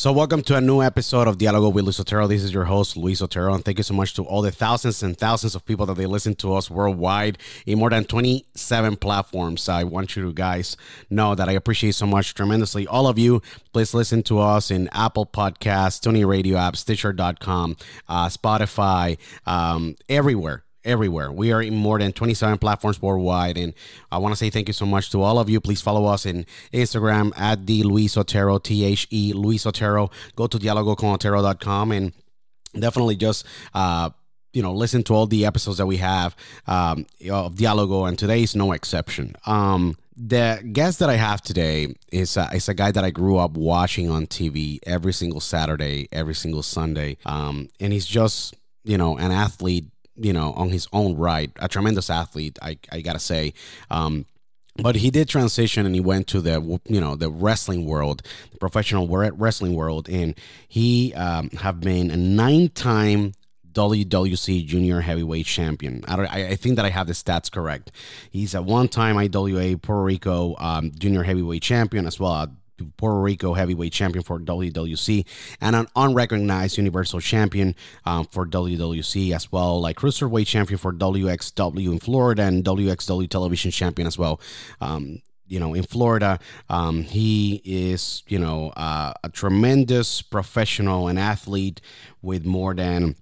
So, welcome to a new episode of Dialogo with Luis Otero. This is your host, Luis Otero, and thank you so much to all the thousands and thousands of people that they listen to us worldwide in more than 27 platforms. I want you to guys know that I appreciate so much tremendously. All of you, please listen to us in Apple Podcasts, TuneIn Radio app, Stitcher.com, uh, Spotify, um, everywhere everywhere. We are in more than 27 platforms worldwide. And I want to say thank you so much to all of you. Please follow us in Instagram at the Luis Otero, T H E Luis Otero. Go to dialogoconotero.com and definitely just, uh, you know, listen to all the episodes that we have um, of Dialogo, and today is no exception. Um, the guest that I have today is a, is a guy that I grew up watching on TV every single Saturday, every single Sunday, um, and he's just you know an athlete you know, on his own right, a tremendous athlete, I, I gotta say. Um, but he did transition and he went to the you know the wrestling world the professional wrestling world and he um, have been a nine-time WWC Junior Heavyweight Champion. I, I, think that I have the stats correct. He's a one-time IWA Puerto Rico um, Junior Heavyweight Champion as well, Puerto Rico heavyweight champion for WWC, and an unrecognized Universal Champion um, for WWC as well, like cruiserweight champion for WXW in Florida and WXW television champion as well. Um, you know, in Florida, um, he is, you know, uh, a tremendous professional and athlete with more than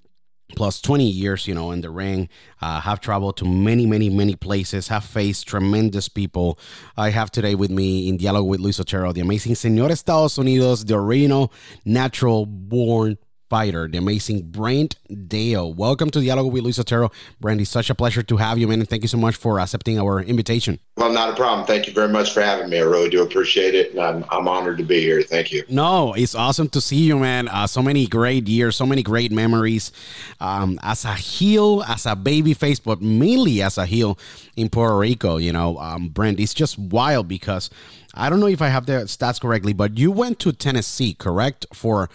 plus 20 years, you know, in the ring. Uh, have traveled to many, many, many places. Have faced tremendous people. I have today with me in dialogue with Luis Otero, the amazing Señor Estados Unidos, the original natural born fighter, the amazing Brent Dail. Welcome to Dialogue with Luis Otero. Brent, it's such a pleasure to have you, man, and thank you so much for accepting our invitation. Well, not a problem. Thank you very much for having me. I really do appreciate it, and I'm, I'm honored to be here. Thank you. No, it's awesome to see you, man. Uh, so many great years, so many great memories. Um, as a heel, as a baby face, but mainly as a heel in Puerto Rico, you know, um, Brent, it's just wild because I don't know if I have the stats correctly, but you went to Tennessee, correct? For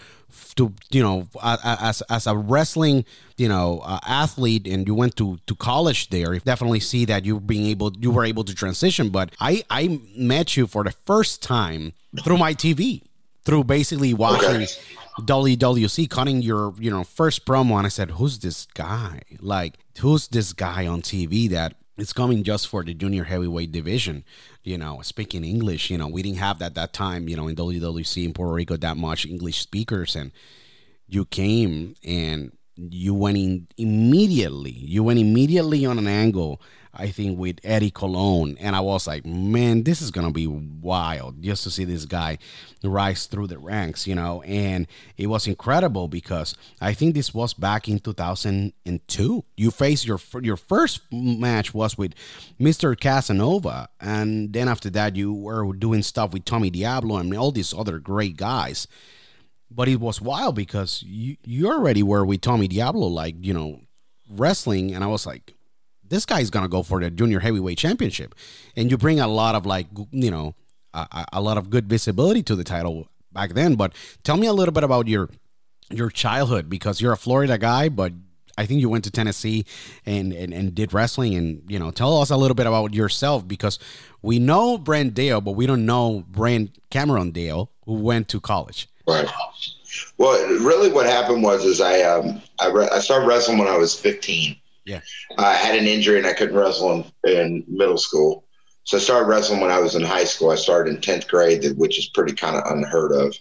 to you know as as a wrestling you know uh, athlete and you went to to college there you definitely see that you being able you were able to transition. But i i met you for the first time through my tv through basically watching okay. WWC cutting your you know first promo. And I said who's this guy? Like who's this guy on TV that is coming just for the junior heavyweight division you know, speaking English. You know, we didn't have that that time, you know, in WWC in Puerto Rico that much English speakers, and you came and you went in immediately. You went immediately on an angle I think with Eddie Colon, and I was like, man, this is gonna be wild just to see this guy rise through the ranks, you know. And it was incredible because I think this was back in 2002. You faced your your first match was with Mr. Casanova, and then after that you were doing stuff with Tommy Diablo and all these other great guys. But it was wild because you you already were with Tommy Diablo, like you know, wrestling, and I was like, this guy's gonna go for the junior heavyweight championship, and you bring a lot of like you know a, a lot of good visibility to the title back then. But tell me a little bit about your your childhood because you're a Florida guy, but I think you went to Tennessee and, and, and did wrestling and you know tell us a little bit about yourself because we know Brent Dail, but we don't know Brent Cameron Dail who went to college. Right. Well, really, what happened was is I um I, re- I started wrestling when I was 15, yeah. I had an injury and I couldn't wrestle in, in middle school. So I started wrestling when I was in high school. I started in 10th grade, which is pretty kind of unheard of.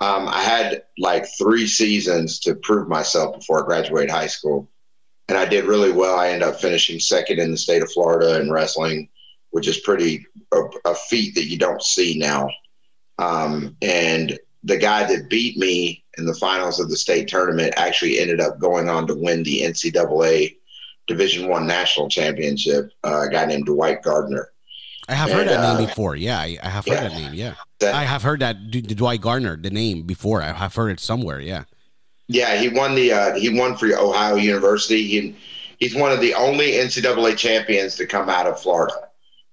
Um, I had like three seasons to prove myself before I graduated high school. And I did really well. I ended up finishing second in the state of Florida in wrestling, which is pretty a, a feat that you don't see now. Um, and the guy that beat me in the finals of the state tournament actually ended up going on to win the NCAA Division One national championship. Uh, a guy named Dwight Gardner. I have and, heard that uh, name before. Yeah, I, I have heard yeah, that name. Yeah, that, I have heard that D- Dwight Gardner, the name before. I have heard it somewhere. Yeah. Yeah, he won the uh, he won for Ohio University. He, he's one of the only NCAA champions to come out of Florida.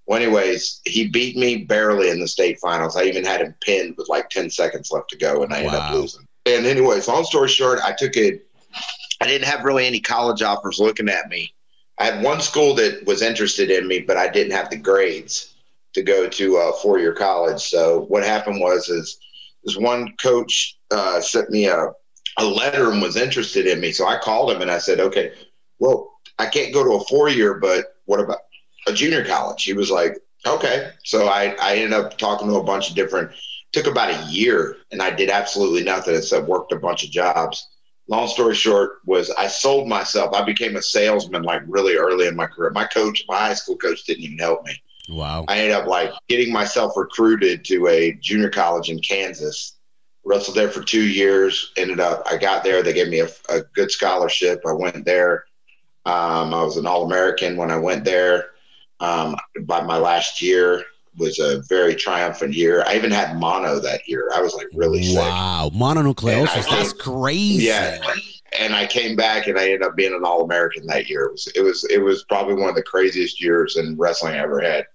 Well, anyways, he beat me barely in the state finals. I even had him pinned with like ten seconds left to go, and I ended up losing. And anyways, long story short, I took it I didn't have really any college offers looking at me. I had one school that was interested in me, but I didn't have the grades to go to a four-year college. So what happened was is this one coach uh, sent me a, a letter and was interested in me. So I called him and I said, okay, well, I can't go to a four-year, but what about a junior college? He was like, okay. So I, I ended up talking to a bunch of different, took about a year and I did absolutely nothing except worked a bunch of jobs long story short was I sold myself. I became a salesman like really early in my career. My coach, my high school coach didn't even help me. Wow. I ended up like getting myself recruited to a junior college in Kansas. Wrestled there for two years. Ended up, I got there. They gave me a, a good scholarship. I went there. Um, I was an All American when I went there. Um, by my last year, was a very triumphant year. I even had mono that year. I was like really sick. Wow, mononucleosis. That's crazy. Yeah. And I came back and I ended up being an All American that year. It was it was it was probably one of the craziest years in wrestling I ever had.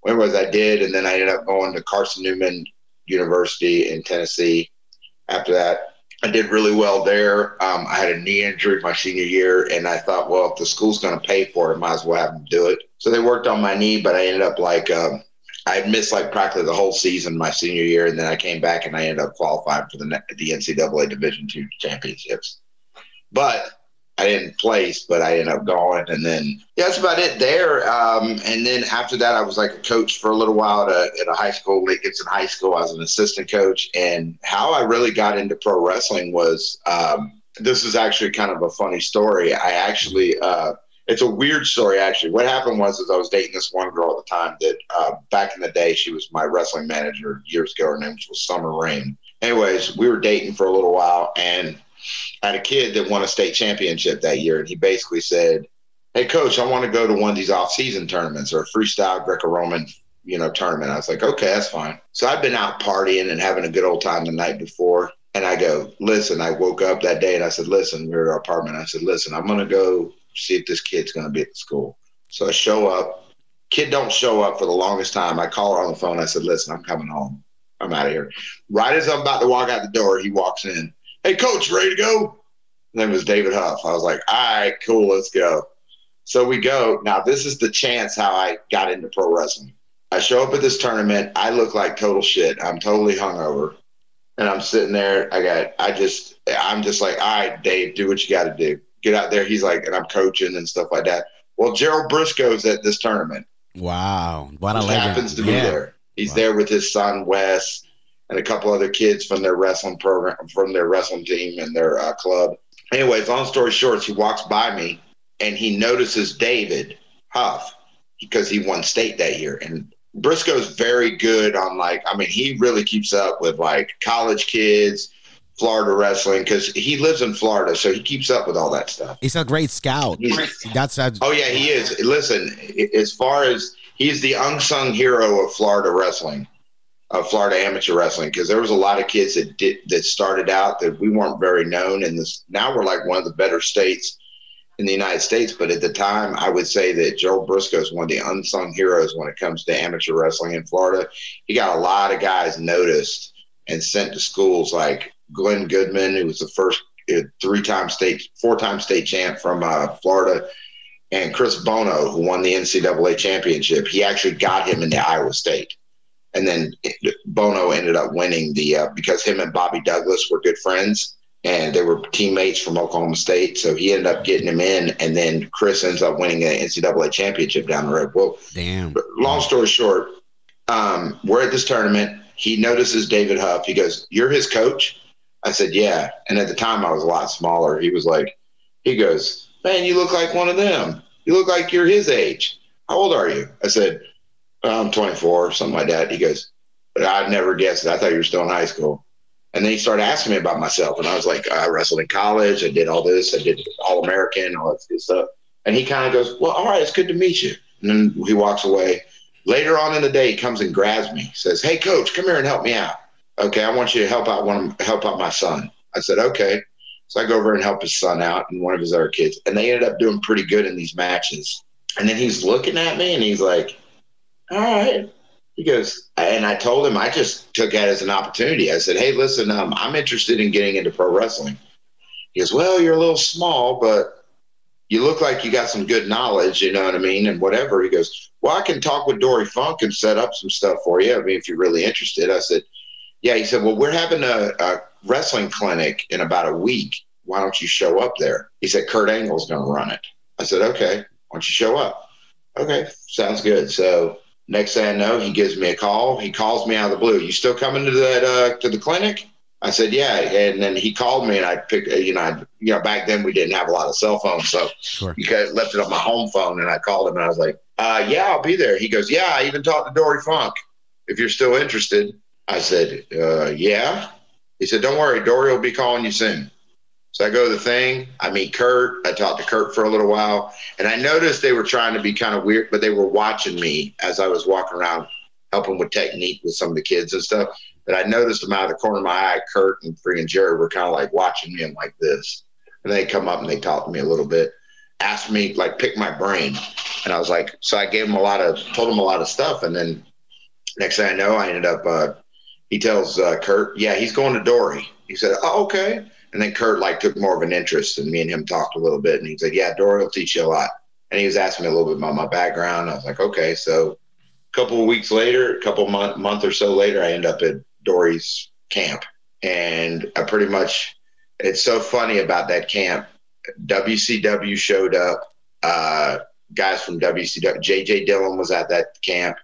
When was I did, and then I ended up going to Carson Newman University in Tennessee. After that, I did really well there. Um, I had a knee injury my senior year, and I thought, well, if the school's going to pay for it, I might as well have them do it. So they worked on my knee, but I ended up like um, I missed like practically the whole season my senior year, and then I came back and I ended up qualifying for the the NCAA Division two championships. But I didn't place, but I ended up going, and then yeah, that's about it there. Um, and then after that, I was like a coach for a little while at a, at a high school. It's in high school. I was an assistant coach, and how I really got into pro wrestling was um, this is actually kind of a funny story. I actually, uh, it's a weird story actually. What happened was, is I was dating this one girl at the time that uh, back in the day she was my wrestling manager years ago. Her name was Summer Rain. Anyways, we were dating for a little while, and I had a kid that won a state championship that year, and he basically said, "Hey, coach, I want to go to one of these off-season tournaments or a freestyle Greco-Roman." You know, tournament. I was like, okay, that's fine. So I'd been out partying and having a good old time the night before. And I go, listen, I woke up that day and I said, listen, we're at our apartment. I said, listen, I'm going to go see if this kid's going to be at the school. So I show up. Kid don't show up for the longest time. I call her on the phone. I said, listen, I'm coming home. I'm out of here. Right as I'm about to walk out the door, he walks in. Hey, coach, ready to go? His name was David Huff. I was like, all right, cool, let's go. So we go. Now, this is the chance how I got into pro wrestling. I show up at this tournament. I look like total shit. I'm totally hungover. And I'm sitting there. I got, I just, I'm just like, all right, Dave, do what you got to do. Get out there. He's like, and I'm coaching and stuff like that. Well, Gerald Briscoe's at this tournament. Wow. What a He legend. happens to be Yeah. there. He's Wow. there with his son Wes and a couple other kids from their wrestling program, from their wrestling team and their uh, club. Anyways, long story short, he walks by me and he notices David Huff because he won state that year. And Briscoe's very good on like, I mean, he really keeps up with like college kids, Florida wrestling because he lives in Florida, so he keeps up with all that stuff. He's a great scout. He's- That's a, Oh yeah, he is. Listen, as far as he's the unsung hero of Florida wrestling, of Florida amateur wrestling, because there was a lot of kids that did that started out that we weren't very known, and this now we're like one of the better states in the United States. But at the time, I would say that Joe Briscoe is one of the unsung heroes when it comes to amateur wrestling in Florida. He got a lot of guys noticed and sent to schools like Glenn Goodman, who was the first uh, three-time state, four-time state champ from uh, Florida and Chris Bono, who won the NCAA championship, he actually got him into Iowa State. And then Bono ended up winning the uh, because him and Bobby Douglas were good friends and they were teammates from Oklahoma State. So he ended up getting him in, and then Chris ends up winning the NCAA championship down the road. Well, damn. long story short, um, we're at this tournament. He notices David Huff. He goes, "You're his coach." I said, "Yeah." And at the time, I was a lot smaller. He was like, he goes, "Man, you look like one of them. You look like you're his age. How old are you?" I said, "I'm 24, something like that." He goes, "But I'd never guessed it. I thought you were still in high school." And then he started asking me about myself, and I was like, "I wrestled in college. I did all this. I did All American, all that good stuff." And he kind of goes, "Well, all right, it's good to meet you." And then he walks away. Later on in the day, he comes and grabs me. Says, "Hey, coach, come here and help me out. Okay, I want you to help out one, help out my son." I said, "Okay." So I go over and help his son out and one of his other kids, and they ended up doing pretty good in these matches. And then he's looking at me and he's like, "All right." He goes, and I told him I just took that as an opportunity. I said, "Hey, listen, um, I'm interested in getting into pro wrestling." He goes, "Well, you're a little small, but you look like you got some good knowledge, you know what I mean, and whatever." He goes, "Well, I can talk with Dory Funk and set up some stuff for you. I mean, if you're really interested." I said, "Yeah." He said, "Well, we're having a, a wrestling clinic in about a week. Why don't you show up there?" He said, "Kurt Angle's going to run it." I said, "Okay. Why don't you show up?" Okay, sounds good. So next thing I know, he gives me a call. He calls me out of the blue. You still coming to that uh, to the clinic? I said, yeah. And then he called me, and I picked. You know, I, you know, back then we didn't have a lot of cell phones, so Sure. you left it on my home phone, and I called him, and I was like, uh, yeah, I'll be there. He goes, yeah. I even talked to Dory Funk. If you're still interested, I said, uh, yeah. He said, don't worry, Dory will be calling you soon. So I go to the thing. I meet Kurt. I talked to Kurt for a little while, and I noticed they were trying to be kind of weird, but they were watching me as I was walking around, helping with technique with some of the kids and stuff. But I noticed them out of the corner of my eye. Kurt and freaking Jerry were kind of like watching me and like this, and they come up and they talk to me a little bit, asked me like pick my brain, and I was like, so I gave them a lot of, told them a lot of stuff, and then next thing I know, I ended up. Uh, he tells uh, Kurt, yeah, he's going to Dory. He said, oh, okay. And then Kurt like took more of an interest, and me and him talked a little bit. And he said, "Yeah, Dory will teach you a lot." And he was asking me a little bit about my background. I was like, "Okay." So, a couple of weeks later, a couple month month or so later, I end up at Dory's camp, and I pretty much. It's so funny about that camp. WCW showed up. Uh, guys from WCW, JJ Dillon was at that camp.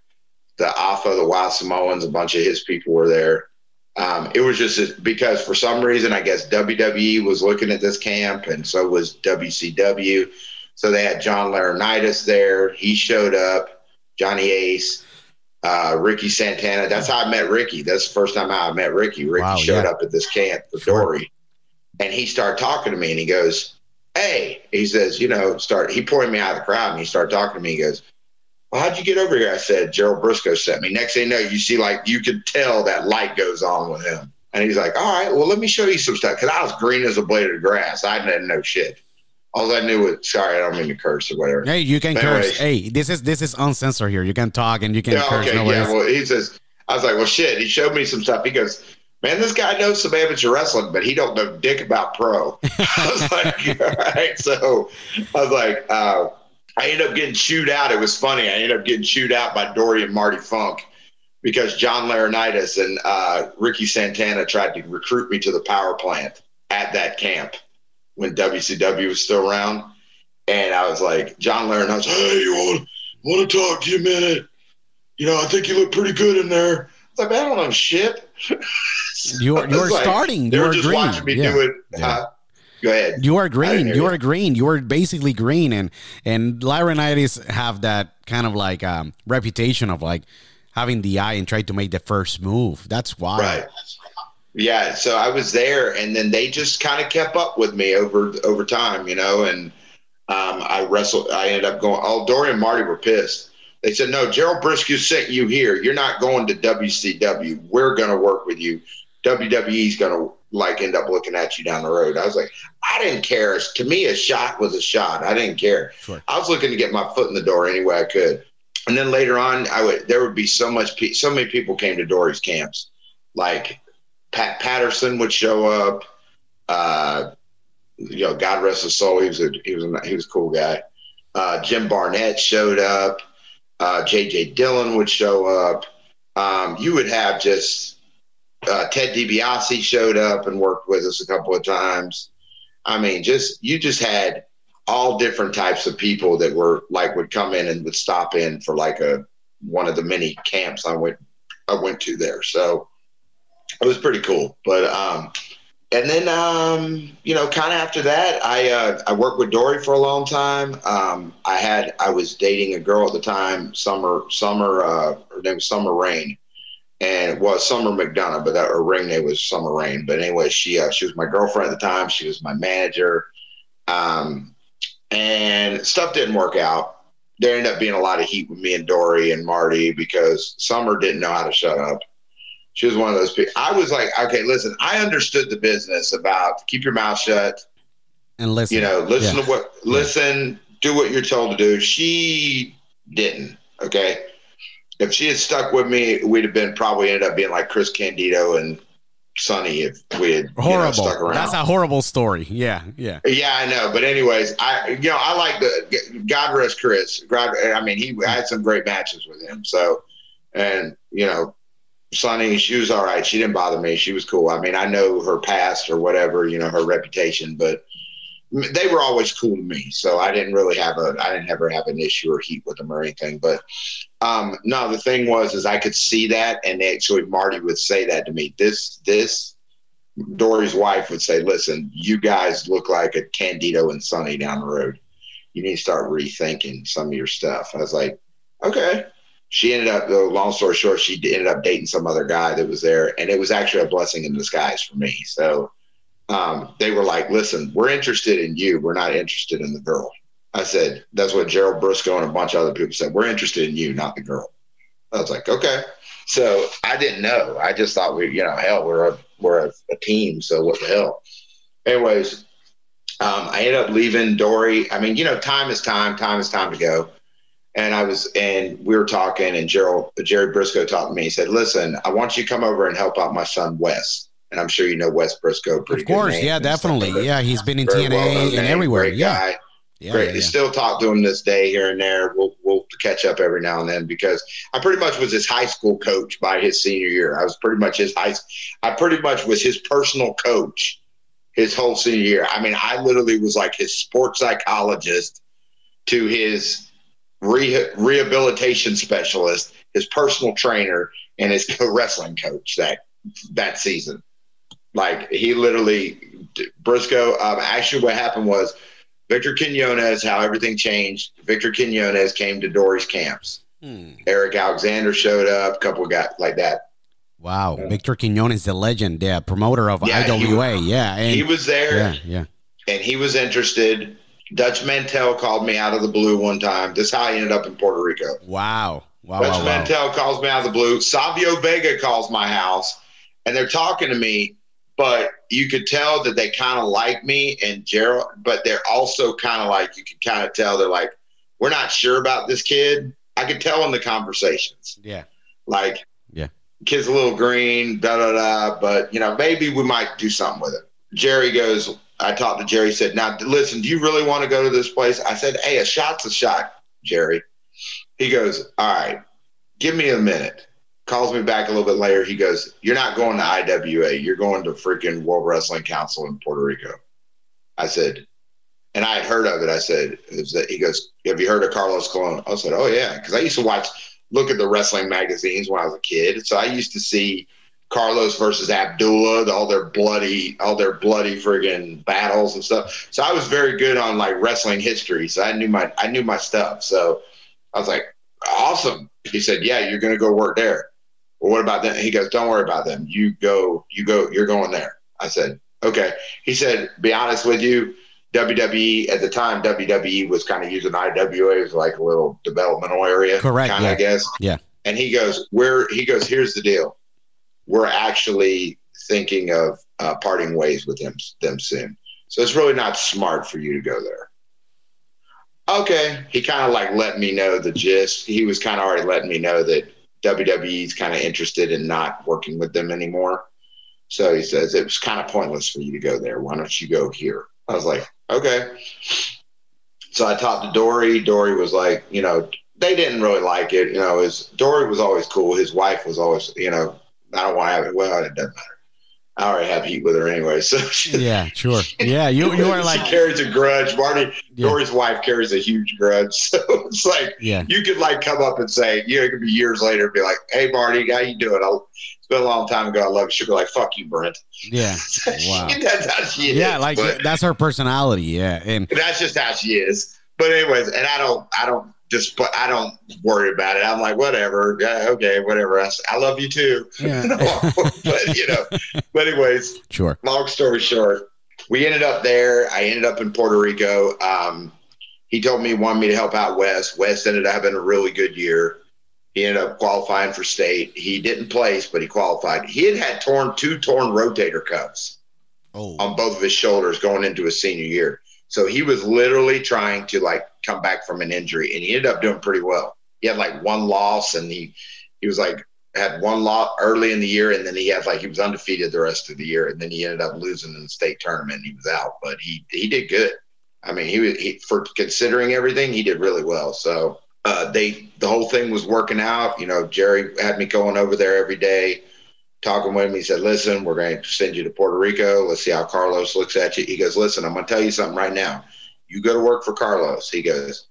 The Afa, the Wild Samoans, a bunch of his people were there. um, it was just because for some reason, I guess WWE was looking at this camp, and so was WCW. So they had John Laurinaitis there. He showed up. Johnny Ace, uh, Ricky Santana. That's how I met Ricky. That's the first time I met Ricky. Ricky Wow, showed yeah. up at this camp for Sure. Dory, and he started talking to me, and he goes, "Hey," he says, "You know, start." He pointed me out of the crowd, and he started talking to me. He goes. Well, how'd you get over here? I said, Gerald Briscoe sent me. Next thing you know, you see, like, you could tell that light goes on with him. And he's like, all right, well, let me show you some stuff. Because I was green as a blade of grass. I didn't know shit. All I knew was, sorry, I don't mean to curse or whatever. Hey, you can curse. Hey, this is this is uncensored here. You can talk and you can Yeah, curse. okay, no yeah. Well, he says, I was like, well, shit. He showed me some stuff. He goes, man, this guy knows some amateur wrestling, but he don't know dick about pro. I was like, all right. So I was like, uh, I ended up getting chewed out. It was funny. I ended up getting chewed out by Dory and Marti Funk because John Laurinaitis and uh, Ricky Santana tried to recruit me to the power plant at that camp when WCW was still around. And I was like, John Laurinaitis, hey, you want, want to talk to you a minute? You know, I think you look pretty good in there. I was like, man, I don't know shit. You are you like- starting. They You were just green. watching me Yeah. do it. Yeah. Uh, go ahead. You are green. You you. are green. You are basically green, and and Laurinaitis have that kind of like um, reputation of like having the eye and try to make the first move. That's why. Right. Yeah. So I was there, and then they just kind of kept up with me over over time, you know. And um, I wrestled. I ended up going. Oh, Dory and Marti were pissed. They said, "No, Gerald Briscoe sent you here. You're not going to WCW. We're going to work with you. WWE's going to like end up looking at you down the road." I was like, I didn't care. To me, a shot was a shot. I didn't care. Sure. I was looking to get my foot in the door any way I could. And then later on, I would there would be so much pe- so many people came to Dory's camps, like Pat Patterson would show up. Uh, you know, God rest his soul. He was a he was a, he was a cool guy. Uh, Jim Barnett showed up. Uh, J.J. Dillon would show up. Um, you would have just uh, Ted DiBiase showed up and worked with us a couple of times. I mean, just you just had all different types of people that were like would come in and would stop in for like a one of the many camps I went I went to there. So it was pretty cool. But um and then um, you know, kind of after that, I uh, I worked with Dory for a long time. Um, I had I was dating a girl at the time, Summer Summer uh, her name was Summer Rain, and it was Summer McDonough, but that, her ring name was Summer Rain. But anyway, she uh, she was my girlfriend at the time. She was my manager, um, and stuff didn't work out. There ended up being a lot of heat with me and Dory and Marty because Summer didn't know how to shut up. She was one of those people. I was like, okay, listen, I understood the business about keep your mouth shut. And listen. You know, listen Yeah. to what, listen, do what you're told to do. She didn't. Okay. If she had stuck with me, we'd have been probably ended up being like Chris Candido and Sunny if we had you know, horrible. stuck around. That's a horrible story. Yeah, yeah. Yeah, I know. But anyways, I you know I like the God rest Chris. God, I mean he I had some great matches with him. So, and you know, Sunny, she was all right. She didn't bother me. She was cool. I mean, I know her past or whatever, you know, her reputation, but they were always cool to me. So I didn't really have a I didn't ever have an issue or heat with them or anything. But um no, the thing was is I could see that, and actually Marti would say that to me. This this Dory's wife would say, "Listen, you guys look like a Candido and Sunny down the road. You need to start rethinking some of your stuff." I was like, "Okay." She ended up, though, long story short, she ended up dating some other guy that was there, and it was actually a blessing in disguise for me. So um, they were like, "Listen, we're interested in you. We're not interested in the girl." I said, "That's what Gerald Briscoe and a bunch of other people said. We're interested in you, not the girl." I was like, "Okay." So I didn't know. I just thought we, you know, hell, we're a we're a, a team. So what the hell? Anyways, um, I ended up leaving Dory. I mean, you know, time is time. Time is time to go. And I was, and we were talking, and Gerald, Jerry Briscoe talked to me. He said, "Listen, I want you to come over and help out my son Wes." And I'm sure you know Wes Briscoe. Pretty Of course, yeah, definitely. like. Yeah, he's been in Very TNA well-known and name, everywhere. Yeah, guy. yeah, Great. yeah, yeah. Still talk to him this day here and there. We'll we'll catch up every now and then because I pretty much was his high school coach by his senior year. I was pretty much his high. I pretty much was his personal coach his whole senior year. I mean, I literally was like his sports psychologist to his re- rehabilitation specialist, his personal trainer, and his co- wrestling coach. That that season. Like he literally Briscoe. Um, actually, what happened was Victor Quinones. How everything changed. Victor Quinones came to Dory's camps. Hmm. Eric Alexander showed up. A couple got like that. Wow, Victor Quinones, the legend, the promoter of Yeah, he IWA. yeah, and he was there. yeah, yeah. and he was interested. Dutch Mantell called me out of the blue one time. This is how I ended up in Puerto Rico. Wow, wow, Dutch wow, wow. Calls me out of the blue. Savio Vega calls my house, and they're talking to me, but you could tell that they kind of like me and Gerald, but they're also kind of like you can kind of tell they're like, we're not sure about this kid. I could tell in the conversations, Yeah, like, Yeah. kid's a little green, da da da, but you know, maybe we might do something with it. Jerry goes, I talked to Jerry, said, Now listen, do you really want to go to this place? I said, Hey, a shot's a shot, Jerry. He goes, All right, give me a minute. Calls me back a little bit later. He goes, You're not going to IWA, you're going to freaking World Wrestling Council in Puerto Rico. I said, and I had heard of it. I said, that he goes, Have you heard of Carlos Colon? I said, Oh yeah. Because I used to watch look at the wrestling magazines when I was a kid. So I used to see Carlos versus Abdullah, all their bloody, all their bloody friggin' battles and stuff. So I was very good on like wrestling history. So I knew my I knew my stuff. So I was like, awesome. He said, Yeah, you're gonna go work there. Well, what about them? He goes, Don't worry about them. You go, you go, you're going there. I said, Okay. He said, Be honest with you, WWE at the time, WWE was kind of using IWA as like a little developmental area. Correct, Kind of, yeah. I guess. Yeah. And he goes, We're he goes, here's the deal. We're actually thinking of uh, parting ways with them them soon. So it's really not smart for you to go there. Okay. He kind of like let me know the gist. He was kind of already letting me know that WWE's kind of interested in not working with them anymore. So he says it was kind of pointless for you to go there. Why don't you go here? I was like, okay. So I talked to Dory. Dory was like, you know, they didn't really like it. You know, his Dory was always cool. His wife was always, you know, I don't want to have it. Well, it doesn't matter. I already have heat with her anyway. So she, yeah, sure. Yeah, you you are like she carries a grudge. Marti Yeah. Dory's wife carries a huge grudge. So it's like yeah, you could like come up and say, you know, it could be years later, be like, "Hey, Marti, how you doing? I'll, it's been a long time ago. I love you." She'll be like, "Fuck you, Brent." yeah. Wow. that's how she is. Yeah, like but that's her personality. Yeah, and that's just how she is. But anyways, and I don't, I don't just, but I don't worry about it. I'm like, whatever, yeah, okay, whatever. I, I love you too. yeah, but you know, but anyways, sure. long story short, we ended up there. I ended up in Puerto Rico. Um, he told me he wanted me to help out Wes. Wes ended up having a really good year. He ended up qualifying for state. He didn't place, but he qualified. He had had torn two torn rotator cuffs Oh, on both of his shoulders going into his senior year. So he was literally trying to like come back from an injury, and he ended up doing pretty well. He had like one loss, and he he was like had one loss early in the year, and then he had like he was undefeated the rest of the year, and then he ended up losing in the state tournament. And he was out, but he he did good. I mean, he was he, for considering everything, he did really well. So uh, they the whole thing was working out. You know, Jerry had me going over there every day talking with him. He said, Listen, we're going to send you to Puerto Rico. Let's see how Carlos looks at you. He goes, Listen, I'm going to tell you something right now. You go to work for Carlos. He goes,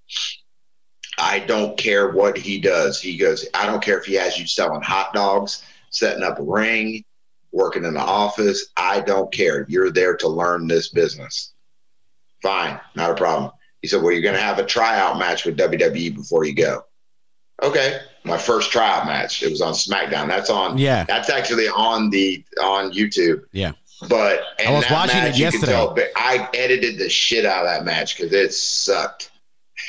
I don't care what he does. He goes, I don't care if he has you selling hot dogs, setting up a ring, working in the office. I don't care. You're there to learn this business. Fine, not a problem. He said, Well, you're going to have a tryout match with WWE before you go. Okay. My first trial match. It was on SmackDown. That's on yeah, that's actually on the on YouTube. Yeah. But I was watching it match, can yesterday. tell, I edited the shit out of that match because it sucked.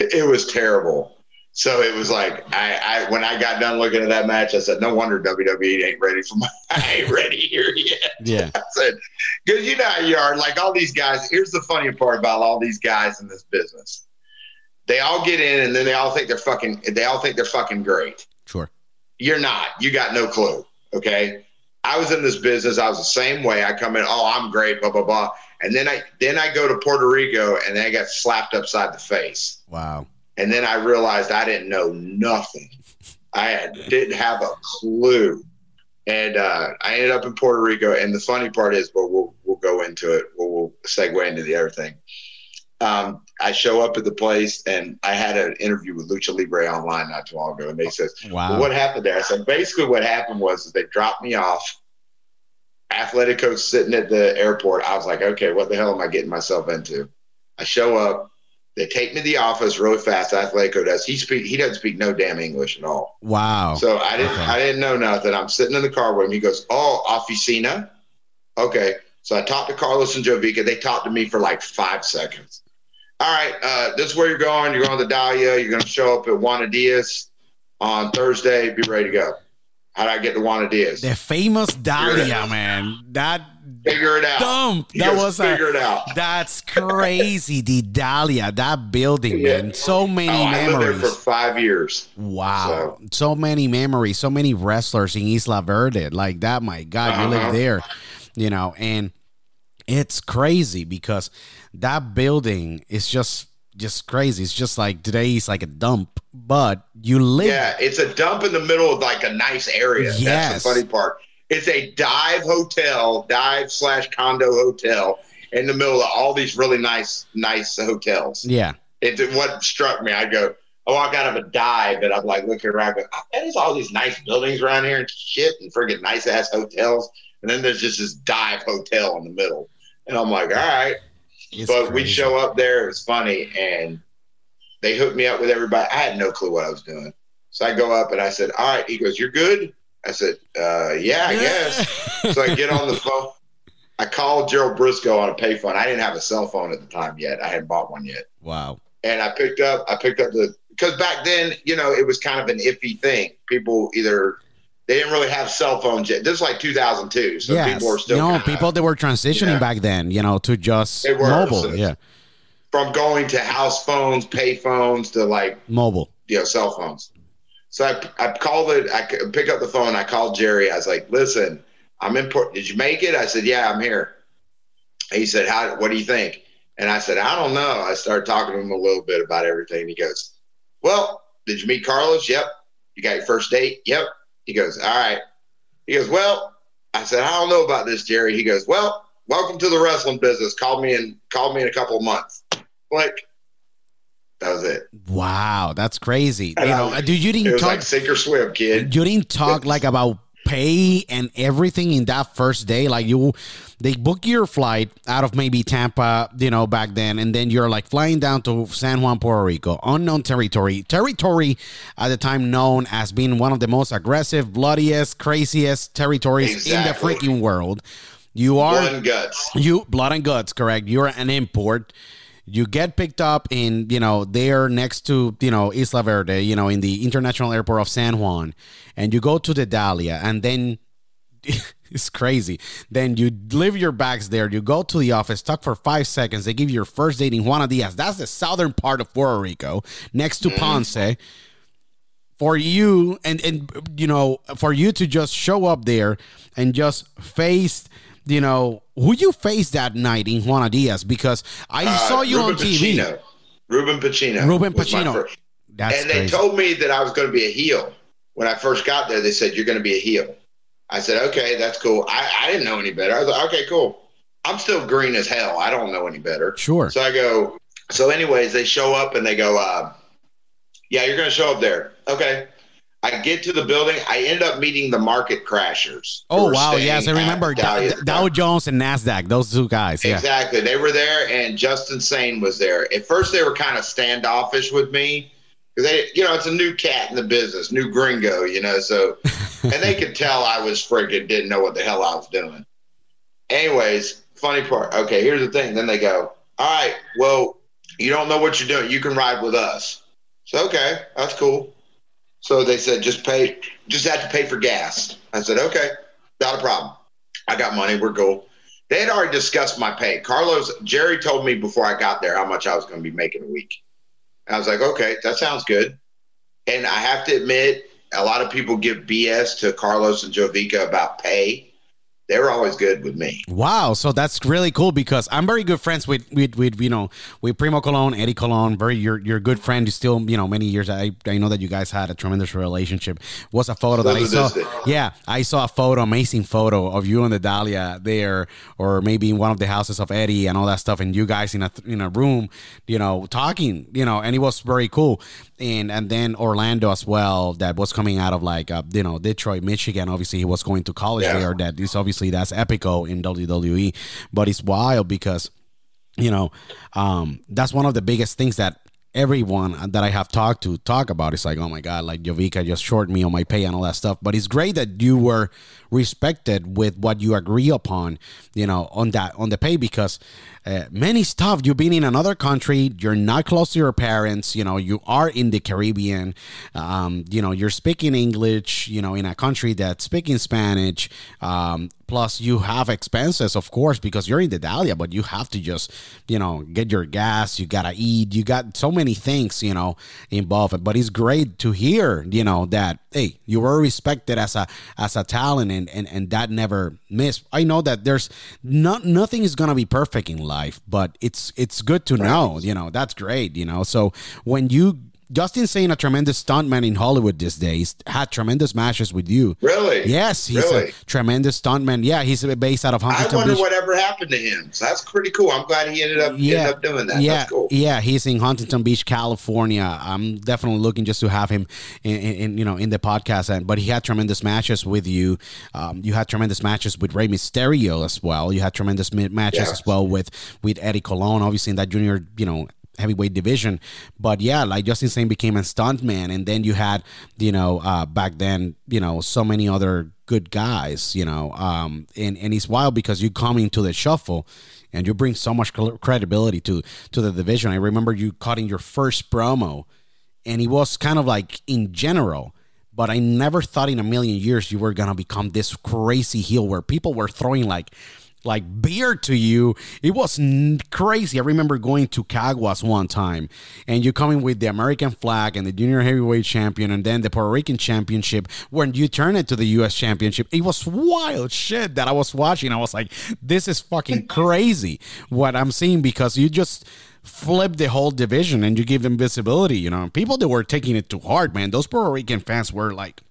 It was terrible. So it was like I, I when I got done looking at that match, I said, "No wonder WWE ain't ready for my. I ain't ready here yet." yeah, I said, "Because you know how you are. Like all these guys. Here's the funny part about all these guys in this business. They all get in, and then they all think they're fucking. They all think they're fucking great sure. you're not. You got no clue. Okay. I was in this business. I was the same way. I come in, oh, I'm great, blah, blah, blah. And then I then I go to Puerto Rico and then I got slapped upside the face. Wow. And then I realized I didn't know nothing. I had, didn't have a clue. And uh, I ended up in Puerto Rico. And the funny part is, but we'll we'll go into it. We'll, we'll segue into the other thing. Um, I show up at the place and I had an interview with Lucha Libre online not too long ago, and they says, Wow. well, what happened there? I said, basically, what happened was is they dropped me off athletic coach sitting at the airport. I was like, okay, what the hell am I getting myself into? I show up. They take me to the office really fast. Atletico does. He speak. He doesn't speak no damn English at all. Wow. So I didn't. Okay. I didn't know nothing. I'm sitting in the car with him. He goes, "Oh, oficina." Okay. So I talked to Carlos and Jovica. They talked to me for like five seconds. All right, uh, this is where you're going. You're going to Dahlia. You're going to show up at Juana Diaz on Thursday. Be ready to go. How do I get to Juana Diaz? the famous Dahlia, man. That Figure it out. dump. That was a, figure it out. That's crazy. The Dahlia, that building, Yeah. man. So many Oh, I lived there memories. for five years. Wow. So, many memories, so many wrestlers in Isla Verde. Like that, my God, you Uh-huh. live there, you know, and it's crazy because that building is just just crazy. It's just like today is like a dump, but you live Yeah, it's a dump in the middle of like a nice area. Yes. That's the funny part. It's a dive hotel, dive slash condo hotel in the middle of all these really nice, nice hotels. Yeah. It what struck me. I go, I walk out of a dive and I'm like looking around, I go, "Ah, there's all these nice buildings around here and shit and friggin' nice ass hotels. And then there's just this dive hotel in the middle. And I'm like, all right. It's but we show up there. It's funny, and they hooked me up with everybody. I had no clue what I was doing, so I go up and I said, "All right." He goes, "You're good." I said, uh, "Yeah, I guess." so I get on the phone. I called Gerald Briscoe on a payphone. I didn't have a cell phone at the time yet. I hadn't bought one yet, wow. and I picked up. I picked up the because back then, you know, it was kind of an iffy thing. People either they didn't really have cell phones yet. This is like 2002, so yes. people were still you know, kinda- people that were transitioning Yeah. back then, you know, to just were, mobile. so- yeah. from going to house phones, pay phones to like Mobile. you know, cell phones. So I, I called it. I pick up the phone. I called Jerry. I was like, "Listen, I'm in Port. Did you make it?" I said, "Yeah, I'm here." He said, "How? What do you think?" And I said, "I don't know." I started talking to him a little bit about everything. He goes, "Well, did you meet Carlos? Yep. You got your first date? Yep." He goes, "All right." He goes, "Well," I said, "I don't know about this, Jerry." He goes, "Well, welcome to the wrestling business. Call me in. Call me in a couple of months." Like, that was it. Wow, that's crazy. And you know, was- dude, you didn't talk like sink or swim, kid. you didn't talk like about pay and everything in that first day like you they book your flight out of maybe Tampa you know back then and then you're like flying down to San Juan Puerto Rico unknown territory territory at the time known as being one of the most aggressive bloodiest craziest territories in the freaking world you are Blood and guts. you blood and guts, correct? You're an import. You get picked up in, you know, there next to, you know, Isla Verde, you know, in the international airport of San Juan, and you go to the Dahlia, and then it's crazy. Then you leave your bags there. You go to the office, talk for five seconds. They give you your first date in Juana Diaz. That's the southern part of Puerto Rico, next to mm-hmm. Ponce for you and and you know for you to just show up there and just face you know who you faced that night in Juana Diaz because I Uh, saw you on Ruben TV. Pacino. Ruben Pacino. Ruben Pacino. That's and they told me that I was going to be a heel. When I first got there, they said, You're going to be a heel. I said, Okay, that's cool. I, I didn't know any better. I was like, Okay, cool. I'm still green as hell. I don't know any better. sure. So I go, So, anyways, they show up and they go, uh, Yeah, you're going to show up there. Okay. I get to the building. I end up meeting the market crashers. Oh wow! Yes, I remember Dow, Dow Jones and Nasdaq. Those two guys. Yeah. Exactly. They were there, and Justin Sane was there. At first, they were kind of standoffish with me because they, you know, it's a new cat in the business, new gringo, you know. So, and they could tell I was freaking didn't know what the hell I was doing. Anyways, funny part. Okay, here's the thing. Then they go, "All right, well, you don't know what you're doing. You can ride with us." So, okay, that's cool. So they said, just pay, just have to pay for gas. I said, okay, not a problem. I got money. We're cool. They had already discussed my pay. Carlos, Jerry told me before I got there how much I was going to be making a week. I was like, okay, that sounds good. And I have to admit, a lot of people give BS to Carlos and Jovica about pay. They were always good with me. Wow, so that's really cool because I'm very good friends with with, with you know with Primo Colon, Eddie Colon. Very, you're you're a good friend. You still you know many years. I I know that you guys had a tremendous relationship. Was a photo that I saw. day. Yeah, I saw a photo, amazing photo of you and the Dahlia there, or maybe in one of the houses of Eddie and all that stuff, and you guys in a in a room, you know, talking, you know, and it was very cool. And and then Orlando as well, that was coming out of like uh, you know Detroit, Michigan. Obviously, he was going to college Yeah. there. That is obviously obviously that's Epico in WWE, but it's wild because you know um, that's one of the biggest things that everyone that I have talked to talk about. It's like, oh my god, like Jovica just short me on my pay and all that stuff. But it's great that you were respected with what you agree upon, you know, on that on the pay because uh, many stuff you've been in another country, you're not close to your parents, you know, you are in the Caribbean, um, you know, you're speaking English, you know, in a country that's speaking Spanish. Um, plus you have expenses of course because you're in the dahlia but you have to just you know get your gas you gotta eat you got so many things you know involved. But it's great to hear you know that hey you were respected as a as a talent and and, and that never missed i know that there's not nothing is gonna be perfect in life but it's it's good to know you know that's great you know. So when you Justin Sane, a tremendous stuntman in Hollywood these days, had tremendous matches with you. Really? Yes, he's Really? a tremendous stuntman. Yeah, he's based out of Huntington Beach. I wonder Beach. whatever happened to him. So that's pretty cool. I'm glad he ended up yeah, ended up doing that. Yeah, That's cool. yeah, he's in Huntington Beach, California. I'm definitely looking just to have him in, in, in, you know in the podcast. And but he had tremendous matches with you. Um, you had tremendous matches with Rey Mysterio as well. You had tremendous matches Yeah. as well with with Eddie Colon, obviously in that junior you know heavyweight division. But yeah, like Justin Sane became a stuntman, and then you had you know uh, back then you know so many other good guys. You know, um, and and it's wild because you come into the shuffle and you bring so much credibility to to the division. I remember you cutting your first promo, and it was kind of like in general. But I never thought in a million years you were gonna become this crazy heel where people were throwing like like beer to you. It was n- crazy. I remember going to Caguas one time and you coming with the American flag and the junior heavyweight champion and then the Puerto Rican championship when you turn it to the US championship. It was wild shit that I was watching. I was like, this is fucking crazy what I'm seeing because you just flip the whole division and you give them visibility, you know. People that were taking it too hard, man. Those Puerto Rican fans were like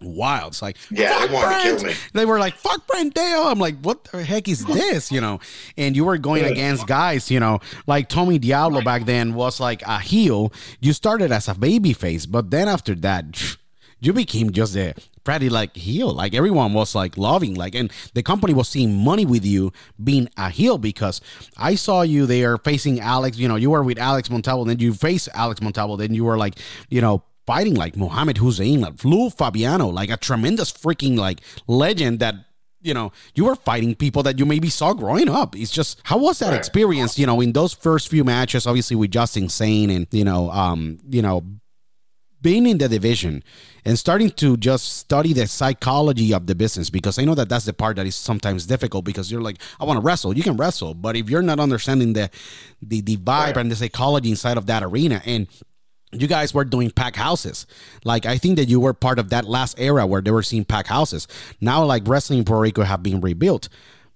wild. It's like, Yeah, they "Fuck wanted to kill me. They were like, fuck Brent Dail. I'm like, what the heck is this? You know, and you were going against guys, you know, like Tommy Diablo back then was like a heel. You started as a baby face, but then after that, you became just a pretty like heel. Like everyone was like loving, like, and the company was seeing money with you being a heel because I saw you there facing Alex. You know, you were with Alex Montalvo, then you face Alex Montalvo, then you were like, you know, fighting like Mohammed Hussein, like Flu Fabiano, like a tremendous freaking like legend that you know you were fighting people that you maybe saw growing up. It's just how was that experience? You know, in those first few matches, obviously with Justin Sane and you know, um, you know, being in the division and starting to just study the psychology of the business because I know that that's the part that is sometimes difficult because you're like I want to wrestle you can wrestle but if you're not understanding the the, the vibe and the psychology inside of that arena and you guys were doing pack houses. Like I think that you were part of that last era where they were seeing pack houses. Now like wrestling in Puerto Rico have been rebuilt.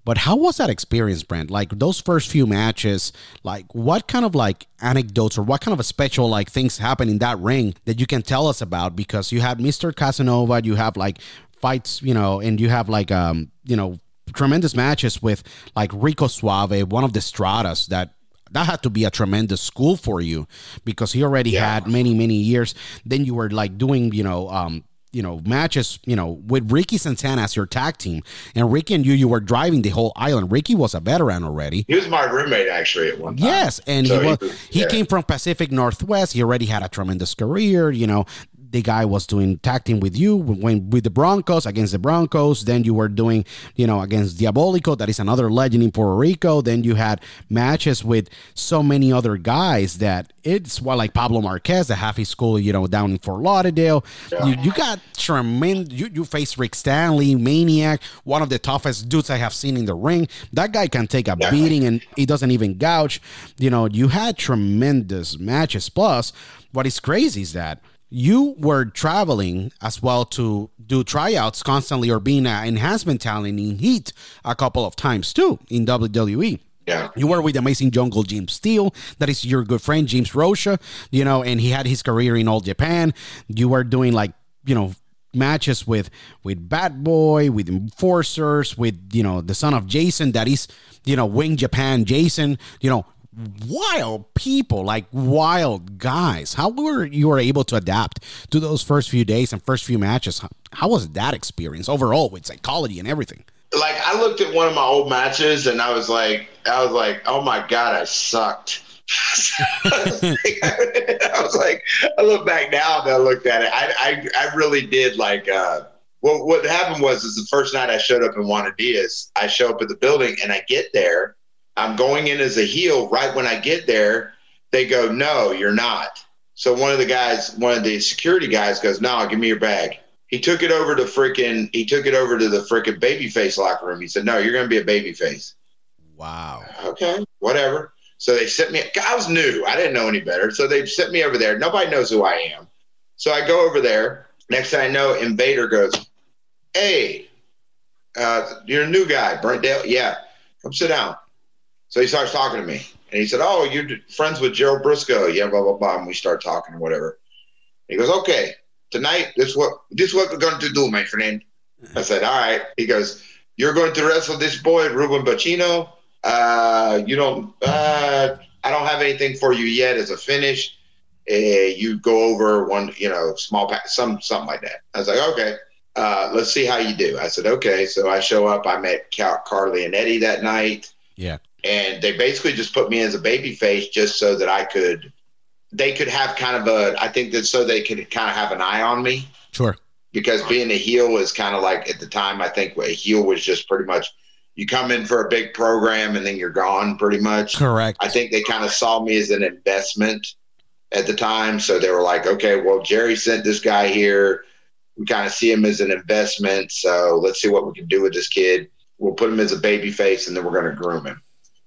But how was that experience, Brent? Like those first few matches, like what kind of like anecdotes or what kind of a special like things happen in that ring that you can tell us about? Because you had Mr. Casanova, you have like fights, you know, and you have like um, you know, tremendous matches with like Rico Suave, one of the Stratas that that had to be a tremendous school for you because he already Yeah. had many many years then you were like doing you know um you know matches you know with ricky santana as your tag team and ricky and you you were driving the whole island ricky was a veteran already He was my roommate actually at one time. Yes, and So he was- he yeah. came from Pacific Northwest. He already had a tremendous career. You know, the guy was doing tag team with you when with the Broncos against the Broncos. Then you were doing you know against Diabolico, that is another legend in Puerto Rico. Then you had matches with so many other guys that it's well like Pablo Marquez, the half his school, you know, down in Fort Lauderdale. You, you got tremendous. You you faced Rick Stanley, Maniac, one of the toughest dudes I have seen in the ring. That guy can take a Yeah. beating and he doesn't even gouge. You know, you had tremendous matches. Plus, what is crazy is that you were traveling as well to do tryouts constantly or being an enhancement talent in Heat a couple of times too in WWE. Yeah. You were with Amazing Jungle James Steele. That is your good friend James Rocha, you know, and he had his career in All Japan. You were doing like, you know, matches with with Bad Boy, with Enforcers, with you know the son of Jason. That is, you know, Wing Japan Jason. You know, wild people, like wild guys. How were you were able to adapt to those first few days and first few matches? How, how was that experience overall with psychology and everything? like I looked at one of my old matches and I was like, I was like, oh my god, I sucked. I was like, I look back now and I looked at it. I, I, I really did like. Uh, what happened was, is the first night I showed up in Juana Diaz, I show up at the building and I get there. I'm going in as a heel. Right when I get there, they go, "No, you're not." So one of the guys, one of the security guys, goes, "No, give me your bag." He took it over to freaking. He took it over to the freaking babyface locker room. He said, "No, you're going to be a babyface." Wow. Okay, whatever. So they sent me. I was new. I didn't know any better. So they sent me over there. Nobody knows who I am. So I go over there. Next thing I know, Invader goes, "Hey, uh, you're a new guy, Brent Dail. Yeah, come sit down." So he starts talking to me, and he said, "Oh, you're friends with Gerald Brisco? Yeah, blah blah blah." And we start talking or whatever. He goes, "Okay, tonight this what this is what we're going to do, my friend." I said, "All right." He goes, "You're going to wrestle this boy, Ruben Bacino." Uh, you don't. Uh, I don't have anything for you yet as a finish. Uh, you go over one, you know, small pack, some something like that. I was like, okay, uh, let's see how you do. I said, okay. So I show up. I met Carly and Eddie that night. Yeah. And they basically just put me as a baby face just so that I could, they could have kind of a, I think that so they could kind of have an eye on me. Sure. Because being a heel was kind of like at the time, I think a heel was just pretty much you come in for a big program and then you're gone pretty much. Correct. I think they kind of saw me as an investment at the time. So they were like, okay, well, Jerry sent this guy here. We kind of see him as an investment. So let's see what we can do with this kid. We'll put him as a baby face and then we're going to groom him.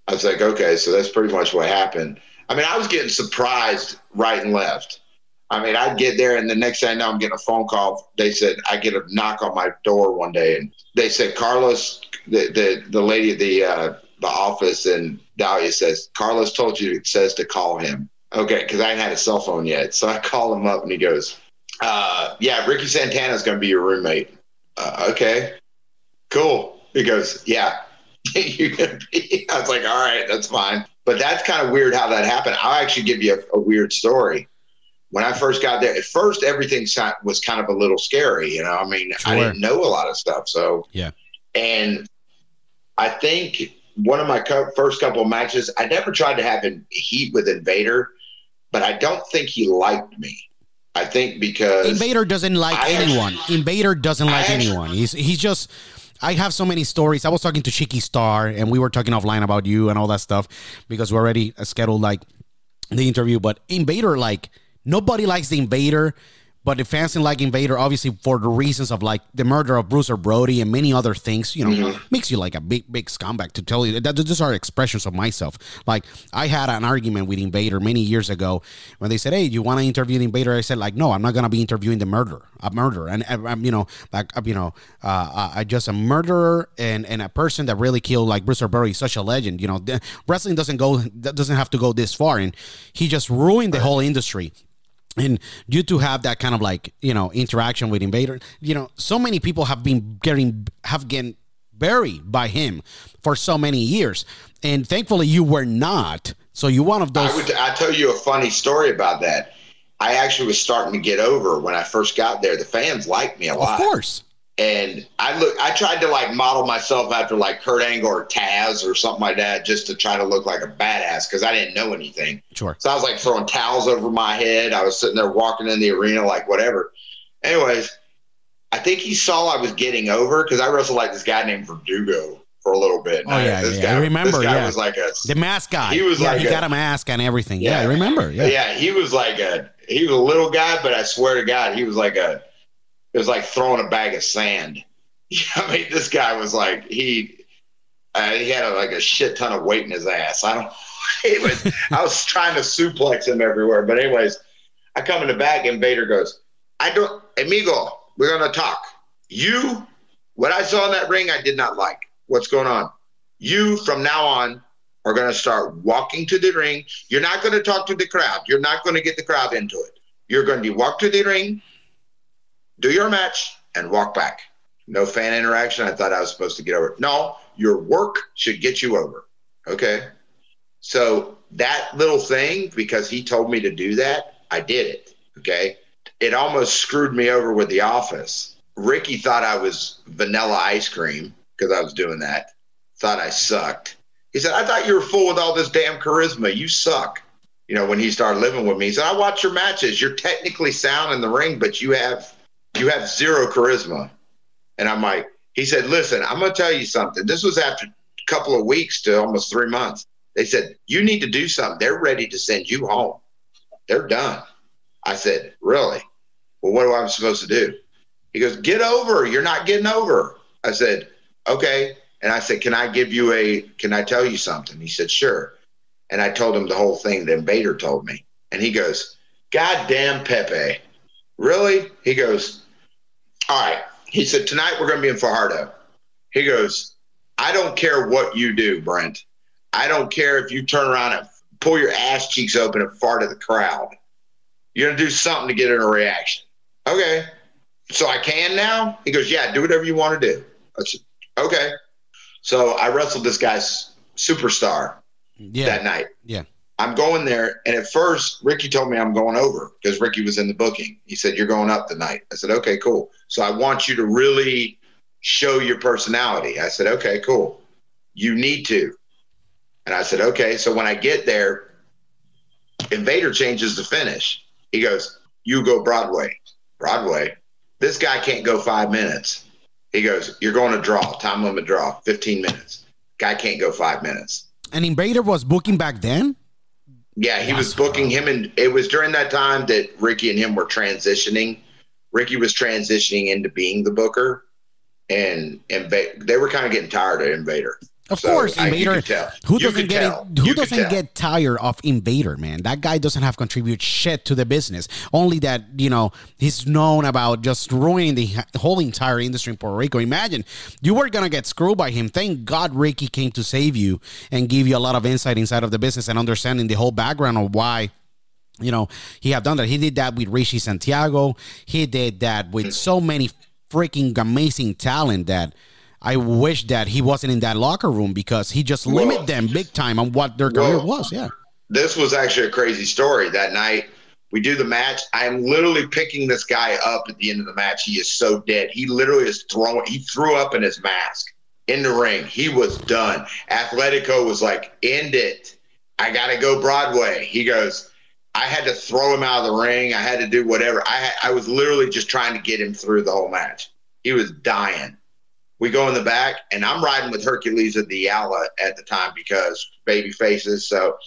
I was like, okay, so that's pretty much what happened. I mean, I was getting surprised right and left. I mean, I'd get there, and the next thing I know, I'm getting a phone call. They said I get a knock on my door one day, and they said Carlos, the the, the lady at the uh, the office, in Dahlia says Carlos told you says to call him. Okay, because I hadn't had a cell phone yet, so I call him up, and he goes, uh, "Yeah, Ricky Santana is going to be your roommate." Uh, okay, cool. He goes, "Yeah, you're gonna be." I was like, "All right, that's fine." But that's kind of weird how that happened. I'll actually give you a, a weird story when I first got there, at first everything was kind of a little scary. You know, I mean, sure. I didn't know a lot of stuff. So yeah, and I think one of my co- first couple of matches, I never tried to have him heat with Invader, but I don't think he liked me. I think because Invader doesn't like I anyone. Actually, Invader doesn't like actually, anyone. He's he's just. I have so many stories. I was talking to Chicky Star, and we were talking offline about you and all that stuff because we already scheduled like the interview. But Invader, like Nobody likes the Invader, but the fans didn't like Invader, obviously for the reasons of like the murder of Bruiser Brody and many other things. You know, mm-hmm. makes you like a big, big scumbag. To tell you that these are expressions of myself. Like I had an argument with Invader many years ago when they said, "Hey, you want to interview the Invader?" I said, "Like, no, I'm not gonna be interviewing the murderer, a murderer." And I'm, you know, like, you know, uh, I just a murderer and and a person that really killed like Bruiser Brody, such a legend. You know, wrestling doesn't go doesn't have to go this far, and he just ruined the whole industry and you to have that kind of like you know interaction with invader you know so many people have been getting have getting buried by him for so many years. And thankfully you were not. So you one of those I, would, I tell you a funny story about that. I actually was starting to get over when i first got there. The fans liked me a lot. of course and I look, I tried to like model myself after like Kurt Angle or Taz or something like that, just to try to look like a badass because I didn't know anything. Sure. So I was like throwing towels over my head. I was sitting there walking in the arena like whatever. Anyways, I think he saw I was getting over because I wrestled like this guy named Verdugo for a little bit. Oh yeah, this yeah. Guy, I remember. This guy yeah. was like a the mask guy. He was yeah, like he a, got a mask and everything. Yeah, yeah, I remember. Yeah, yeah. He was like a he was a little guy, but I swear to God, he was like a it was like throwing a bag of sand. I mean, this guy was like he uh, he had a, like a shit ton of weight in his ass. I don't. It was, I was trying to suplex him everywhere, but anyways, I come in the back and Vader goes, "I don't, amigo, we're gonna talk. You, what I saw in that ring, I did not like. What's going on? You from now on are gonna start walking to the ring. You're not gonna talk to the crowd. You're not gonna get the crowd into it. You're gonna walk to the ring, do your match, and walk back." no fan interaction. I thought I was supposed to get over. No, your work should get you over. Okay. So that little thing, because he told me to do that, I did it. Okay. It almost screwed me over with the office. Ricky thought I was vanilla ice cream. because I was doing that. Thought I sucked. He said, I thought you were full with all this damn charisma. You suck. You know, when he started living with me, he said, I watch your matches. You're technically sound in the ring, but you have you have zero charisma. And I'm like, he said, listen, I'm gonna tell you something. This was after a couple of weeks to almost three months. They said, you need to do something. They're ready to send you home. They're done. I said, really? Well, what am I supposed to do? He goes, get over. You're not getting over. I said, okay. And I said, can I give you a, can I tell you something? He said, sure. And I told him the whole thing that Invader told me. And he goes, God damn Pepe. Really? He goes, all right. He said, tonight we're going to be in Fajardo. He goes, I don't care what you do, Brent. I don't care if you turn around and pull your ass cheeks open and fart at the crowd. You're going to do something to get in a reaction. Okay. So I can now? He goes, Yeah, do whatever you want to do. I said, Okay. So I wrestled this guy's superstar Yeah. that night. Yeah. I'm going there, and at first Ricky told me I'm going over because Ricky was in the booking. He said you're going up tonight. I said okay, cool. So I want you to really show your personality. I said okay, cool. You need to. And I said okay. So when I get there, Invader changes the finish. He goes, "You go Broadway." Broadway. This guy can't go five minutes. He goes, "You're going to draw. Time limit draw. 15 minutes. Guy can't go five minutes." And Invader was booking back then? Yeah, he was booking him, and it was during that time that Ricky and him were transitioning. Ricky was transitioning into being the booker, and and they were kind of getting tired of Invader. Of So, course, uh, I- Invader. could tell. Who You doesn't get tell. it? Who You doesn't get tired of Invader, man? That guy doesn't have contribute shit to the business. Only that you know he's known about just ruining the whole entire industry in Puerto Rico. Imagine you were gonna get screwed by him. Thank God Ricky came to save you and give you a lot of insight inside of the business and understanding the whole background of why you know, he have done that. He did that with Rishi Santiago. He did that with hmm. so many freaking amazing talent that I wish that he wasn't in that locker room because he just Well- limited them big time on what their career Well- was. Yeah. This was actually a crazy story. That night, we do the match. I'm literally picking this guy up at the end of the match. He is so dead. He literally is throwing. He threw up in his mask in the ring. He was done. Atletico was like, "End it. I got to go Broadway." He goes. I had to throw him out of the ring. I had to do whatever. I I was literally just trying to get him through the whole match. He was dying. We go in the back, and I'm riding with Hercules at the Ala at the time because baby faces. So,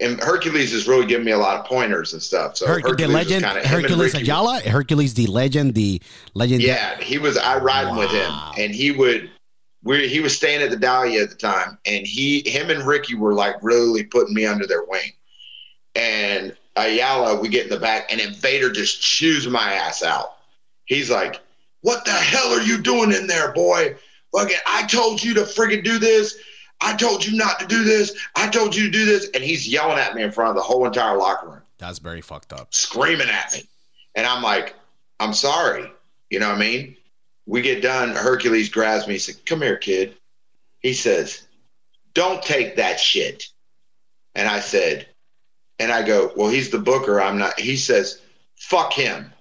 and Hercules is really giving me a lot of pointers and stuff. So Her- Hercules was legend, Hercules Ayala, Hercules the legend, the legend. Yeah, he was. I riding with him, and he would. We he was staying at the Dahlia at the time, and he, him, and Ricky were like really putting me under their wing. And Ayala, we get in the back, and Invader just chews my ass out. He's like, "What the hell are you doing in there, boy? Fucking, I told you to friggin' do this. I told you not to do this. I told you to do this." And he's yelling at me in front of the whole entire locker room That's very fucked up. screaming at me. And I'm like, I'm sorry. You know what I mean? We get done. Hercules grabs me. He said, Come here, kid. He says, Don't take that shit. And I said, and I go, Well, he's the booker. I'm not. He says, Fuck him.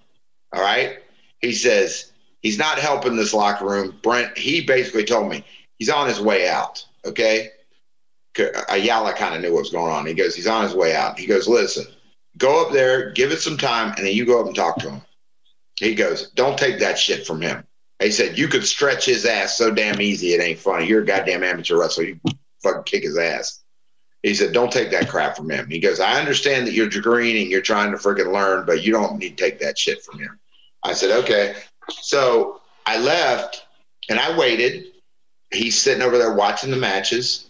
All right. He says, He's not helping this locker room. Brent, he basically told me he's on his way out. Okay. Ayala uh, kind of knew what was going on. He goes, He's on his way out. He goes, Listen, go up there, give it some time, and then you go up and talk to him. He goes, Don't take that shit from him. He said, You could stretch his ass so damn easy, it ain't funny. You're a goddamn amateur wrestler. You fucking kick his ass. He said, Don't take that crap from him. He goes, I understand that you're green and you're trying to freaking learn, but you don't need to take that shit from him. I said, Okay. So I left and I waited. He's sitting over there watching the matches.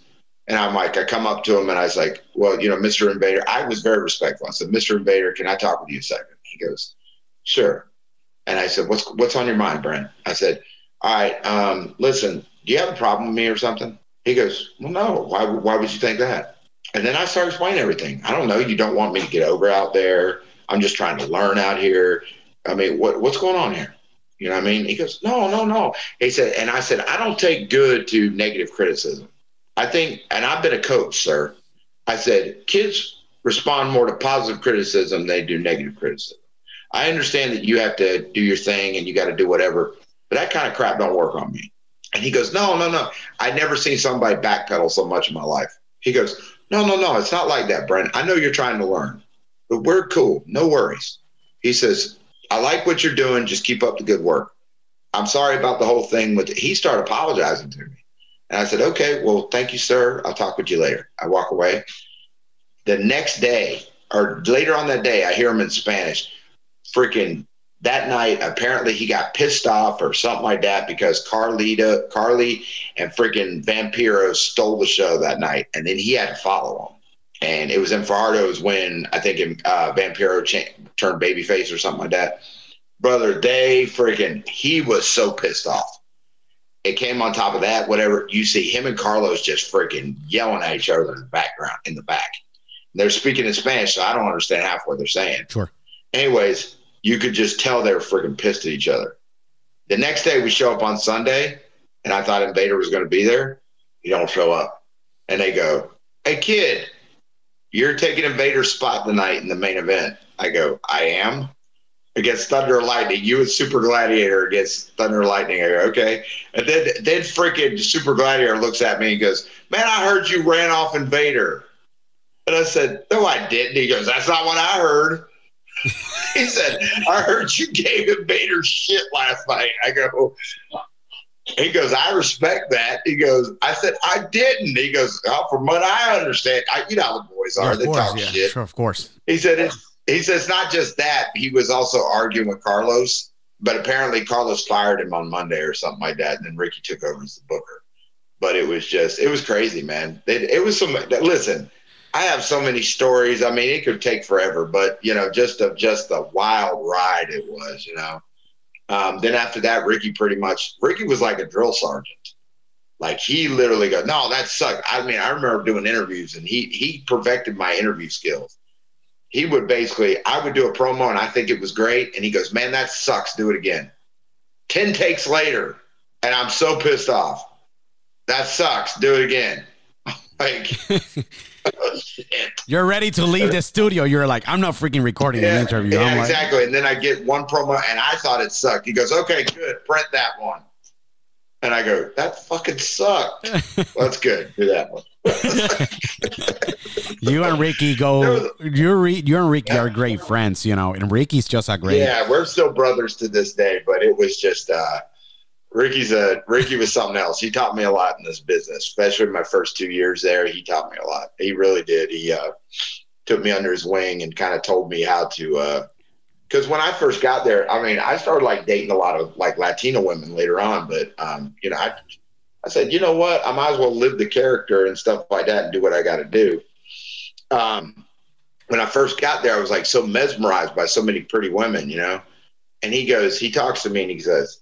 And I'm like, I come up to him and I was like, well, you know, Mr. Invader, I was very respectful. I said, Mr. Invader, can I talk with you a second? He goes, sure. And I said, what's, what's on your mind, Brent? I said, all right, um, listen, do you have a problem with me or something? He goes, well, no, why, why would you think that? And then I start explaining everything. I don't know. You don't want me to get over out there. I'm just trying to learn out here. I mean, what, what's going on here? You know what I mean? He goes, no, no, no. He said, and I said, I don't take good to negative criticism. I think, and I've been a coach, sir. I said, kids respond more to positive criticism than they do negative criticism. I understand that you have to do your thing and you got to do whatever, but that kind of crap don't work on me. And he goes, No, no, no. I'd never seen somebody backpedal so much in my life. He goes, No, no, no. It's not like that, Brent. I know you're trying to learn, but we're cool. No worries. He says, I like what you're doing. Just keep up the good work. I'm sorry about the whole thing with he started apologizing to me. And I said, Okay, well, thank you, sir. I'll talk with you later. I walk away. The next day, or later on that day, I hear him in Spanish. Freaking that night, apparently he got pissed off or something like that because Carlito, Carly and freaking Vampiro stole the show that night, and then he had to follow them. And it was in Fajardo's when I think uh, Vampiro cha- turned babyface or something like that. Brother, they freaking he was so pissed off. It came on top of that, whatever you see him and Carlos just freaking yelling at each other in the background, in the back. They're speaking in Spanish, so I don't understand half what they're saying. Sure. Anyways, you could just tell they were freaking pissed at each other. The next day we show up on Sunday, and I thought Invader was going to be there. He don't show up, and they go, "Hey kid, you're taking Invader's spot tonight in the main event." I go, "I am." Against Thunder Lightning, you and Super Gladiator against Thunder Lightning. I go, okay. And then then freaking Super Gladiator looks at me and goes, Man, I heard you ran off Invader. And I said, No, I didn't. He goes, That's not what I heard. he said, I heard you gave Invader shit last night. I go, he goes, I respect that. He goes, I said, I didn't. He goes, oh, from what I understand, I, you know how the boys are. Yeah, of they course, talk yeah, shit. Sure, of course. He said, it's, he says, not just that. He was also arguing with Carlos, but apparently Carlos fired him on Monday or something like that. And then Ricky took over as the booker. But it was just, it was crazy, man. It, it was some, listen, I have so many stories. I mean, it could take forever, but you know, just a just a wild ride it was. You know. Um, then after that, Ricky pretty much Ricky was like a drill sergeant. Like he literally goes, "No, that sucked." I mean, I remember doing interviews, and he he perfected my interview skills. He would basically, I would do a promo, and I think it was great, and he goes, "Man, that sucks. Do it again." Ten takes later, and I'm so pissed off. That sucks. Do it again. like. oh. You're ready to leave the studio. You're like, I'm not freaking recording an interview. Yeah, I'm like, exactly. And then I get one promo, and I thought it sucked. He goes, "Okay, good, print that one." And I go, "That fucking sucked." well, that's good. Do that one. you and Ricky go. You're re, you and Ricky are great friends, you know, and Ricky's just a great. Yeah, we're still brothers to this day, but it was just uh, Ricky's a Ricky was something else. He taught me a lot in this business, especially my first two years there. He taught me a lot. He really did. He uh, took me under his wing and kind of told me how to. Because when I first got there, I mean, I started like dating a lot of like Latino women later on, but um, you know, I I said, you know what, I might as well live the character and stuff like that and do what I got to do. Um, when I first got there, I was like so mesmerized by so many pretty women, you know. And he goes, he talks to me and he says,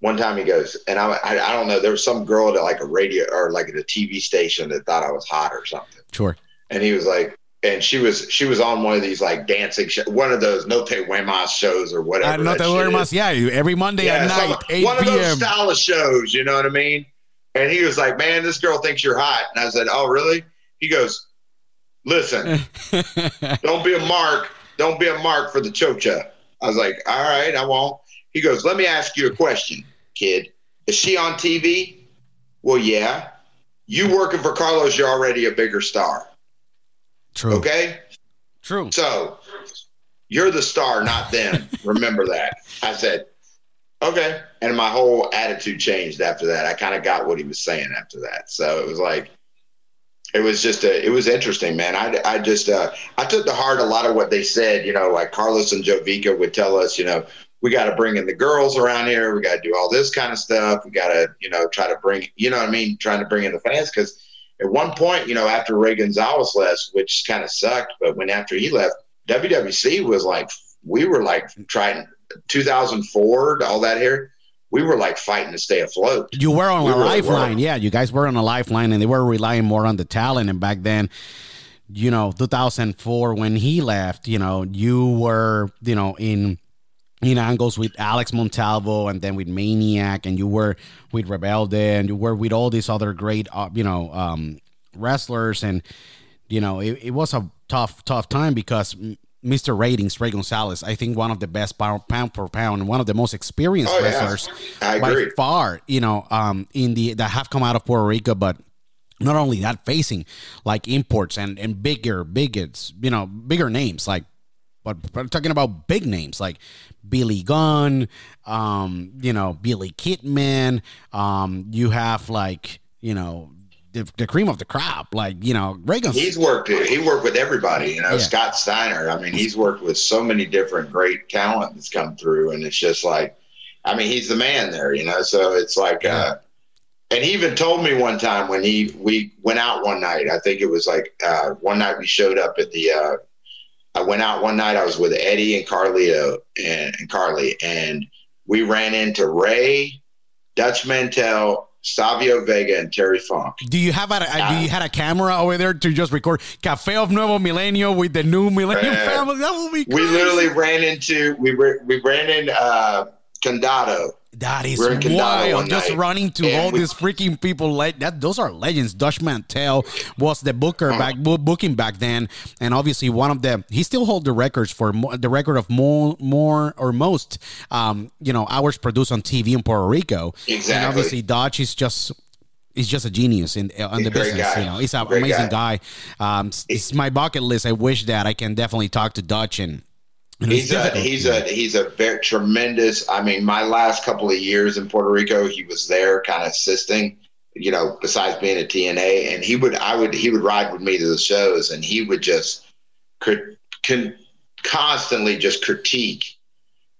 one time he goes, and I, I, I don't know, there was some girl at like a radio or like at a TV station that thought I was hot or something. Sure. And he was like, and she was she was on one of these like dancing show, one of those No Te Duermas shows or whatever. Uh, no te is. yeah, every Monday Yeah, at night, 8 one of those p.m. style of shows, you know what I mean? And he was like, "Man, this girl thinks you're hot." And I said, "Oh, really?" He goes, "Listen, don't be a mark. Don't be a mark for the chocha." I was like, "All right, I won't." He goes, "Let me ask you a question, kid. Is she on TV?" Well, yeah. You working for Carlos, you're already a bigger star. True. Okay? True. So you're the star, not them. Remember that. I said, okay. And my whole attitude changed after that. I kind of got what he was saying after that. So it was like, it was just a, it was interesting, man. I, I just, uh, I took to heart a lot of what they said, you know, like Carlos and Jovica would tell us, you know, we got to bring in the girls around here. We got to do all this kind of stuff. We got to, you know, try to bring, you know what I mean? Trying to bring in the fans. Cause at one point, you know, after Ray Gonzalez left, which kind of sucked, but when after he left, WWC was like, we were like trying 2004, all that here. We were like fighting to stay afloat. You were on We a lifeline, yeah. You guys were on a lifeline, and they were relying more on the talent. And back then, you know, 2004 when he left, you know, you were, you know, in in angles with Alex Montalvo, and then with Maniac, and you were with Rebelde, and you were with all these other great, uh, you know, um, wrestlers, and you know, it, it was a tough, tough time because Mr. Ratings, Ray Gonzalez, I think one of the best pound, pound per pound, one of the most experienced Oh, wrestlers I by agree. far, you know, um, in the that have come out of Puerto Rico, but not only that, facing like imports and and bigger, bigots, you know, bigger names like. But, but talking about big names like Billy Gunn, um, you know, Billy Kidman, um, you have like, you know, the, the cream of the crop, like, you know, Reagan. He's worked. He worked with everybody. You know, Yeah. Scott Steiner. I mean, he's worked with so many different great talent that's come through, and it's just like, I mean, he's the man there. You know, so it's like, uh, and he even told me one time when he we went out one night. I think it was like uh, one night we showed up at the. Uh, I went out one night. I was with Eddie and Carlito uh, and, and Carly, and we ran into Ray, Dutch Mantell, Savio Vega, and Terry Funk. Do you have a, a- do you uh, had a camera over there to just record Cafe of Nuevo Milenio with the new Millennium Man. family? That would be we literally ran into we were we ran in uh Condado. That is in wild. Just night, running to and all we- these freaking people. Like that, those are legends. Dutch Mantell was the booker Uh-huh. back bo- booking back then, and obviously one of them. he still hold the records for mo- the record of more more or most um you know hours produced on TV in Puerto Rico. Exactly. And obviously Dutch is just. He's just a genius in on the Great business, guy. you know. He's an Great amazing guy. Um, it's, it's my bucket list. I wish that I can definitely talk to Dutch and. He's a he's a he's a very tremendous. I mean, my last couple of years in Puerto Rico, he was there, kind of assisting. You know, besides being a TNA, and he would I would he would ride with me to the shows, and he would just could can constantly just critique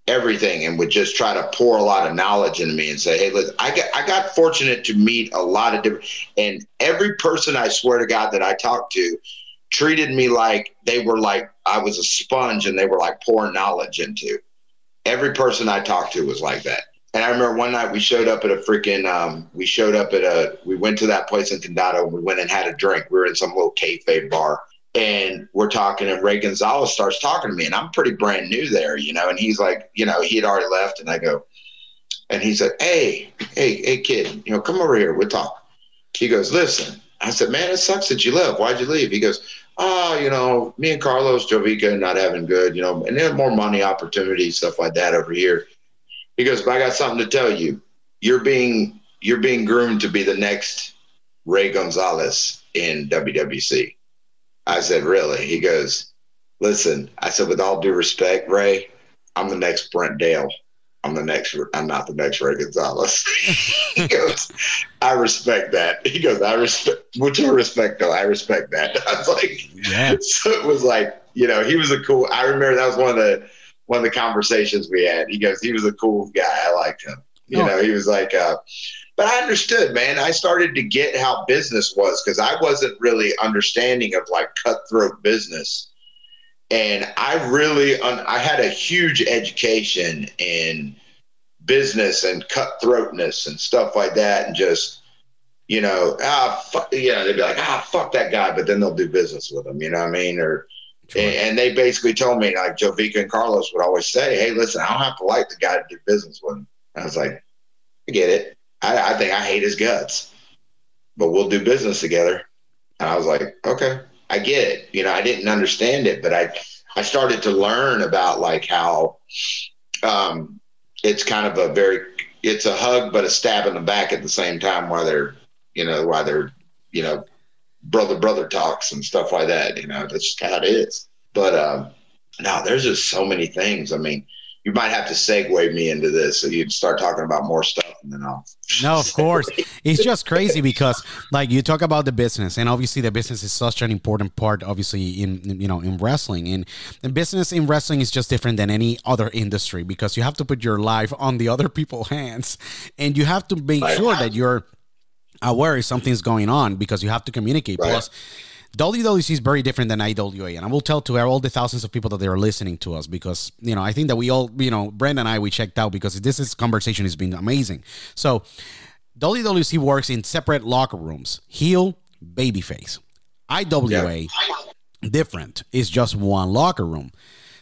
everything and would just try to pour a lot of knowledge into me and say, "Hey, listen, I got I got fortunate to meet a lot of different, and every person I swear to God that I talked to treated me like they were like I was a sponge and they were like pouring knowledge into. Every person I talked to was like that. And I remember one night we showed up at a freaking um, we showed up at a we went to that place in Condado and we went and had a drink. We were in some little cafe bar and we're talking and Ray Gonzalez starts talking to me and I'm pretty brand new there, you know, and he's like, you know, he had already left and I go and he said, Hey, hey, hey kid, you know, come over here, we'll talk. He goes, Listen. I said, Man, it sucks that you left. Why'd you leave? He goes, Oh, you know, me and Carlos Jovica not having good, you know, and then more money opportunities, stuff like that over here. He goes, But I got something to tell you. You're being you're being groomed to be the next Ray Gonzalez in WWC. I said, Really? He goes, Listen, I said, with all due respect, Ray, I'm the next Brent Dail. I'm the next, I'm not the next Ray Gonzalez. he goes, I respect that. He goes, I respect, with your respect, though, I respect that. I was like, yeah. so it was like, you know, he was a cool, I remember that was one of the, one of the conversations we had. He goes, he was a cool guy. I liked him. You Oh. know, he was like, uh, but I understood, man. I started to get how business was because I wasn't really understanding of like cutthroat business. And I really, un- I had a huge education in business and cutthroatness and stuff like that. And just, you know, ah, fuck, yeah, they'd be like, ah, fuck that guy. But then they'll do business with him, you know what I mean? Or, and, and they basically told me, like Jovica and Carlos would always say, hey, listen, I don't have to like the guy to do business with him. I was like, I get it. I, I think I hate his guts, but we'll do business together. And I was like, okay, I get it. You know, I didn't understand it, but I, I started to learn about like how, um, it's kind of a very, it's a hug, but a stab in the back at the same time while they're, you know, while they're, you know, brother, brother talks and stuff like that. You know, that's just how it is. But, um, no, there's just so many things. I mean, you might have to segue me into this so you'd start talking about more stuff and then I'll No, of course. It's just crazy because like you talk about the business and obviously the business is such an important part obviously in you know in wrestling and the business in wrestling is just different than any other industry because you have to put your life on the other people's hands and you have to make Right. sure that you're aware if something's going on because you have to communicate. Right. Plus WWC is very different than IWA, and I will tell to all the thousands of people that they are listening to us because you know I think that we all you know Brand and I we checked out because this is conversation has been amazing. So WWC works in separate locker rooms, heel, babyface. IWA different. It's just one locker room.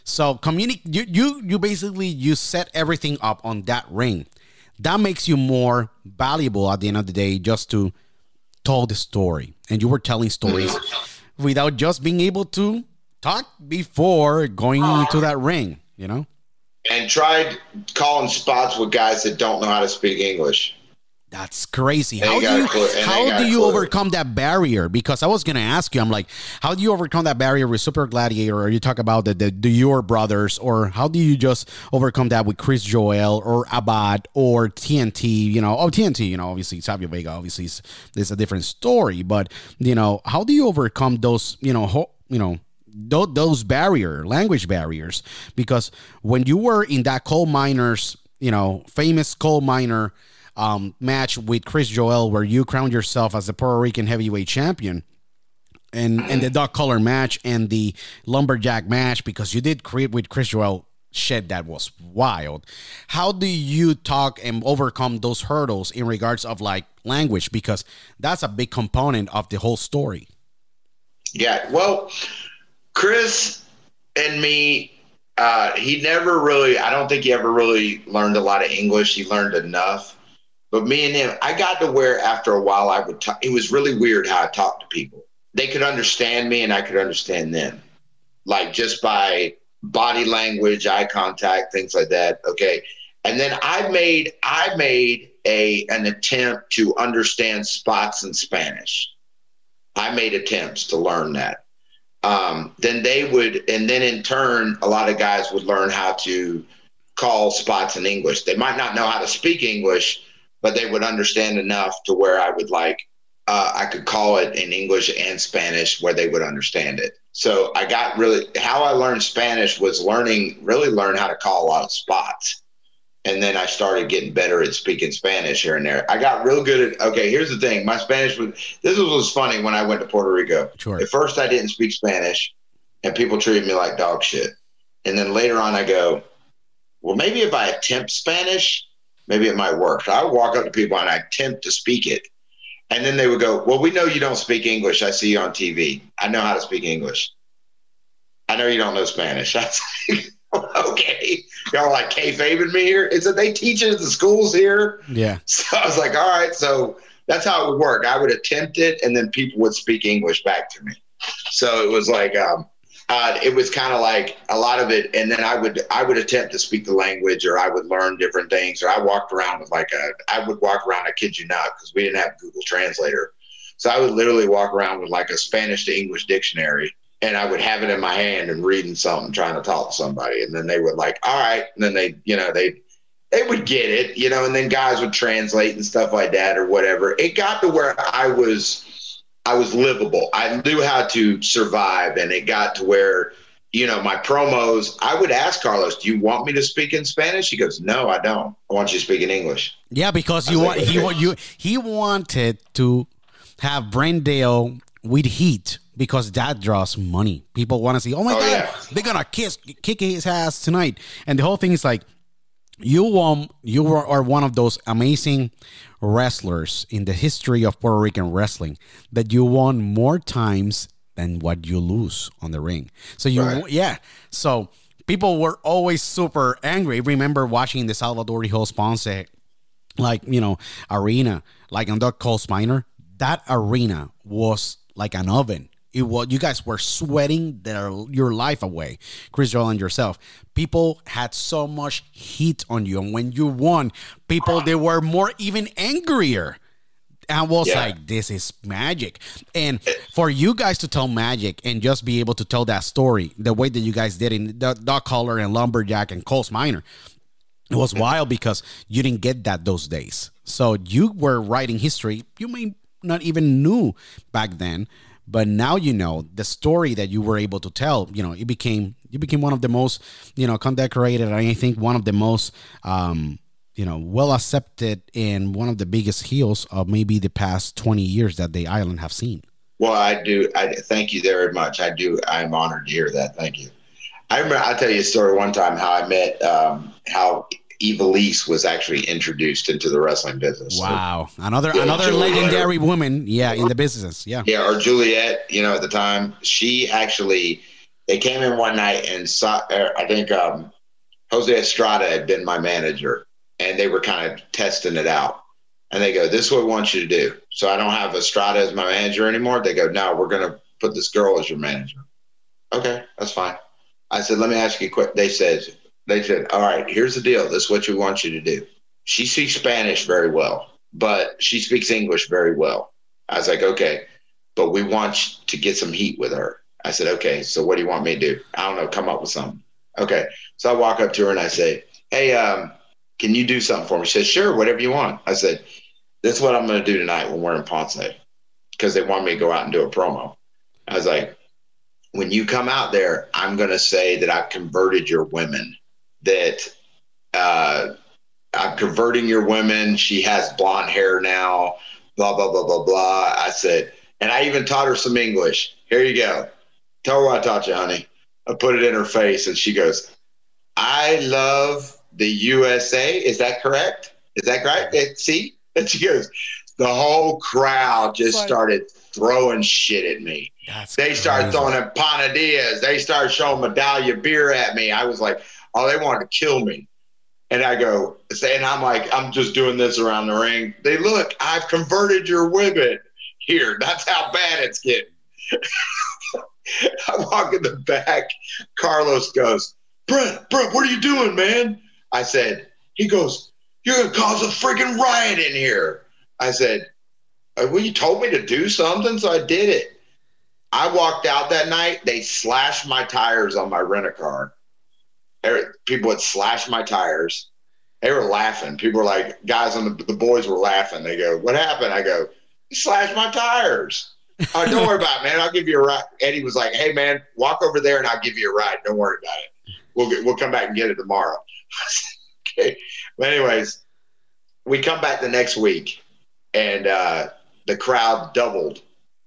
So communicate you, you you basically you set everything up on that ring. That makes you more valuable at the end of the day just to tell the story. And you were telling stories without just being able to talk before going into that ring. You know, and tried calling spots with guys that don't know how to speak English. That's crazy. How do you clear- how do you clear. overcome that barrier? Because I was gonna ask you, I'm like, how do you overcome that barrier with Super Gladiator? Or you talk about the, the the your brothers, or how do you just overcome that with Chris Joel or Abad or TNT? You know, oh TNT, you know, obviously Savio Vega, obviously is, is a different story, but you know, how do you overcome those? You know, ho, you know. tho- Those barrier, language barriers, because when you were in that coal miners, you know, famous coal miner um, match with Chris Joel, where you crowned yourself as the Puerto Rican heavyweight champion, and and the dog collar match and the lumberjack match, because you did create with Chris Joel shit that was wild. How do you talk and overcome those hurdles in regards of like language? Because that's a big component of the whole story. Yeah. Well, Chris and me, uh, he never really, I don't think he ever really learned a lot of English. He learned enough. But me and him, I got to where after a while I would talk. It was really weird how I talked to people. They could understand me and I could understand them. Like just by body language, eye contact, things like that. Okay. And then I made, I made a, an attempt to understand spots in Spanish. I made attempts to learn that. Um, then they would, and then in turn, a lot of guys would learn how to call spots in English. They might not know how to speak English, but they would understand enough to where I would like, uh, I could call it in English and Spanish where they would understand it. So I got really, how I learned Spanish was learning, really learn how to call a lot of spots. And then I started getting better at speaking Spanish here and there. I got real good at, okay, here's the thing. My Spanish was, this was, was funny when I went to Puerto Rico. Sure. At first, I didn't speak Spanish, and people treated me like dog shit. And then later on, I go, well, maybe if I attempt Spanish, maybe it might work. So I would walk up to people and I attempt to speak it. And then they would go, well, we know you don't speak English. I see you on TV. I know how to speak English. I know you don't know Spanish. I was like, okay. Y'all like kayfabing me here? It's that they teach it at the schools here. Yeah. So I was like, all right. So that's how it would work. I would attempt it, and then people would speak English back to me. So it was like, um, uh, it was kind of like a lot of it, and then I would I would attempt to speak the language, or I would learn different things, or I walked around with like a I would walk around. I kid you not, because we didn't have Google Translator, so I would literally walk around with like a Spanish to English dictionary, and I would have it in my hand and reading something, trying to talk to somebody, and then they would like, all right, and then they, you know, they they would get it, you know, and then guys would translate and stuff like that or whatever. It got to where I was I was livable. I knew how to survive and it got to where, you know, my promos, I would ask Carlos, "Do you want me to speak in Spanish?" He goes, "No, I don't. I want you to speak in English." Yeah, because you want like, he want you he wanted to have Brent Dail with heat because that draws money. People want to see, oh my Oh, god, yeah. they're gonna kiss kick his ass tonight, and the whole thing is like you um you are, are one of those amazing wrestlers in the history of Puerto Rican wrestling that you won more times than what you lose on the ring. So you Right. yeah. So people were always super angry. Remember watching the Salvador Dijols Ponce like you know arena like on the Coal Miner that arena was like an oven it was you guys were sweating their your life away Chris Joel and yourself people had so much heat on you and when you won people they were more even angrier I was Yeah. like, this is magic. And for you guys to tell magic and just be able to tell that story the way that you guys did in the Dog Collar and Lumberjack and Coles Miner, it was mm-hmm. wild because you didn't get that those days. So you were writing history you may not even knew back then, but now you know the story that you were able to tell. You know, it became you became one of the most you know condecorated. and I think one of the most um, you know well accepted and one of the biggest heels of maybe the past twenty years that the island have seen. Well, I do. I thank you very much. I do. I'm honored to hear that. Thank you. I remember. I'll tell you a story. One time, how I met, um, how Ivelisse was actually introduced into the wrestling business. Wow, another Yeah, another Juliet. legendary woman, yeah, in the business, yeah. Yeah, or Juliet. You know, at the time, she actually they came in one night and saw. er, I think um, Jose Estrada had been my manager, and they were kind of testing it out. And they go, "This is what we want you to do." So I don't have Estrada as my manager anymore. They go, "No, we're going to put this girl as your manager." Okay, that's fine. I said, let me ask you a quick. They said, they said, all right, here's the deal. This is what we want you to do. She speaks Spanish very well, but she speaks English very well. I was like, okay, but we want to get some heat with her. I said, okay, so what do you want me to do? I don't know, come up with something. Okay. So I walk up to her and I say, hey, um, can you do something for me? She says, sure, whatever you want. I said, this is what I'm going to do tonight when we're in Ponce because they want me to go out and do a promo. I was like, when you come out there, I'm going to say that I've converted your women, that uh, I'm converting your women. She has blonde hair now, blah, blah, blah, blah, blah. I said, and I even taught her some English. Here you go. Tell her what I taught you, honey. I put it in her face and she goes, I love the USA. Is that correct? Is that right? See? And she goes, the whole crowd just started throwing shit at me. That's they started throwing empanadillas. They started showing Medalla beer at me. I was like, oh, they wanted to kill me. And I go, and I'm like, I'm just doing this around the ring. They look, I've converted your women here. That's how bad it's getting. I walk in the back. Carlos goes, Brent, Brent, what are you doing, man? I said, he goes, you're going to cause a freaking riot in here. I said, uh, well, you told me to do something, so I did it. I walked out that night. They slashed my tires on my rent a car. People would slash my tires. They were laughing. People were like, guys on the, the boys were laughing. They go, what happened? I go, you slashed my tires. Oh, don't worry about it, man. I'll give you a ride. Eddie was like, hey, man, walk over there and I'll give you a ride. Don't worry about it. We'll, get, we'll come back and get it tomorrow. okay. But anyways, we come back the next week and uh, the crowd doubled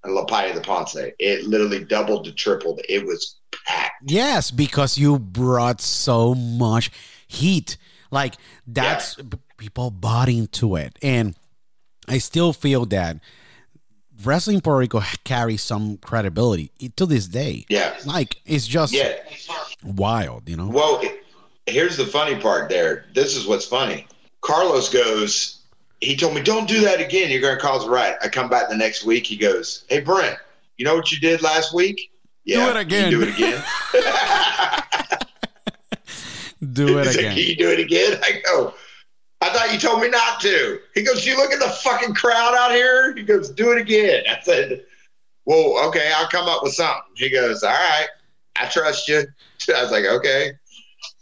in La Playa de Ponce. It literally doubled to tripled. It was packed. Yes, because you brought so much heat. Like that's people bought into it. And I still feel that wrestling Puerto Rico carries some credibility to this day. Yeah. Like it's just yeah. wild, you know? Well, here's the funny part there. This is what's funny. Carlos goes, he told me, don't do that again. You're going to cause a riot. I come back the next week. He goes, hey, Brent, you know what you did last week? Yeah. Do it again. do it again. do it again. Can you do it again? I go, I thought you told me not to. He goes, you look at the fucking crowd out here? He goes, do it again. I said, well, okay, I'll come up with something. He goes, all right, I trust you. I was like, okay.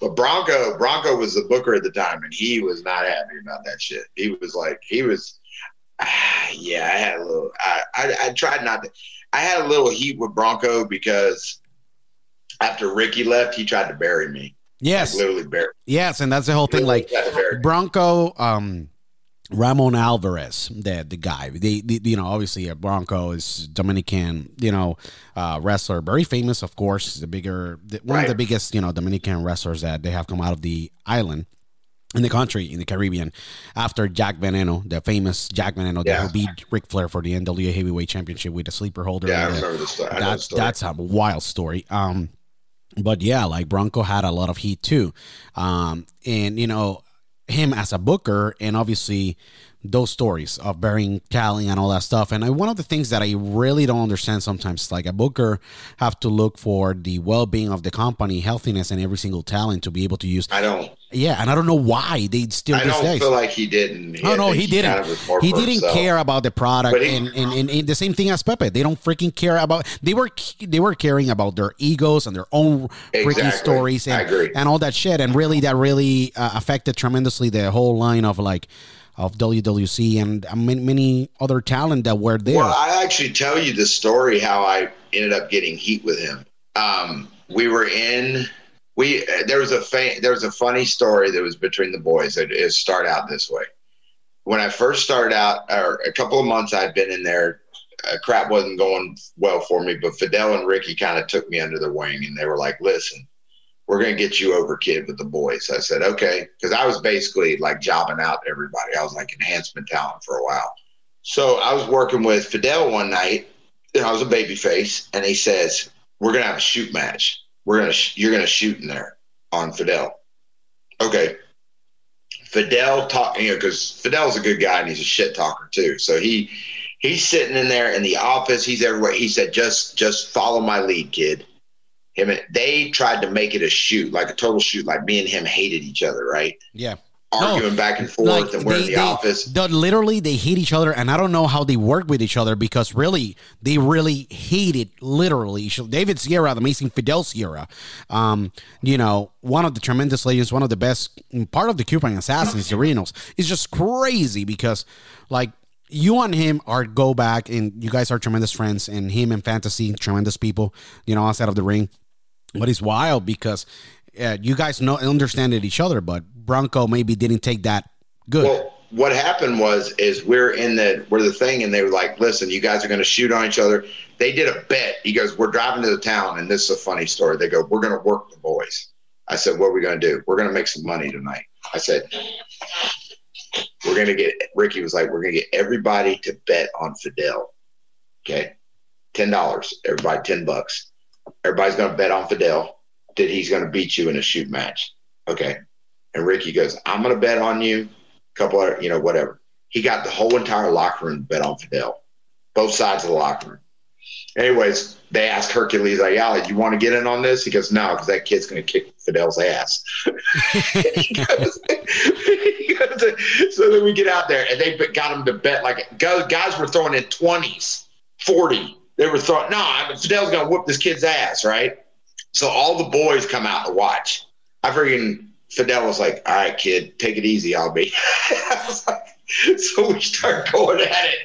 But Bronco, Bronco was the booker at the time, and he was not happy about that shit. He was like, he was, ah, yeah. I had a little. I, I, I tried not to. I had a little heat with Bronco because after Ricky left, he tried to bury me. Yes, like literally bury. Yes, and that's the whole thing. Like Bronco, um, Ramon Alvarez, the the guy. They, they you know, obviously a Bronco is Dominican, you know, uh, wrestler, very famous, of course, the bigger, the, one right. of the biggest, you know, Dominican wrestlers that they have come out of the island in the country in the Caribbean after Jack Veneno, the famous Jack Veneno yeah. that beat Ric Flair for the NWA Heavyweight Championship with a sleeper holder. Yeah, I remember the story. That's story. that's a wild story. Um, but yeah, like Bronco had a lot of heat too, um, and you know him as a booker and obviously those stories of burying talent and all that stuff. And I, one of the things that I really don't understand sometimes, like a booker have to look for the well-being of the company, healthiness, and every single talent to be able to use. I don't. Yeah, and I don't know why they still. I don't days. feel like he didn't. He, oh no, he, he didn't. He didn't himself. care about the product, he, and, and, and, and, the same thing as Pepe. They don't freaking care about. They were they were caring about their egos and their own exactly. freaking stories and and all that shit, and really that really uh, affected tremendously the whole line of like of WWC and many, many other talent that were there. Well, I actually tell you the story how I ended up getting heat with him. Um, we were in we there was a fa- there was a funny story that was between the boys. It, it started out this way. When I first started out, or a couple of months I'd been in there, uh, crap wasn't going well for me. But Fidel and Ricky kind of took me under their wing, and they were like, "Listen, we're going to get you over, kid, with the boys. I said, okay. Because I was basically like jobbing out everybody. I was like enhancement talent for a while. So I was working with Fidel one night, and I was a baby face, and he says, we're going to have a shoot match. We're going to, sh- you're going to shoot in there on Fidel. Okay. Fidel talk, you know, because Fidel's a good guy and he's a shit talker too. So he, he's sitting in there in the office. He's everywhere. He said, just, just follow my lead, kid him and they tried to make it a shoot, like a total shoot, like me and him hated each other, right? Yeah. Arguing No, back and forth, like and we're in the they- office. the- literally, they hate each other, and I don't know how they work with each other because really, they really hated. Literally, David Sierra, the amazing Fidel Sierra, um, you know, one of the tremendous legends, one of the best part of the Cuban assassins, the Renos, is just crazy because, like. You and him are go back, and you guys are tremendous friends, and him and Fantasy, tremendous people, you know, outside of the ring. But it's wild because uh, you guys know understand it each other, but Bronco maybe didn't take that good. Well, what happened was is we're in the we're the thing, and they were like, "Listen, you guys are going to shoot on each other." They did a bet. He goes, "We're driving to the town," and this is a funny story. They go, "We're going to work the boys." I said, "What are we going to do? We're going to make some money tonight." I said, "We're going to get." Ricky was like, "We're going to get everybody to bet on Fidel." Okay, ten dollars. Everybody, ten bucks. Everybody's going to bet on Fidel that he's going to beat you in a shoot match. Okay. And Ricky goes, I'm going to bet on you. A couple of, you know, whatever. He got the whole entire locker room to bet on Fidel, both sides of the locker room. Anyways, they asked Hercules, do you want to get in on this? He goes, no, because that kid's going to kick Fidel's ass. he goes, he goes, so then we get out there and they got him to bet like guys, guys were throwing in 20s, 40. They were thought, no, I Fidel's to whoop this kid's ass, right? So all the boys come out to watch. I freaking Fidel was like, "All right, kid, take it easy, I'll be." Like, so we start going at it,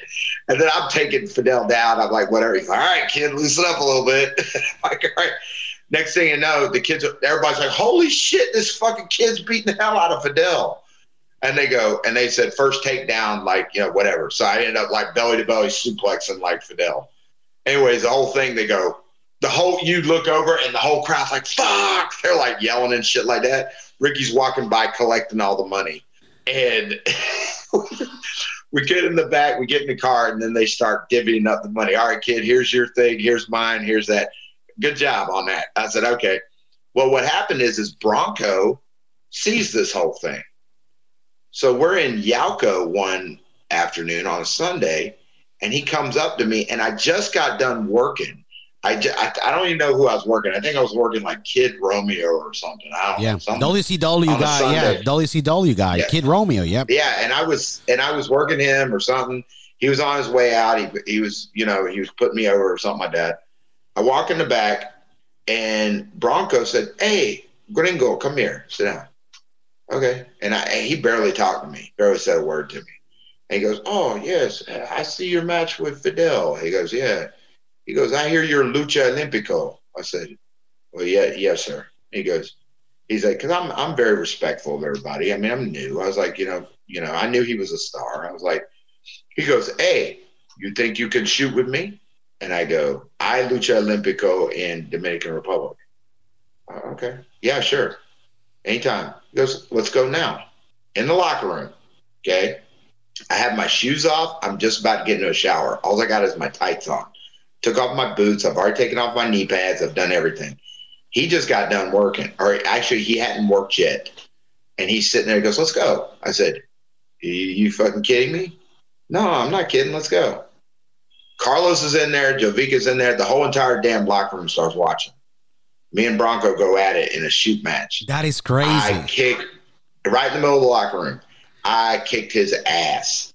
and then I'm taking Fidel down. I'm like, "Whatever." He's like, "All right, kid, loosen up a little bit." Like, all right. Next thing you know, the kids, everybody's like, "Holy shit, this fucking kid's beating the hell out of Fidel." And they go, and they said, first takedown, like, you know, whatever. So I ended up like belly to belly suplexing like Fidel. Anyways, the whole thing, they go, the whole you look over and the whole crowd's like fuck! They're like yelling and shit like that. Ricky's walking by collecting all the money. And we get in the back we get in the car and then they start divvying up the money. All right kid here's your thing. Here's mine. Here's that. Good job on that. I said okay. Well what happened is is bronco sees this whole thing. So we're in yauco one afternoon on a sunday and he comes up to me and i just got done working I, I, I don't even know who I was working. I think I was working like Kid Romeo or something. I don't yeah, know. Something. WCW guy, yeah. WCW guy, Yeah. Kid Romeo, yep. Yeah, and I was and I was working him or something. He was on his way out. He he was you know he was putting me over or something like that. I walk in the back, and Bronco said, "Hey, Gringo, come here, sit down." Okay, and I and he barely talked to me, barely said a word to me. And he goes, "Oh yes, I see your match with Fidel." He goes, "Yeah." He goes, "I hear you're Lucha Olympico." I said, "Well, yeah, yes, sir." He goes, he's like, because I'm I'm very respectful of everybody. I mean, I'm new. I was like, you know, you know, I knew he was a star. I was like, he goes, hey, you think you can shoot with me? And I go, I lucha olympico in Dominican Republic. "Oh, okay, yeah, sure, anytime. He goes, let's go now, in the locker room. Okay, I have my shoes off. I'm just about to get into a shower. All I got is my tights on. Took off my boots. I've already taken off my knee pads. I've done everything he just got done working, or actually, he hadn't worked yet. And he's sitting there. He goes, "Let's go." I said, "You, you fucking kidding me?" No, I'm not kidding. Let's go. Carlos is in there. Jovica's in there. The whole entire damn locker room starts watching. Me and Bronco go at it in a shoot match. That is crazy. I kick right in the middle of the locker room. I kicked his ass.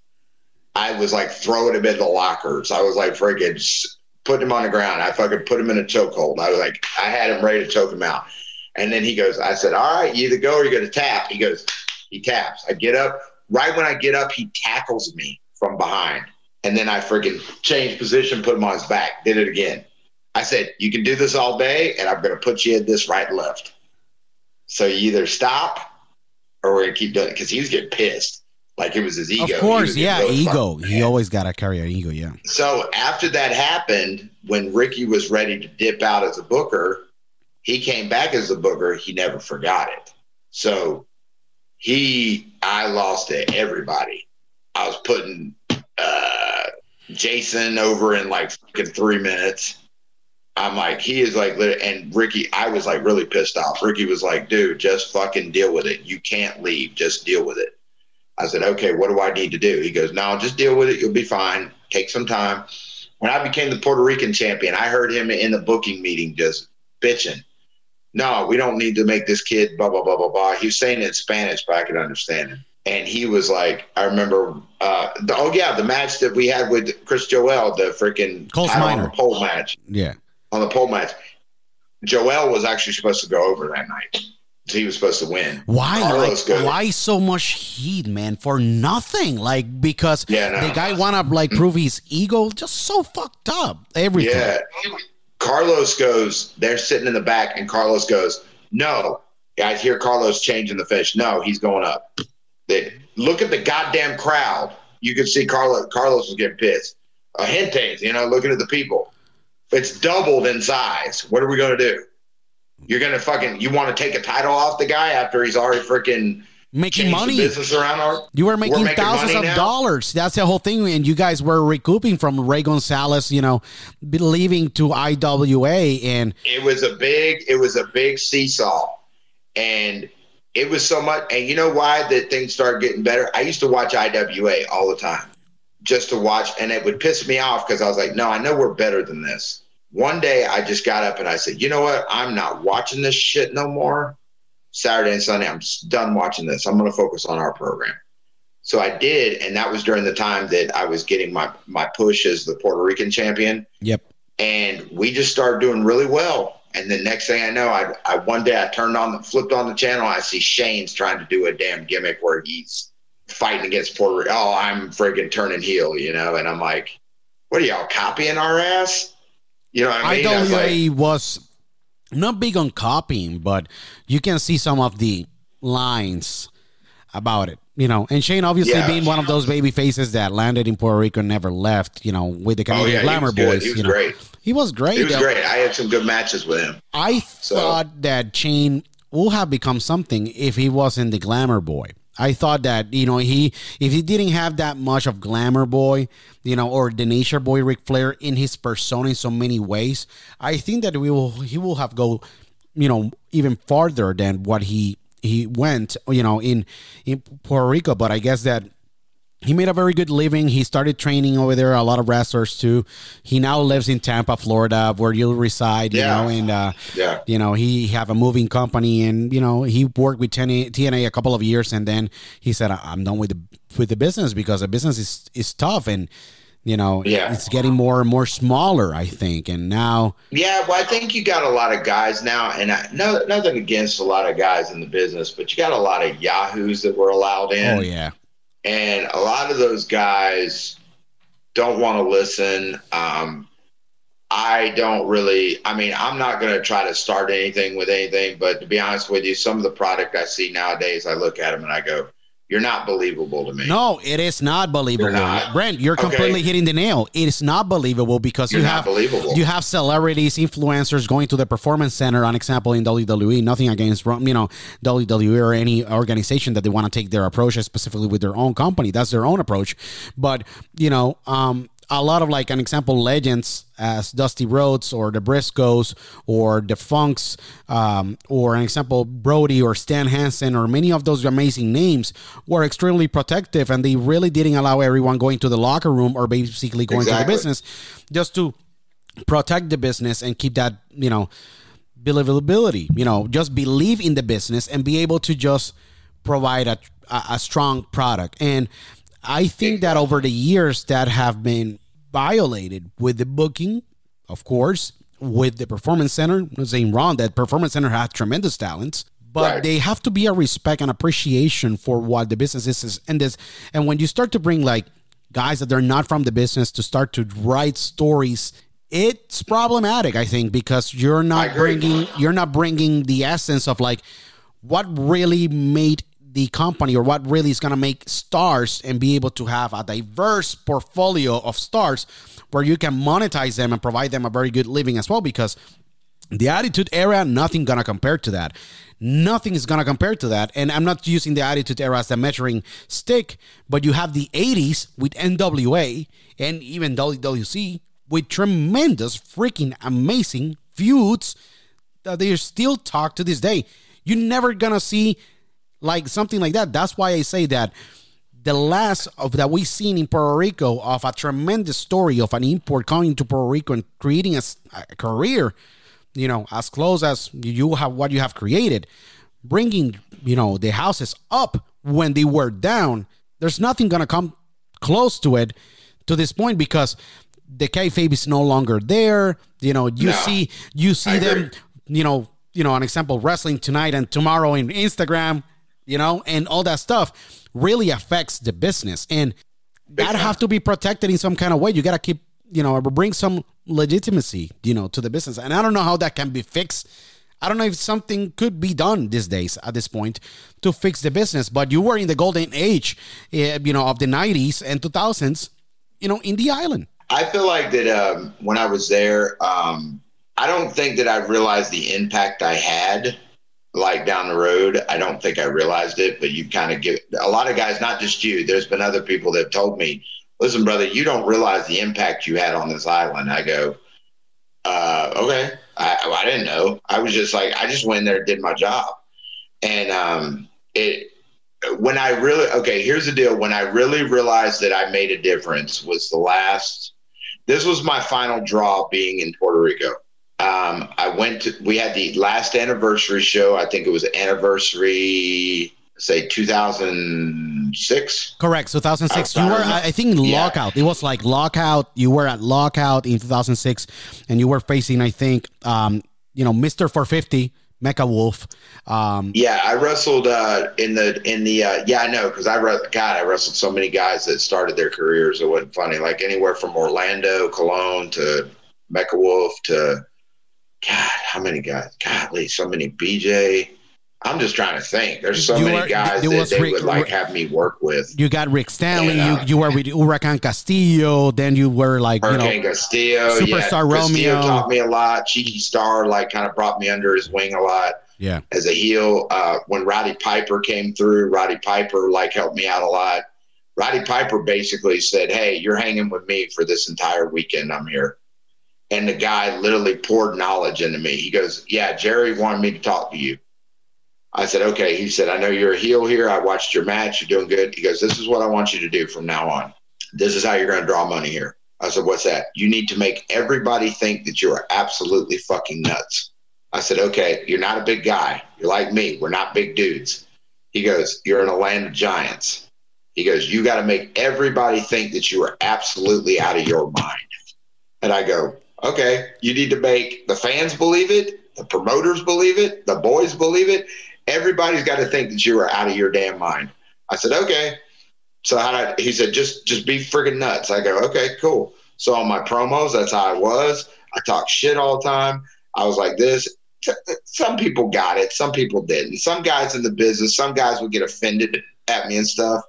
I was like throwing him in the lockers. I was like freaking putting him on the ground. I fucking put him in a chokehold. I was like, I had him ready to choke him out. And then he goes, I said, All right, you either go or you're gonna tap. He goes, he taps. I get up. Right when I get up, he tackles me from behind. And then I freaking changed position, put him on his back, did it again. I said, You can do this all day, and I'm gonna put you in this right left. So you either stop or we're gonna keep doing it because he was getting pissed. Like it was his ego. of course, yeah, really ego. He always got to carry an ego, yeah. So after that happened, when Ricky was ready to dip out as a booker, he came back as a booker. He never forgot it. So he, I lost to everybody. I was putting uh, Jason over in like fucking three minutes. I'm like, he is like, and Ricky, I was like really pissed off. Ricky was like, dude, just fucking deal with it. You can't leave. Just deal with it. I said, okay, what do I need to do? He goes, no, just deal with it. You'll be fine. Take some time. When I became the Puerto Rican champion, I heard him in the booking meeting just bitching. no, we don't need to make this kid blah blah blah blah blah. He was saying it in Spanish, but I could understand it. And he was like, I remember, uh, the, oh yeah, the match that we had with Chris Joel, the freaking Colt title on Snyder. the pole match Yeah. On the pole match. Joel was actually supposed to go over that night. He was supposed to win. Why? Carlos like, why so much heat, man? For nothing. Like because Yeah, no. the guy wanna like prove his ego. Just so fucked up. Everything. Yeah. Carlos goes, they're sitting in the back, and Carlos goes, No. I hear Carlos changing the fish. No, he's going up. They, look at the goddamn crowd. You can see Carlos Carlos was getting pissed. A gente, you know, looking at the people. It's doubled in size. What are we gonna do? You're gonna fucking you want to take a title off the guy after he's already freaking Making money. business around our You were making, making thousands of now? dollars. That's the whole thing. And you guys were recouping from Ray Gonzalez, you know, leaving to IWA. And it was a big it was a big seesaw and it was so much and you know why that things started getting better i used to watch iwa all the time just to watch and it would piss me off because i was like no i know we're better than this one day i just got up and i said you know what i'm not watching this shit no more saturday and sunday i'm done watching this i'm going to focus on our program so i did and that was during the time that i was getting my my push as the puerto rican champion yep. and we just started doing really well. And the next thing I know, I, I one day I turned on the flipped on the channel. I see Shane's trying to do a damn gimmick where he's fighting against Puerto Rico. Oh, I'm friggin' turning heel, you know. And I'm like, what are y'all copying our ass? You know what I mean? I was like, was not big on copying, but you can see some of the lines about it. You know, and Shane obviously Yeah. being one of those baby faces that landed in Puerto Rico and never left, you know, with the oh Canadian yeah, Glamour. Boys. He was you know. great. He was great. He was great. I had some good matches with him. I So- thought that Shane would have become something if he wasn't the glamour boy. I thought that you know he if he didn't have that much of glamour boy, you know, or the nature boy Ric Flair in his persona in so many ways, I think that we will he will have go, you know, even farther than what he he went, you know, in in Puerto Rico. But I guess that he made a very good living. He started training over there. A lot of wrestlers too. He now lives in Tampa, Florida, where you reside. You Yeah. know, and uh, Yeah. you know he have a moving company, and you know he worked with TNA, TNA a couple of years, and then he said, "I'm done with the with the business because the business is is tough, and you know Yeah. it's getting more and more smaller. I think, and now Yeah, well, I think you got a lot of guys now, and I, no, nothing against a lot of guys in the business, but you got a lot of yahoos that were allowed in. oh yeah, and a lot of those guys don't want to listen. Um, I don't really. I mean, I'm not going to try to start anything with anything, but to be honest with you, some of the product I see nowadays, I look at them and I go, "You're not believable to me." no, it is not believable. You're not. Brent, you're Okay. completely hitting the nail. It is not believable because You're you have believable. You have celebrities, influencers going to the performance center. An example in WWE. Nothing against you know WWE or any organization that they want to take their approach specifically with their own company. That's their own approach. But you know, um, a lot of like an example legends as Dusty Rhodes or the Briscos or the Funks um, or an example Brody or Stan Hansen or many of those amazing names were extremely protective and they really didn't allow everyone going to the locker room or basically going to the business just to protect the business and keep that you know believability you know just believe in the business and be able to just provide a, a, a strong product. And i think that over the years that have been violated with the booking of course with the performance center I'm not saying wrong that performance center had tremendous talents but Right. they have to be a respect and appreciation for what the business is and this and when you start to bring like guys that they're not from the business to start to write stories it's problematic i think because you're not bringing you're not bringing the essence of like what really made the company or what really is going to make stars and be able to have a diverse portfolio of stars where you can monetize them and provide them a very good living as well because the attitude era nothing gonna compare to that. Nothing is gonna compare to that. And i'm not using the attitude era as a measuring stick but you have the 80s with nwa and even wwc with tremendous freaking amazing feuds that they still talk to this day. You're never gonna see like something like that that's why i say that the last of that we've seen in Puerto Rico of a tremendous story of an import coming to Puerto Rico and creating a career you know, as close as you have what you have created, bringing, you know, the houses up when they were down, there's nothing going to come close to it to this point because the kayfabe is no longer there. You know, you No. see, you see them, you know, you know, an example, wrestling tonight and tomorrow in Instagram, you know, and all that stuff really affects the business. And that have to be protected in some kind of way. You got to keep, you know, bring some legitimacy, you know, to the business. And I don't know how that can be fixed. I don't know if something could be done these days at this point to fix the business. But you were in the golden age, eh, you know, of the '90s and 2000s, you know, in the island. I feel like that um, when I was there, um, I don't think that I realized the impact I had. Like down the road, I don't think I realized it, but you kind of get a lot of guys, not just you. There's been other people that have told me, "Listen, brother, you don't realize the impact you had on this island." I go, uh, "Okay, I, I didn't know. I was just like, I just went in there, did my job, and um, it when I really okay, here's the deal. When I really realized that I made a difference was the last. This was my final draw being in Puerto Rico. Um, I went to. We had the last anniversary show. I think it was anniversary, say 2006. Correct. 2006. You were. I think, Yeah. lockout. It was like lockout. You were at lockout in 2006, and you were facing, I think, um, you know, Mister 450, Mecha Wolf. Um, Yeah, I wrestled uh, in the in the uh, yeah I know because I God I wrestled so many guys that started their careers. It wasn't funny. Like anywhere from Orlando, Colón to Mecha Wolf to God, how many guys? Golly, so many BJ. I'm just trying to think. There's so You many were- guys that they Rick- would like have me work with. you got Rick Stanley. Yeah. You you were with Huracan Castillo. Then you were like, you Hurricane know, Castillo, Superstar yeah. Castillo Romeo. taught me a lot. Chicky Starr like kind of brought me under his wing a lot. yeah, as a heel. Uh, when Roddy Piper came through, Roddy Piper like helped me out a lot. Roddy Piper basically said, "Hey, you're hanging with me for this entire weekend. I'm here." And the guy literally poured knowledge into me. He goes, "Yeah, Jerry wanted me to talk to you." I said, "Okay." He said, "I know you're a heel here. I watched your match. You're doing good." He goes, "This is what I want you to do from now on. This is how you're going to draw money here." I said, "What's that?" You need to make everybody think that you are absolutely fucking nuts. I said, okay, you're not a big guy. You're like me. We're not big dudes. He goes, you're in a land of giants. He goes, you got to make everybody think that you are absolutely out of your mind. And I go, okay, you need to make the fans believe it, the promoters believe it, the boys believe it. Everybody's got to think that you are out of your damn mind. I said, okay. So I, he said, just just be friggin' nuts. I go, okay, cool. So on my promos, that's how I was. I talk shit all the time. I was like this. Some people got it, some people didn't. Some guys in the business, some guys would get offended at me and stuff.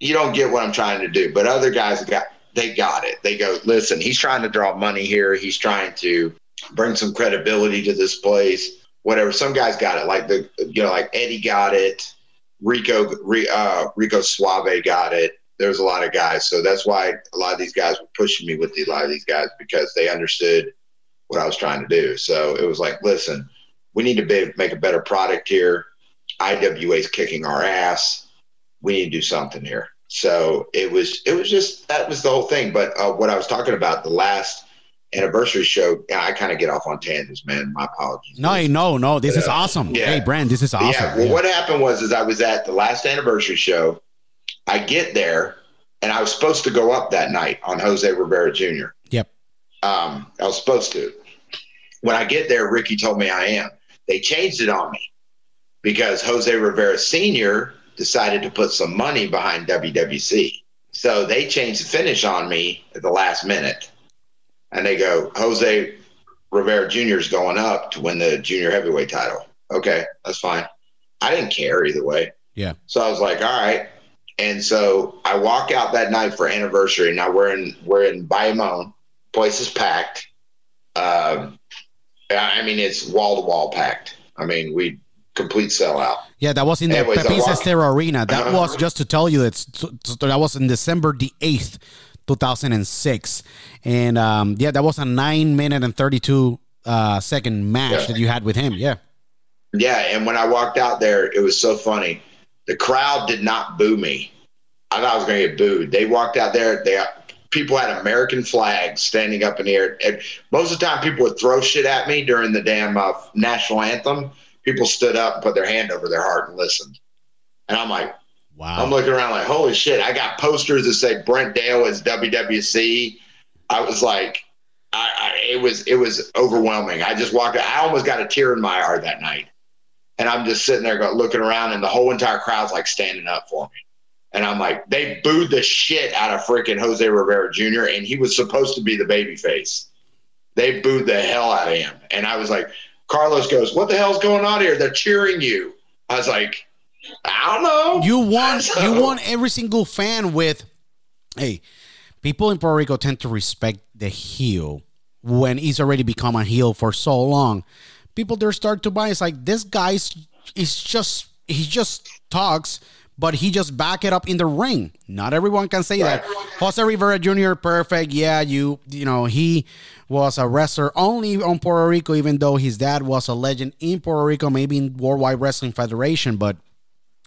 You don't get what I'm trying to do, but other guys got they got it. They go, listen, he's trying to draw money here. He's trying to bring some credibility to this place. Whatever. Some guys got it, like the you know, like Eddie got it. Rico uh, Rico Suave got it. There's a lot of guys, so that's why a lot of these guys were pushing me with the, a lot of these guys because they understood what I was trying to do. So it was like, listen, we need to be, make a better product here. IWA's kicking our ass. We need to do something here. So it was, it was just that was the whole thing. But uh, what I was talking about, the last anniversary show, I kind of get off on tangents, man. My apologies. no, no, no. This is Yeah. awesome. Yeah. Hey, Brent, this is awesome. Yeah. Well, Yeah. what happened was, is I was at the last anniversary show. I get there, and I was supposed to go up that night on Jose Rivera Jr. Yep. Um, I was supposed to. When I get there, Ricky told me I am. They changed it on me because Jose Rivera Sr. decided to put some money behind WWC. So they changed the finish on me at the last minute. And they go, Jose Rivera Jr. is going up to win the junior heavyweight title. Okay, that's fine. I didn't care either way. Yeah. So I was like, all right. And so I walk out that night for anniversary. Now we're in we're in Bayamon. Place is packed. Um, I mean, it's wall to wall packed. I mean, we complete sellout. Yeah, that was in the Anyways, Pepis walk- Arena. That Uh-huh. was just to tell you that so that was in December the eighth, two thousand and six, and um, yeah, that was a nine minute and thirty two uh, second match Yeah. that you had with him. Yeah, Yeah, and when I walked out there, it was so funny. The crowd did not boo me. I thought I was going to get booed. They walked out there. They people had American flags standing up in the air. And most of the time, people would throw shit at me during the damn uh, national anthem. People stood up and put their hand over their heart and listened. And I'm like, Wow. I'm looking around like, holy shit! I got posters that say Brent Dail is WWC. I was like, I, I it was it was overwhelming. I just walked. I almost got a tear in my eye that night, and I'm just sitting there go, looking around, and the whole entire crowd's like standing up for me. And I'm like, they booed the shit out of freaking Jose Rivera Jr. and he was supposed to be the baby face. They booed the hell out of him, and I was like, Carlos goes, "What the hell's going on here? They're cheering you." I was like, I don't know. You want So- you want every single fan with hey, people in Puerto Rico tend to respect the heel when he's already become a heel for so long. People there start to buy it's like this guy's is just he just talks, but he just back it up in the ring. Not everyone can say that. Jose Rivera Jr. perfect. Yeah, you you know, he was a wrestler only on Puerto Rico, even though his dad was a legend in Puerto Rico, maybe in Worldwide Wrestling Federation, but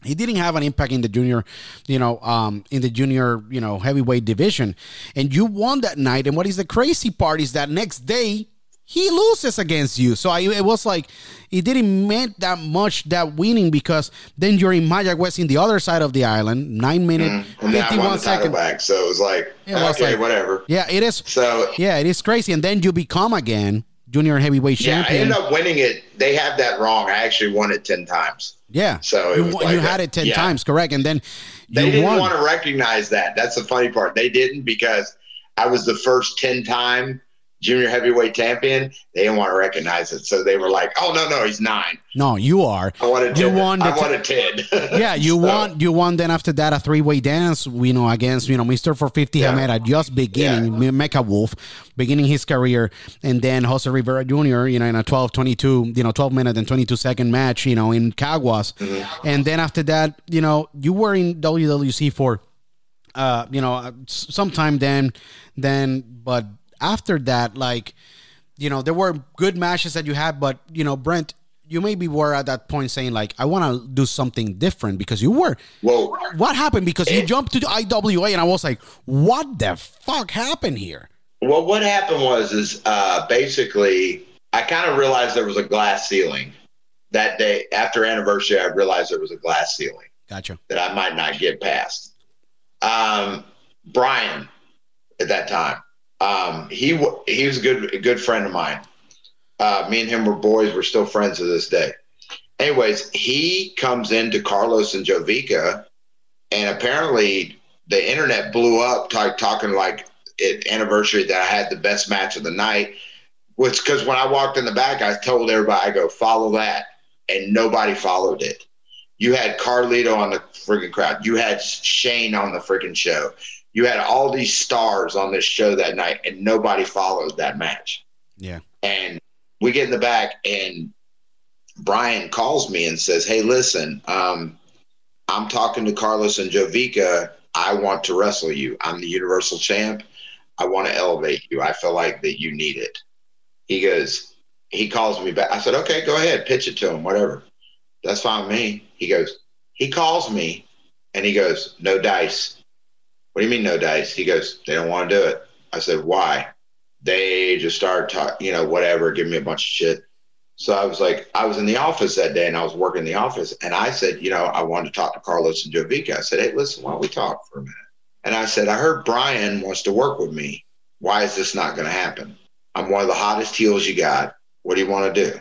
he didn't have an impact in the junior, you know, um, in the junior, you know, heavyweight division. And you won that night. And what is the crazy part is that next day he loses against you. So I, it was like it didn't mean that much that winning because then you're in Mayagüez in the other side of the island, nine minute, Mm-hmm. and then I fifty one second. back. So it was like, it's okay, like- whatever. Yeah, it is. So Yeah, it is crazy. And then you become again junior heavyweight yeah, I champion. ended up winning it. They have that wrong. I actually won it ten times. yeah. So it you, was like you had it ten Yeah. times, correct? And then They you didn't won. want to recognize that. That's the funny part. They didn't because I was the first ten time junior heavyweight champion. They didn't want to recognize it, so they were like, "Oh no, no, he's nine. no, you are. I wanted You ten. won I t- wanted ten. Yeah, you So, won. You won. Then after that, a three-way dance. You know, against you know Mister for Fifty Yeah. Hameda, just beginning Mecha Wolf, beginning his career, and then Jose Rivera Jr. You know, in a 12-22, you know, twelve minute and twenty-two second match. You know, in Caguas, Mm-hmm. and then after that, you know, you were in WWC for, uh, you know, uh, sometime then, then, but after that, like, you know, there were good matches that you had, but you know, Brent. You maybe were at that point saying like, I want to do something different because you were Well, what happened? Because you jumped to the IWA, and I was like, "What the fuck happened here?" well, what happened was is uh, basically I kind of realized there was a glass ceiling that day after anniversary. I realized there was a glass ceiling. Gotcha. that I might not get past. Um, Brian, at that time, um, he he was a good a good friend of mine. Uh, me and him were boys. We're still friends to this day. Anyways, he comes into Carlos and Jovica, and apparently the internet blew up, t- talking like it anniversary that I had the best match of the night. Which because when I walked in the back, I told everybody, I go follow that, and nobody followed it. You had Carlito on the freaking crowd. You had Shane on the freaking show. You had all these stars on this show that night, and nobody followed that match. Yeah. And we get in the back, and Brian calls me and says, "Hey, listen, um, I'm talking to Carlos and Jovica. I want to wrestle you. I'm the Universal Champ. I want to elevate you. I feel like that you need it." He goes, he calls me back. I said, "Okay, go ahead, pitch it to him, whatever." That's fine with me. He goes, he calls me and he goes, no dice. What do you mean no dice? He goes, they don't want to do it. I said, why? They just started talking, you know, whatever, give me a bunch of shit. So I was like, I was in the office that day and I was working in the office and I said, you know, I wanted to talk to Carlos and Jovica. I said, hey, listen, why don't we talk for a minute? And I said, I heard Brian wants to work with me. Why is this not going to happen? I'm one of the hottest heels you got. What do you want to do?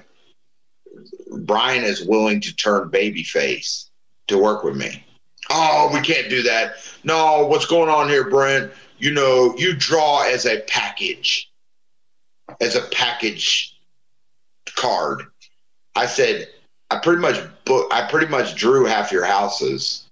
Brian is willing to turn babyface to work with me. Oh, we can't do that. No, what's going on here, Brent? You know, you draw as a package, as a package card. I said, I pretty much book. I pretty much drew half your houses,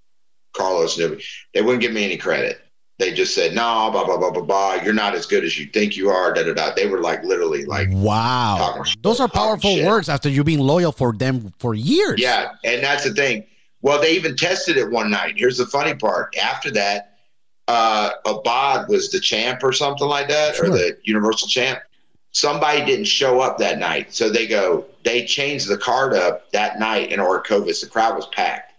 Carlos. and. They wouldn't give me any credit. They just said, no, blah blah blah blah blah. You're not as good as you think you are. Da da da. They were like literally like Wow, shit. those are powerful words after you've been loyal for them for years. Yeah, and that's the thing. Well, they even tested it one night. Here's the funny part. After that, uh, Abad was the champ or something like that, Sure. or the Universal champ. Somebody didn't show up that night, so they go. They changed the card up that night in Orocovis. The crowd was packed,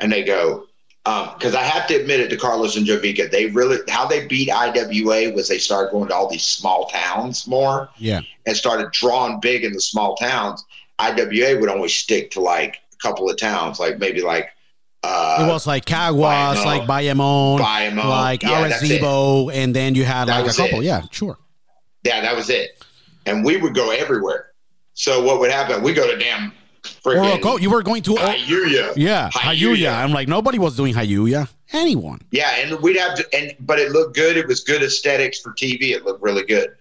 and they go. because I have to admit it to Carlos and Jovica, they really how they beat IWA was they started going to all these small towns more Yeah. and started drawing big in the small towns. IWA would always stick to like couple of towns, like maybe like uh, it was like Caguas, Bayamon. like Bayamon, Bayamon. like Yeah. Arecibo, and then you had That like a couple. it. Yeah, sure. yeah, that was it. And we would go everywhere. So what would happen? We go to damn freaking go, you were going to. Jayuya. yeah. Jayuya. I'm like nobody was doing Jayuya. Anyone. Yeah, and we'd have to, and but it looked good. It was good aesthetics for TV. It looked really good,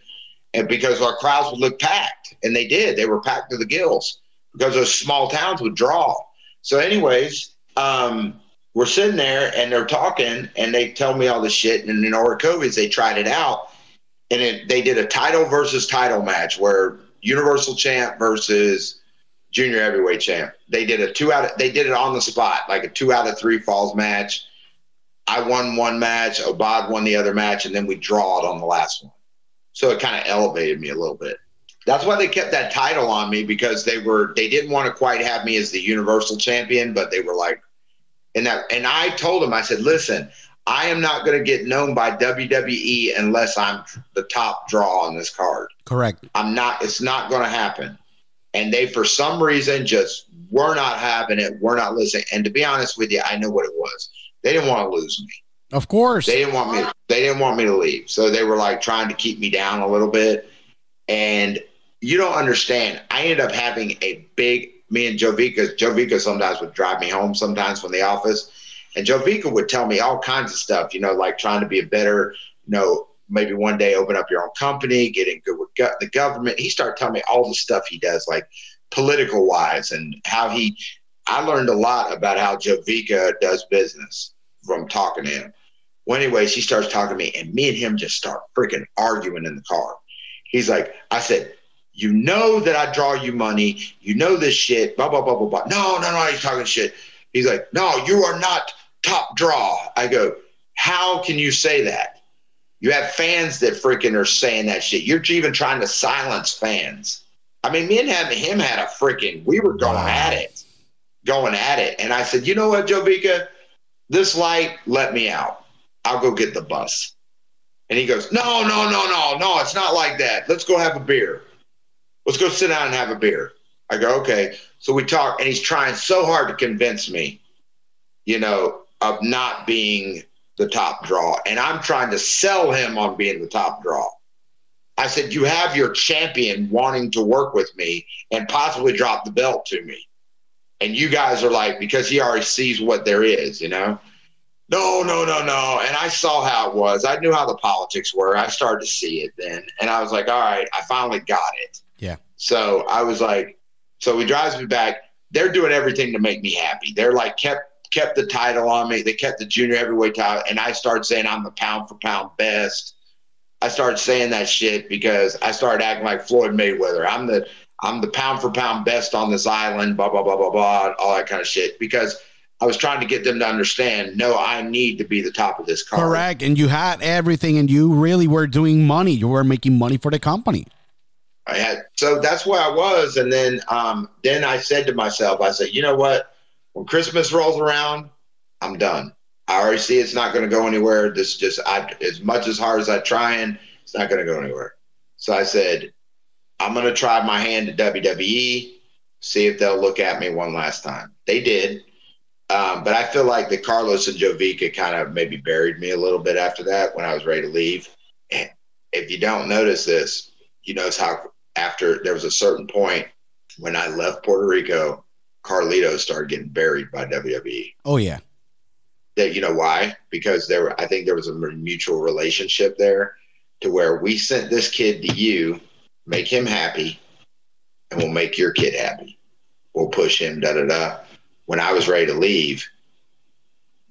and because our crowds would look packed, and they did. They were packed to the gills because those small towns would draw. So, anyways, um, we're sitting there and they're talking, and they tell me all this shit. And in Orocovis, they tried it out, and it, they did a title versus title match where Universal Champ versus Junior Heavyweight Champ. They did a two out. Of, they did it on the spot, like a two out of three falls match. I won one match, Obad won the other match, and then we draw it on the last one. So it kind of elevated me a little bit. That's why they kept that title on me because they were they didn't want to quite have me as the universal champion, but they were like, and that and I told them I said, listen, I am not going to get known by WWE unless I'm the top draw on this card. Correct. I'm not. It's not going to happen. And they, for some reason, just were not having it. Were not listening. And to be honest with you, I know what it was. They didn't want to lose me. Of course. They didn't want me. They didn't want me to leave. So they were like trying to keep me down a little bit. And you don't understand. I ended up having a big. Me and Jovica. Jovica sometimes would drive me home. Sometimes from the office, and Jovica would tell me all kinds of stuff. You know, like trying to be a better. You know, maybe one day open up your own company, getting good with go- the government. He started telling me all the stuff he does, like political wise, and how he. I learned a lot about how Jovica does business from talking to him. Well, anyway, she starts talking to me, and me and him just start freaking arguing in the car. He's like, I said, you know that I draw you money. You know this shit. Blah blah blah blah blah. No, no, no. He's talking shit. He's like, no, you are not top draw. I go, how can you say that? You have fans that freaking are saying that shit. You're even trying to silence fans. I mean, me and him, him had a freaking. We were going Wow. at it, going at it. And I said, you know what, Jovica, this light let me out. I'll go get the bus. And he goes, no, no, no, no, no. It's not like that. Let's go have a beer. Let's go sit down and have a beer. I go, okay. So we talk, and he's trying so hard to convince me, you know, of not being the top draw. And I'm trying to sell him on being the top draw. I said, You have your champion wanting to work with me and possibly drop the belt to me. And you guys are like, because he already sees what there is, you know? No, no, no, no. And I saw how it was. I knew how the politics were. I started to see it then. And I was like, all right, I finally got it. Yeah. So I was like, so he drives me back. They're doing everything to make me happy. They're like kept kept the title on me. They kept the junior heavyweight title, and I started saying I'm the pound for pound best. I started saying that shit because I started acting like Floyd Mayweather. I'm the I'm the pound for pound best on this island. Blah blah blah blah blah. All that kind of shit because I was trying to get them to understand. No, I need to be the top of this card. Correct. And you had everything, and you really were doing money. You were making money for the company. I had so that's where I was, and then um, then I said to myself, I said, you know what? When Christmas rolls around, I'm done. I already see it's not going to go anywhere. This just I as much as hard as I try and it's not going to go anywhere. So I said, I'm going to try my hand at WWE, see if they'll look at me one last time. They did. Um, but I feel like the Carlos and Jovica kind of maybe buried me a little bit after that when I was ready to leave. And if you don't notice this, you notice how after there was a certain point when I left Puerto Rico, Carlito started getting buried by WWE. Oh yeah. That you know why? Because there, were, I think there was a mutual relationship there, to where we sent this kid to you, make him happy, and we'll make your kid happy. We'll push him. Da da da. When I was ready to leave,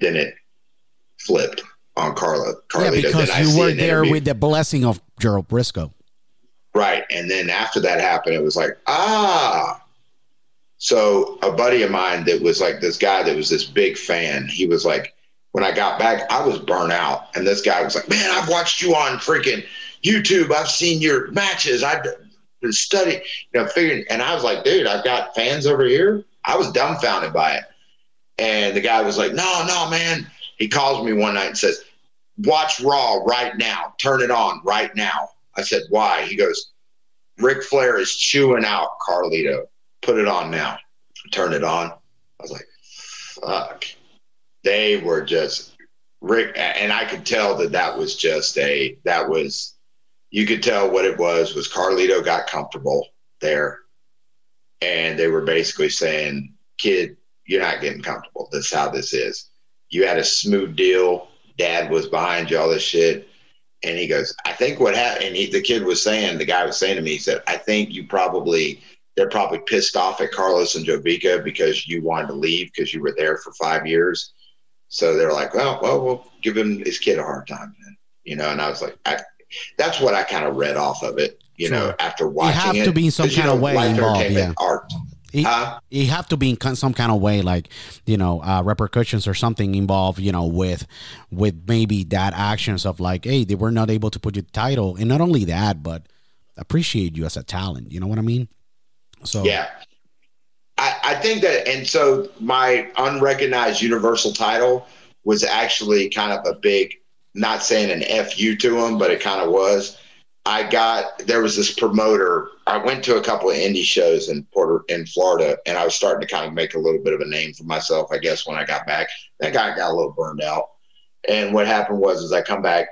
then it flipped on Carla. Carlito. yeah, because you were there with the blessing of Gerald Brisco. Right. And then after that happened, it was like, ah. So a buddy of mine that was like this guy that was this big fan, he was like, when I got back, I was burnt out. And this guy was like, man, I've watched you on freaking YouTube. I've seen your matches. I've been studying, you know, figuring. And I was like, dude, I've got fans over here. I was dumbfounded by it. And the guy was like, no, no, man. He calls me one night and says, watch Raw right now. Turn it on right now. I said, why? He goes, Ric Flair is chewing out Carlito. Put it on now. Turn it on. I was like, fuck. They were just Rick, and I could tell that that was just a that was you could tell what it was was Carlito got comfortable there, and they were basically saying, "Kid, you're not getting comfortable. That's how this is. You had a smooth deal. Dad was behind you, all this shit." And he goes, "I think what happened." And he, the kid was saying, the guy was saying to me, he said, "I think you probably." They're probably pissed off at Carlos and Jovica because you wanted to leave because you were there for five years so they're like, well, well, we'll give him his kid a hard time, then, you know. And I was like, I, that's what I kind of read off of it, you sure. know, after watching you have it. to be in some kind of way involved, yeah. Art. Huh? you have to be in some kind of way, like you know, uh, repercussions or something involved, you know, with with maybe that actions of like, hey, they were not able to put your title, and not only that, but appreciate you as a talent. You know what I mean? So yeah, I, I think that, and so my unrecognized universal title was actually kind of a big, not saying an fu to him, but it kind of was. I got there was this promoter. I went to a couple of indie shows in Porter in Florida, and I was starting to kind of make a little bit of a name for myself. I guess when I got back, that guy got a little burned out. And what happened was, is I come back,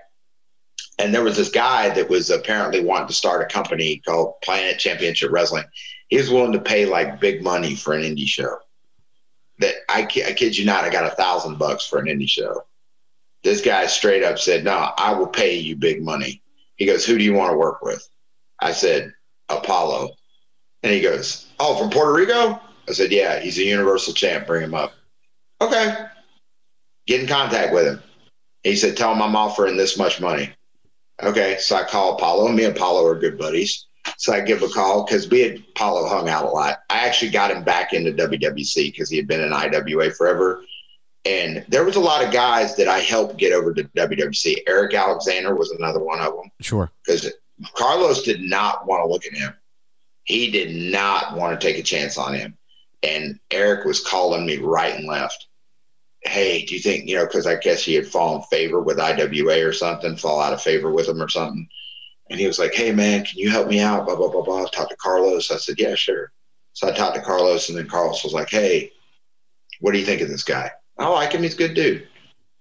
and there was this guy that was apparently wanting to start a company called Planet Championship Wrestling, he was willing to pay like big money for an indie show. That I, I kid you not, I got a thousand bucks for an indie show. This guy straight up said, "No, I will pay you big money." He goes, "Who do you want to work with?" I said, "Apollo," and he goes, "Oh, from Puerto Rico?" I said, "Yeah, he's a Universal champ. Bring him up." Okay, get in contact with him. He said, "Tell him I'm offering this much money." Okay, so I call Apollo. Me and Apollo are good buddies. So I give a call because we had Apollo hung out a lot. I actually got him back into WWC because he had been in IWA forever. And there was a lot of guys that I helped get over to WWC. Eric Alexander was another one of them. Sure. Because Carlos did not want to look at him. He did not want to take a chance on him. And Eric was calling me right and left. Hey, do you think, you know, because I guess he had fallen favor with IWA or something, fall out of favor with him or something. And he was like, Hey man, can you help me out? Blah, blah, blah, blah. Talk to Carlos. I said, Yeah, sure. So I talked to Carlos and then Carlos was like, Hey, what do you think of this guy? I like him. He's a good dude.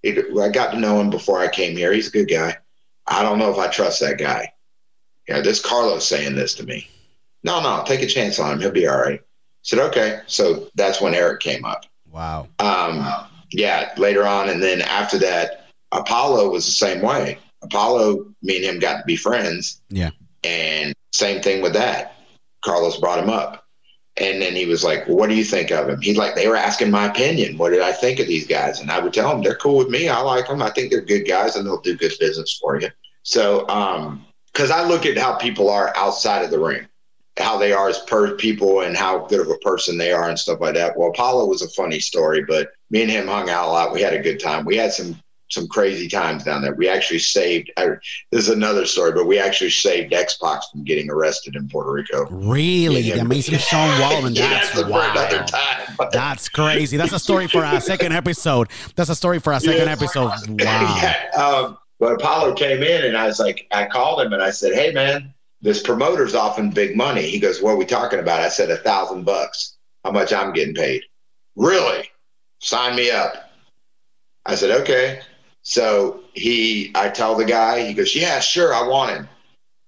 He, I got to know him before I came here. He's a good guy. I don't know if I trust that guy. Yeah, this Carlos saying this to me. No, no, take a chance on him. He'll be all right. I said, okay. So that's when Eric came up. Wow. Um, yeah, later on. And then after that, Apollo was the same way. Apollo, me and him got to be friends. Yeah. And same thing with that. Carlos brought him up. And then he was like, well, What do you think of him? He's like, They were asking my opinion. What did I think of these guys? And I would tell them, They're cool with me. I like them. I think they're good guys and they'll do good business for you. So, um, because I look at how people are outside of the ring, how they are as per people and how good of a person they are and stuff like that. Well, Apollo was a funny story, but me and him hung out a lot. We had a good time. We had some some crazy times down there. We actually saved. I, this is another story, but we actually saved X Pac from getting arrested in Puerto Rico. Really, the amazing Sean Waltman. That's yeah, wild. That's crazy. That's a story for our second episode. That's a story for our second episode. Wow. yeah, um, but Apollo came in, and I was like, I called him, and I said, "Hey, man, this promoter's offering big money." He goes, "What are we talking about?" I said, "A thousand bucks. How much I'm getting paid?" Really? Sign me up. I said, okay. So he, I tell the guy, he goes, yeah, sure, I want him.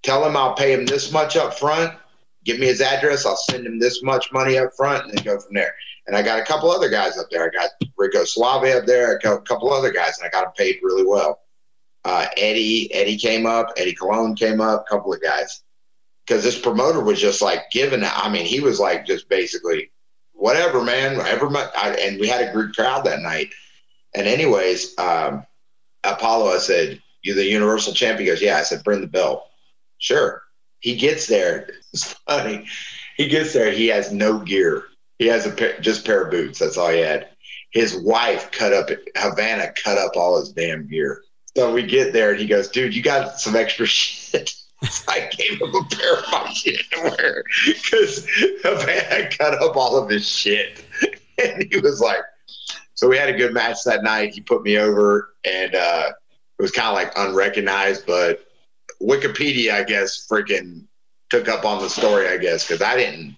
Tell him I'll pay him this much up front. Give me his address. I'll send him this much money up front and then go from there. And I got a couple other guys up there. I got Rico Suave up there. I got a couple other guys, and I got them paid really well. Uh, Eddie, Eddie came up. Eddie Colón came up. A couple of guys. Because this promoter was just like giving. I mean, he was like just basically, whatever, man, whatever. I, and we had a good crowd that night. And anyways, um, Apollo, I said, "You're the Universal Champion." He goes, "Yeah." I said, "Bring the belt." Sure. He gets there. It's funny. He gets there. He has no gear. He has a pair, just pair of boots. That's all he had. His wife cut up Havana cut up all his damn gear. So we get there and he goes, "Dude, you got some extra shit." I gave him a pair of my shit wear because Havana cut up all of his shit, and he was like So we had a good match that night. He put me over, and uh, it was kind of like unrecognized, but Wikipedia, I guess, freaking took up on the story, I guess, because I didn't.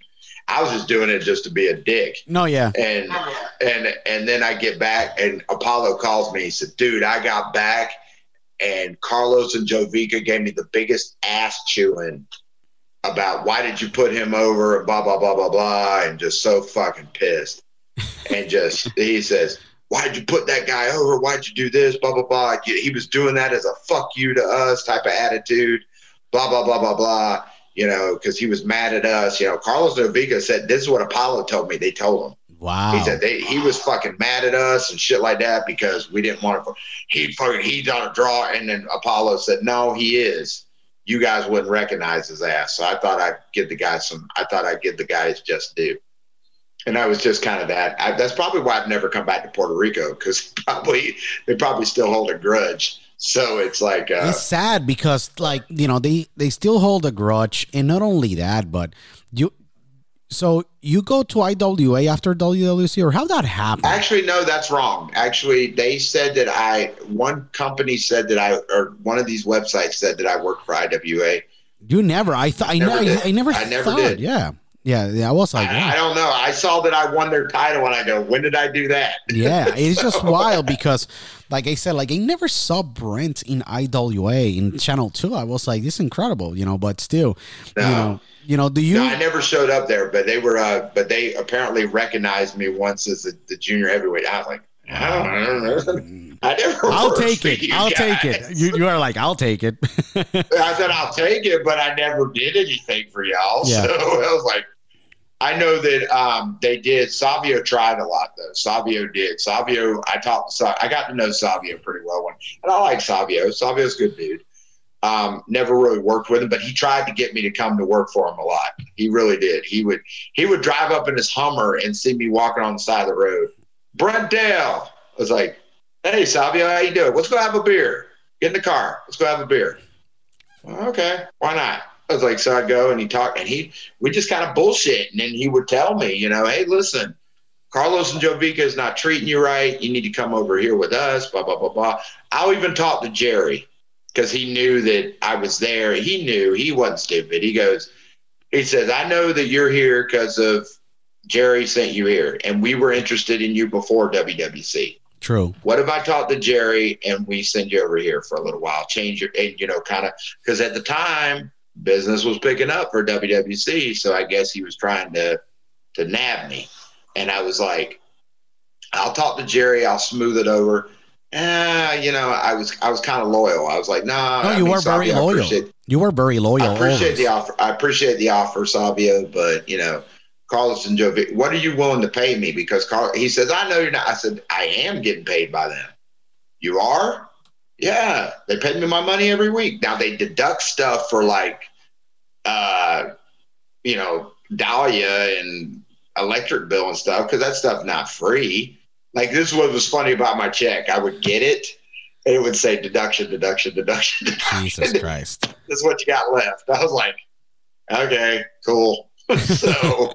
I was just doing it just to be a dick. No, yeah. And and and then I get back, and Apollo calls me. He said, "Dude, I got back, and Carlos and Jovica gave me the biggest ass chewing about why did you put him over and blah blah blah blah blah, and just so fucking pissed. And just he says, "Why'd you put that guy over? Why'd you do this? Blah blah blah." He was doing that as a fuck you to us type of attitude. Blah blah blah blah blah. You know, because he was mad at us. You know, Carlos Jovica said, "This is what Apollo told me." They told him. Wow. He said they, he was fucking mad at us and shit like that because we didn't want to. He fucking he's on a draw, and then Apollo said, "No, he is." You guys wouldn't recognize his ass, so I thought I'd give the guy some. I thought I'd give the guys just due, and I was just kind of that. I, that's probably why I've never come back to Puerto Rico because probably they probably still hold a grudge. So it's like uh, it's sad because like you know they they still hold a grudge, and not only that, but you. So you go to IWA after WWC, or how that happened? Actually, no, that's wrong. Actually, they said that I one company said that I or one of these websites said that I worked for IWA. You never. I thought. I Never never. did. I, never. I never thought, did. Yeah. Yeah. Yeah. I was like, I, wow. I don't know. I saw that I won their title, and I go, "When did I do that?" yeah, it's just wild because, like I said, like I never saw Brent in IWA in Channel Two. I was like, this is incredible, you know. But still, you know, you know, do you? No, I never showed up there, but they were. Uh, but they apparently recognized me once as the, the junior heavyweight. I was like, I don't know. I never. I'll take it. I'll take it. You, you are like, I'll take it. I said I'll take it, but I never did anything for y'all. Yeah. So I was like, I know that um, they did. Savio tried a lot though. Savio did. Savio, I talked. to I got to know Savio pretty well, when, and I like Savio. Savio's a good dude. Um, never really worked with him, but he tried to get me to come to work for him a lot. He really did. He would he would drive up in his Hummer and see me walking on the side of the road. Brent Dail. I was like, "Hey, Savio, how you doing? Let's go have a beer. Get in the car. Let's go have a beer." okay, why not? I was like, so I'd go and he talked and he, we just kind of bullshit. And then he would tell me, you know, hey, listen, Carlos and Jovica is not treating you right. You need to come over here with us, blah, blah, blah, blah. I'll even talk to Jerry because he knew that I was there. He knew he wasn't stupid. He goes, he says, I know that you're here because of Jerry sent you here and we were interested in you before WWC True. what if I talk to Jerry and we send you over here for a little while, change your, and you know, kind of, because at the time business was picking up for WWC, so I guess he was trying to to nab me, and I was like, I'll talk to Jerry, I'll smooth it over. Uh, you know, I was I was kind of loyal. I was like, nah, No, I you mean, were very Savio, loyal. You were very loyal. I appreciate always. the offer. I appreciate the offer, Savio, but you know, Carlos and Jovi, what are you willing to pay me? Because Carl, he says, I know you're not. I said, I am getting paid by them. You are? Yeah, they pay me my money every week. Now they deduct stuff for like, uh, you know, Dahlia and electric bill and stuff because that stuff not free. Like this is what was funny about my check. I would get it, and it would say deduction, deduction, deduction, deduction Jesus Christ. this is what you got left. I was like, okay, cool. so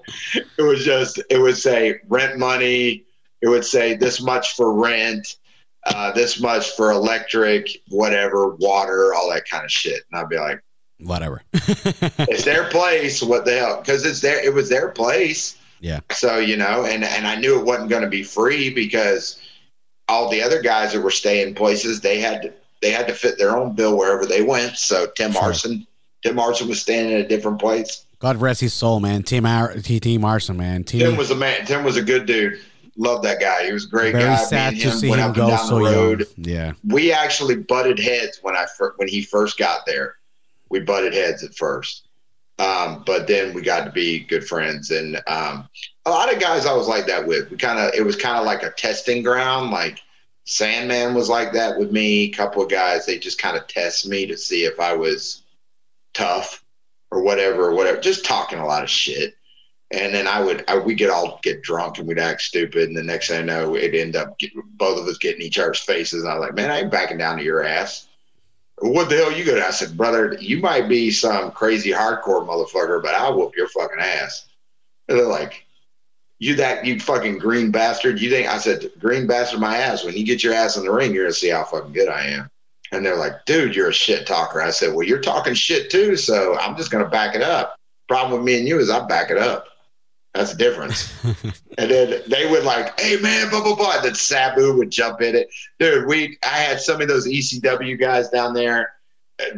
it was just, it would say rent money. It would say this much for rent, uh, this much for electric, whatever, water, all that kind of shit. And I'd be like, Whatever. it's their place. What the hell? Because it's their, it was their place. Yeah. So you know, and and I knew it wasn't going to be free because all the other guys that were staying places, they had to they had to fit their own bill wherever they went. So Tim Sure. Arson, Tim Arson was staying in a different place. God rest his soul, man. Tim Ar- T. T. Marson, man. T. Tim was a man. Tim was a good dude. Loved that guy. He was a great very guy. Sad to see him go so road. young. Yeah. We actually butted heads when I fir- when he first got there. We butted heads at first, um, but then we got to be good friends. And um, a lot of guys I was like that with. We kind of it was kind of like a testing ground. Like Sandman was like that with me. A couple of guys they just kind of test me to see if I was tough or whatever, or whatever. Just talking a lot of shit. And then I would, I, we get all get drunk and we'd act stupid. And the next thing I know, it'd end up get, both of us getting each other's faces. And I was like, man, I ain't backing down to your ass. What the hell you gonna? I said, brother, you might be some crazy hardcore motherfucker, but I'll whoop your fucking ass. And they're like, you that you fucking green bastard. You think I said green bastard my ass. When you get your ass in the ring, you're gonna see how fucking good I am. And they're like, dude, you're a shit talker. I said, well, you're talking shit too, so I'm just gonna back it up. Problem with me and you is I back it up. That's the difference. and then they would like, hey man, blah blah blah. And then Sabu would jump in it. Dude, we I had some of those ECW guys down there.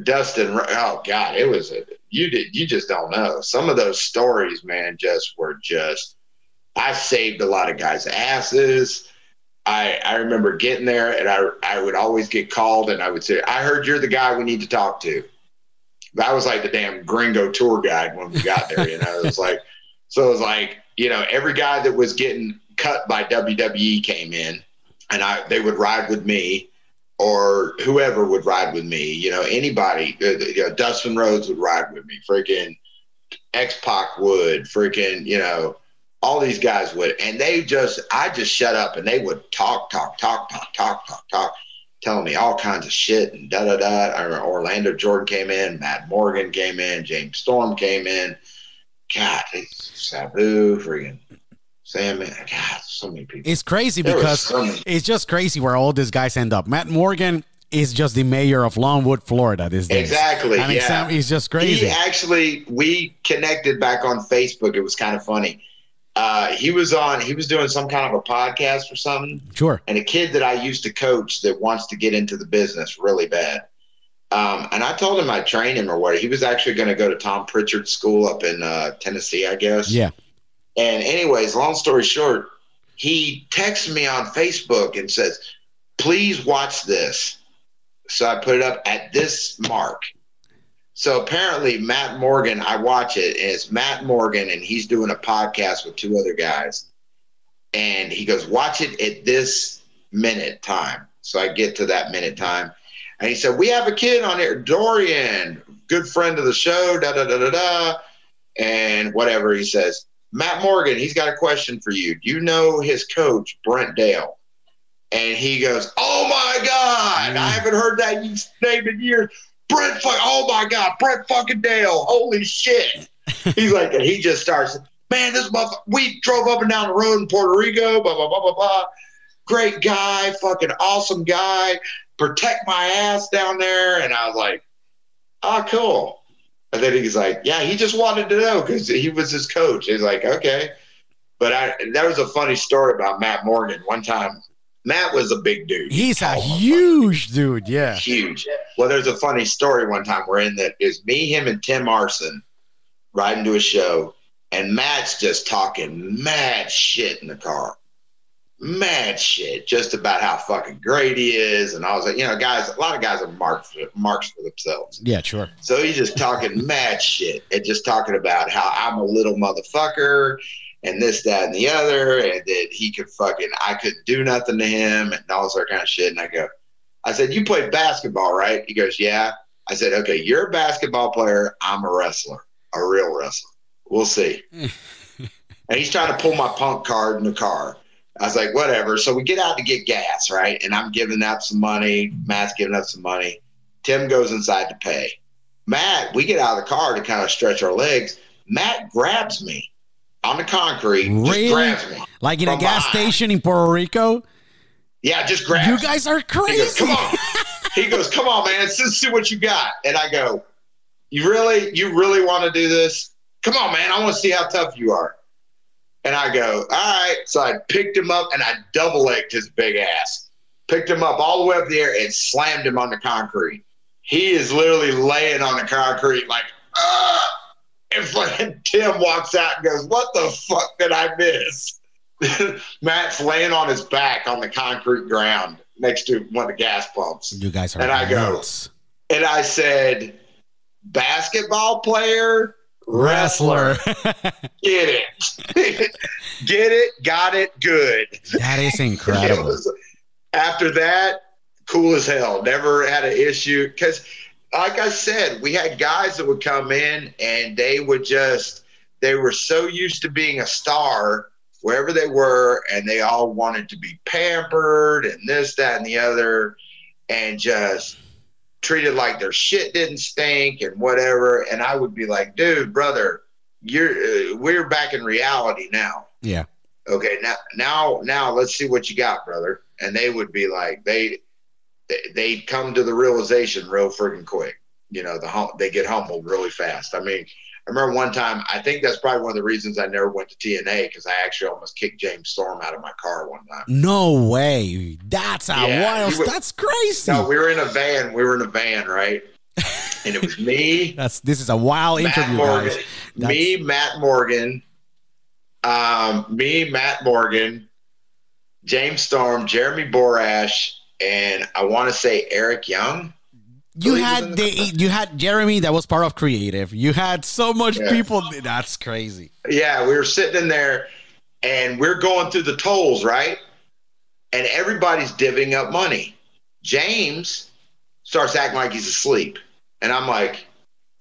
Dustin, oh god, it was a you did you just don't know. Some of those stories, man, just were just I saved a lot of guys' asses. I I remember getting there and I I would always get called and I would say, I heard you're the guy we need to talk to. I was like the damn gringo tour guide when we got there, you know. It was like so it was like, you know, every guy that was getting cut by WWE came in and I they would ride with me or whoever would ride with me, you know, anybody, uh, you know, Dustin Rhodes would ride with me, freaking X Pac would, freaking, you know, all these guys would, and they just, I just shut up and they would talk, talk, talk, talk, talk, talk, talk, telling me all kinds of shit and da da da. I remember Orlando Jordan came in, Matt Morgan came in, James Storm came in. God, Sabu, freaking Sam, God, so many people. It's crazy There because so it's just crazy where all these guys end up. Matt Morgan is just the mayor of Longwood, Florida these days. Exactly, And yeah. Sam is just crazy. He actually, we connected back on Facebook. It was kind of funny. Uh, he was on, he was doing some kind of a podcast or something. Sure. And a kid that I used to coach that wants to get into the business really bad. Um, and I told him I'd train him or what. He was actually going to go to Tom Prichard School up in uh, Tennessee, I guess. Yeah. And anyways, long story short, he texts me on Facebook and says, "Please watch this." So I put it up at this mark. So apparently, Matt Morgan, I watch it, and it's Matt Morgan, and he's doing a podcast with two other guys. And he goes, Watch it at this minute time. So I get to that minute time. And he said, We have a kid on here, Dorian, good friend of the show, da da da da da. And whatever he says, Matt Morgan, he's got a question for you. Do you know his coach, Brent Dail? And he goes, Oh my God, I mm. haven't heard that name in years. Brent, fuck, oh my God, Brett fucking Dail. Holy shit. He's like, and he just starts, man, this motherfucker, we drove up and down the road in Puerto Rico, blah, blah, blah, blah, blah. Great guy, fucking awesome guy. Protect my ass down there. And I was like, oh, cool. And then he's like, yeah, he just wanted to know because he was his coach. He's like, okay. But I, that was a funny story about Matt Morgan. One time, Matt was a big dude. He's a oh, motherfucker huge dude. Yeah. huge. Well, there's a funny story one time we're in that is me, him, and Tim Arson riding to a show, and Matt's just talking mad shit in the car. Mad shit, just about how fucking great he is. And I was like, you know, guys, a lot of guys are marks for, marks for themselves. Yeah, sure. So he's just talking mad shit and just talking about how I'm a little motherfucker and this, that, and the other, and that he could fucking, I couldn't do nothing to him and all this other kind of shit. And I go, I said, You played basketball, right? He goes, Yeah. I said, Okay, you're a basketball player. I'm a wrestler, a real wrestler. We'll see. and he's trying to pull my punk card in the car. I was like, Whatever. So we get out to get gas, right? And I'm giving up some money. Matt's giving up some money. Tim goes inside to pay. Matt, we get out of the car to kind of stretch our legs. Matt grabs me on the concrete. Really? Just grabs me. Like in a gas behind. station in Puerto Rico. Yeah, just grabs You guys are He goes, crazy. come on. he goes, come on, man. Let's see what you got. And I go, you really, you really want to do this? Come on, man. I want to see how tough you are. And I go, all right. So I picked him up and I double legged his big ass. Picked him up all the way up the air and slammed him on the concrete. He is literally laying on the concrete like, ah. And fucking Tim walks out and goes, what the fuck did I miss? Matt's laying on his back on the concrete ground next to one of the gas pumps. You guys are And I go. And I said, basketball player, Wrestler. get it. get it, got it, good. that is incredible. was- after that, cool as hell. Never had an issue. Because, like I said, we had guys that would come in and they would just, they were so used to being a star wherever they were, and they all wanted to be pampered and this, that, and the other, and just treated like their shit didn't stink and whatever. And I would be like, dude, brother, you're uh, we're back in reality now. Yeah. okay, now now now let's see what you got, brother. And they would be like, they they- come to the realization real freaking quick. You know, the hum- they get humbled really fast. I mean, I remember one time. I think that's probably one of the reasons I never went to TNA because I actually almost kicked James Storm out of my car one time. No way. That's a Yeah, wild. was- that's crazy. No, we were in a van. We were in a van, right? And it was me, that's this is a wild Matt interview, Morgan, guys. That's- me, Matt Morgan, um, me, Matt Morgan, James Storm, Jeremy Borash, and I want to say Eric Young. You had in the, you had Jeremy that was part of creative. You had so much Yeah. people. That's crazy. Yeah, we were sitting in there and we're going through the tolls, right? And everybody's divvying up money. James starts acting like he's asleep. And I'm like,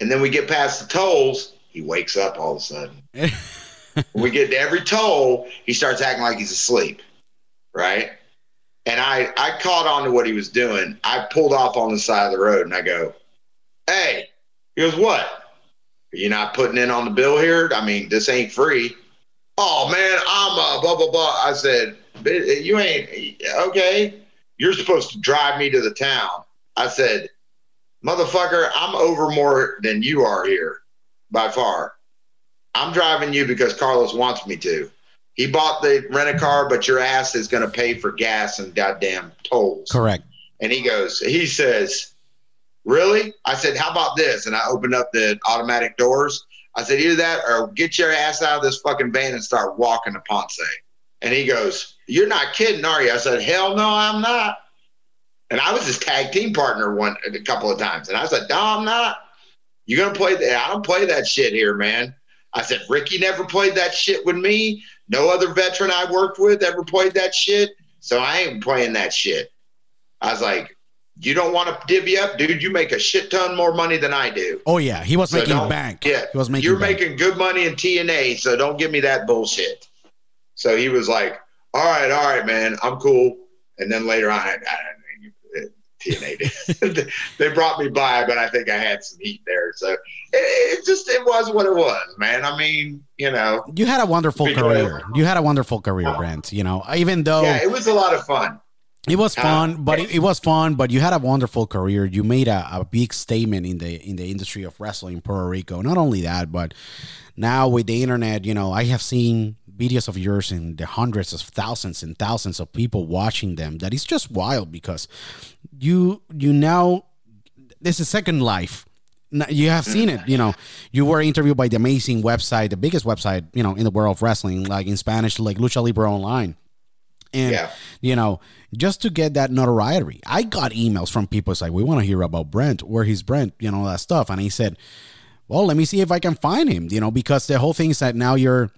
and then we get past the tolls, he wakes up all of a sudden. We get to every toll, he starts acting like he's asleep, right? And I, I caught on to what he was doing. I pulled off on the side of the road and I go, hey, he goes, what? Are you not putting in on the bill here? I mean, this ain't free. Oh man, I'm uh, blah blah blah. I said, you ain't okay. You're supposed to drive me to the town. I said, motherfucker, I'm over more than you are here by far. I'm driving you because Carlos wants me to. He bought the rent a car, but your ass is going to pay for gas and goddamn tolls. Correct. And he goes, he says, Really? I said, How about this? And I opened up the automatic doors. I said, Either that or get your ass out of this fucking van and start walking to Ponce. And he goes, You're not kidding, are you? I said, Hell no, I'm not. And I was his tag team partner one a couple of times. And I said, No, I'm not. You're gonna play that. I don't play that shit here, man. I said, Ricky never played that shit with me. No other veteran I worked with ever played that shit. So I ain't playing that shit. I was like, you don't want to divvy up, dude. You make a shit ton more money than I do. Oh yeah, he was So making bank. Yeah, he was making. You're bank. making good money in TNA, so don't give me that bullshit. So he was like, all right, all right, man, I'm cool. And then later on, I, I, TNA did. they brought me by, but I think I had some heat there. So it, it just it was what it was, man. I mean, you know, You had a wonderful career. You had a wonderful career, Brent. You know, even though yeah, it was a lot of fun. It was Uh, fun, but it, it was fun. But you had a wonderful career. You made a, a big statement in the in the industry of wrestling in Puerto Rico. Not only that, but now with the internet, you know, I have seen videos of yours and the hundreds of thousands and thousands of people watching them. That is just wild because you you now this is second life. You have mm. seen it, you know. You were interviewed by the amazing website, the biggest website, you know, in the world of wrestling, like in Spanish, like Lucha Libre Online. And Yeah. you know, just to get that notoriety. I got emails from people it's like, we want to hear about Brent. Where he's Brent, you know, that stuff. And he said, Well, let me see if I can find him, you know, because the whole thing is that now you're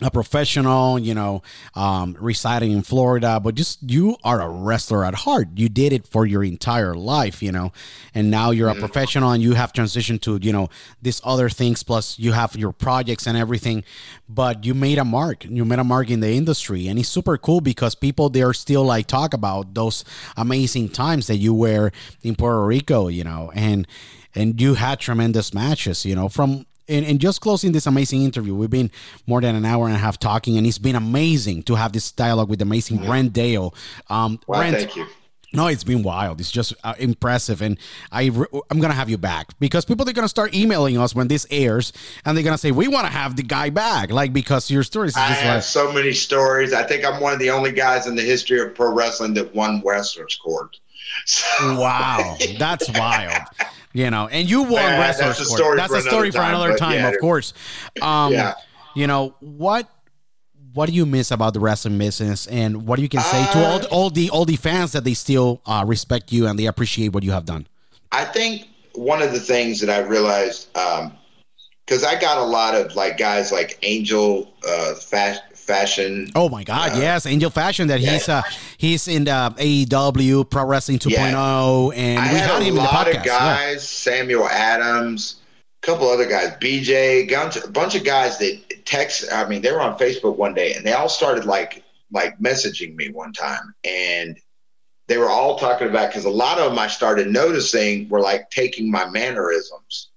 a professional, you know, um, residing in Florida, but just you are a wrestler at heart. You did it for your entire life, you know, and now you're a professional and you have transitioned to, you know, these other things. Plus, you have your projects and everything, but you made a mark. You made a mark in the industry, and it's super cool because people there still like talk about those amazing times that you were in Puerto Rico, you know, and and you had tremendous matches, you know, from and, and just closing this amazing interview, we've been more than an hour and a half talking, and it's been amazing to have this dialogue with the amazing Brent Dail. Um, Brent, thank you. no, it's been wild. It's just uh, impressive, and I re- I'm gonna have you back because people are gonna start emailing us when this airs, and they're gonna say we want to have the guy back, like because your stories is I just have like so many stories. I think I'm one of the only guys in the history of pro wrestling that won wrestlers court. So, wow, that's wild. You know, and you won Yeah, wrestlers. that's a story That's for a story another for time, another but time, yeah. of course. Um, Yeah. You know what? What do you miss about the wrestling business, and what you can say to all, Uh, all the all the fans that they still uh, respect you and they appreciate what you have done? I think one of the things that I realized, because I got a lot of like guys like Angel uh, fa- Fashion. Oh my God! yes, Angel Fashion. That he's uh, he's in the AEW Pro Wrestling 2.0, and I we had had a him in the lot podcast. of yeah. guys, Samuel Adams, a couple other guys, BJ, a bunch of guys that text. I mean, they were on Facebook one day, and they all started like like messaging me one time, and they were all talking about because a lot of them I started noticing were like taking my mannerisms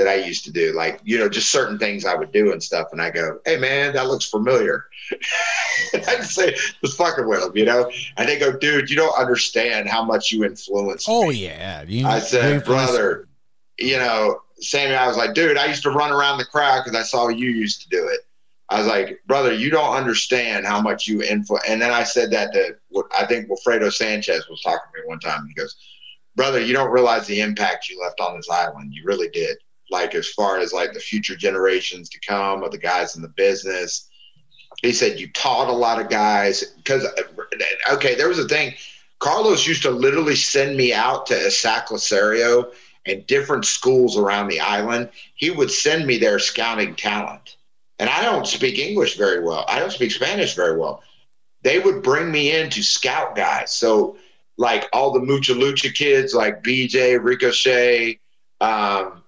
that I used to do, like you know, just certain things I would do and stuff. And I go, "Hey, man, that looks familiar." and I just say, "Just fucking with them," you know. And they go, "Dude, you don't understand how much you influence." Oh me." yeah, you, I said, "Brother, you know." Sammy, I was like, dude, I used to run around the crowd because I saw you used to do it. I was like, brother, you don't understand how much you influence. And then I said that to what I think Wilfredo Sanchez was talking to me one time. He goes, brother, you don't realize the impact you left on this island. You really did. Like as far as like the future generations to come of the guys in the business. He said you taught a lot of guys because okay, there was a thing. Carlos used to literally send me out to Isaac and different schools around the island. He would send me there scouting talent. And I don't speak English very well. I don't speak Spanish very well. They would bring me in to scout guys. So, like all the Mucha Lucha kids, like BJ, Ricochet, um,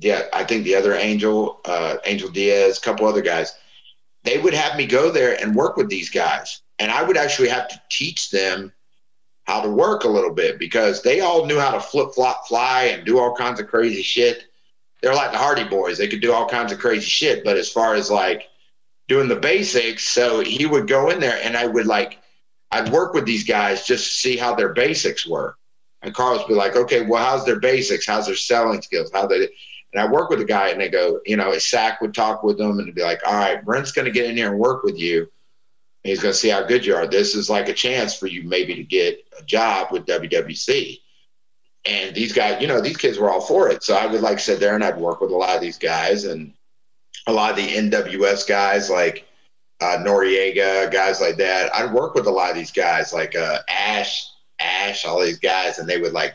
yeah, I think the other Angel, uh, Angel Diaz, a couple other guys, they would have me go there and work with these guys. And I would actually have to teach them how to work a little bit because they all knew how to flip flop fly and do all kinds of crazy shit. They're like the Hardy Boys. They could do all kinds of crazy shit. But as far as like doing the basics, so he would go in there and I would like, I'd work with these guys just to see how their basics were. And Carlos would be like, okay, well, how's their basics? How's their selling skills? How they, and I work with the guy and they go, you know, Sack would talk with them and be like, all right, Brent's going to get in here and work with you. He's going to see how good you are. This is like a chance for you maybe to get a job with WWC. And these guys, you know, these kids were all for it. So I would like sit there and I'd work with a lot of these guys and a lot of the NWS guys like uh, Noriega, guys like that. I'd work with a lot of these guys like uh, Ash, Ash, all these guys, and they would like.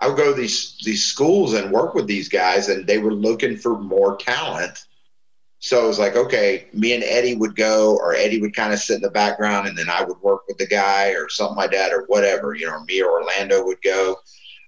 I would go to these these schools and work with these guys, and they were looking for more talent. So it was like, okay, me and Eddie would go, or Eddie would kind of sit in the background, and then I would work with the guy or something like that, or whatever. You know, me or Orlando would go.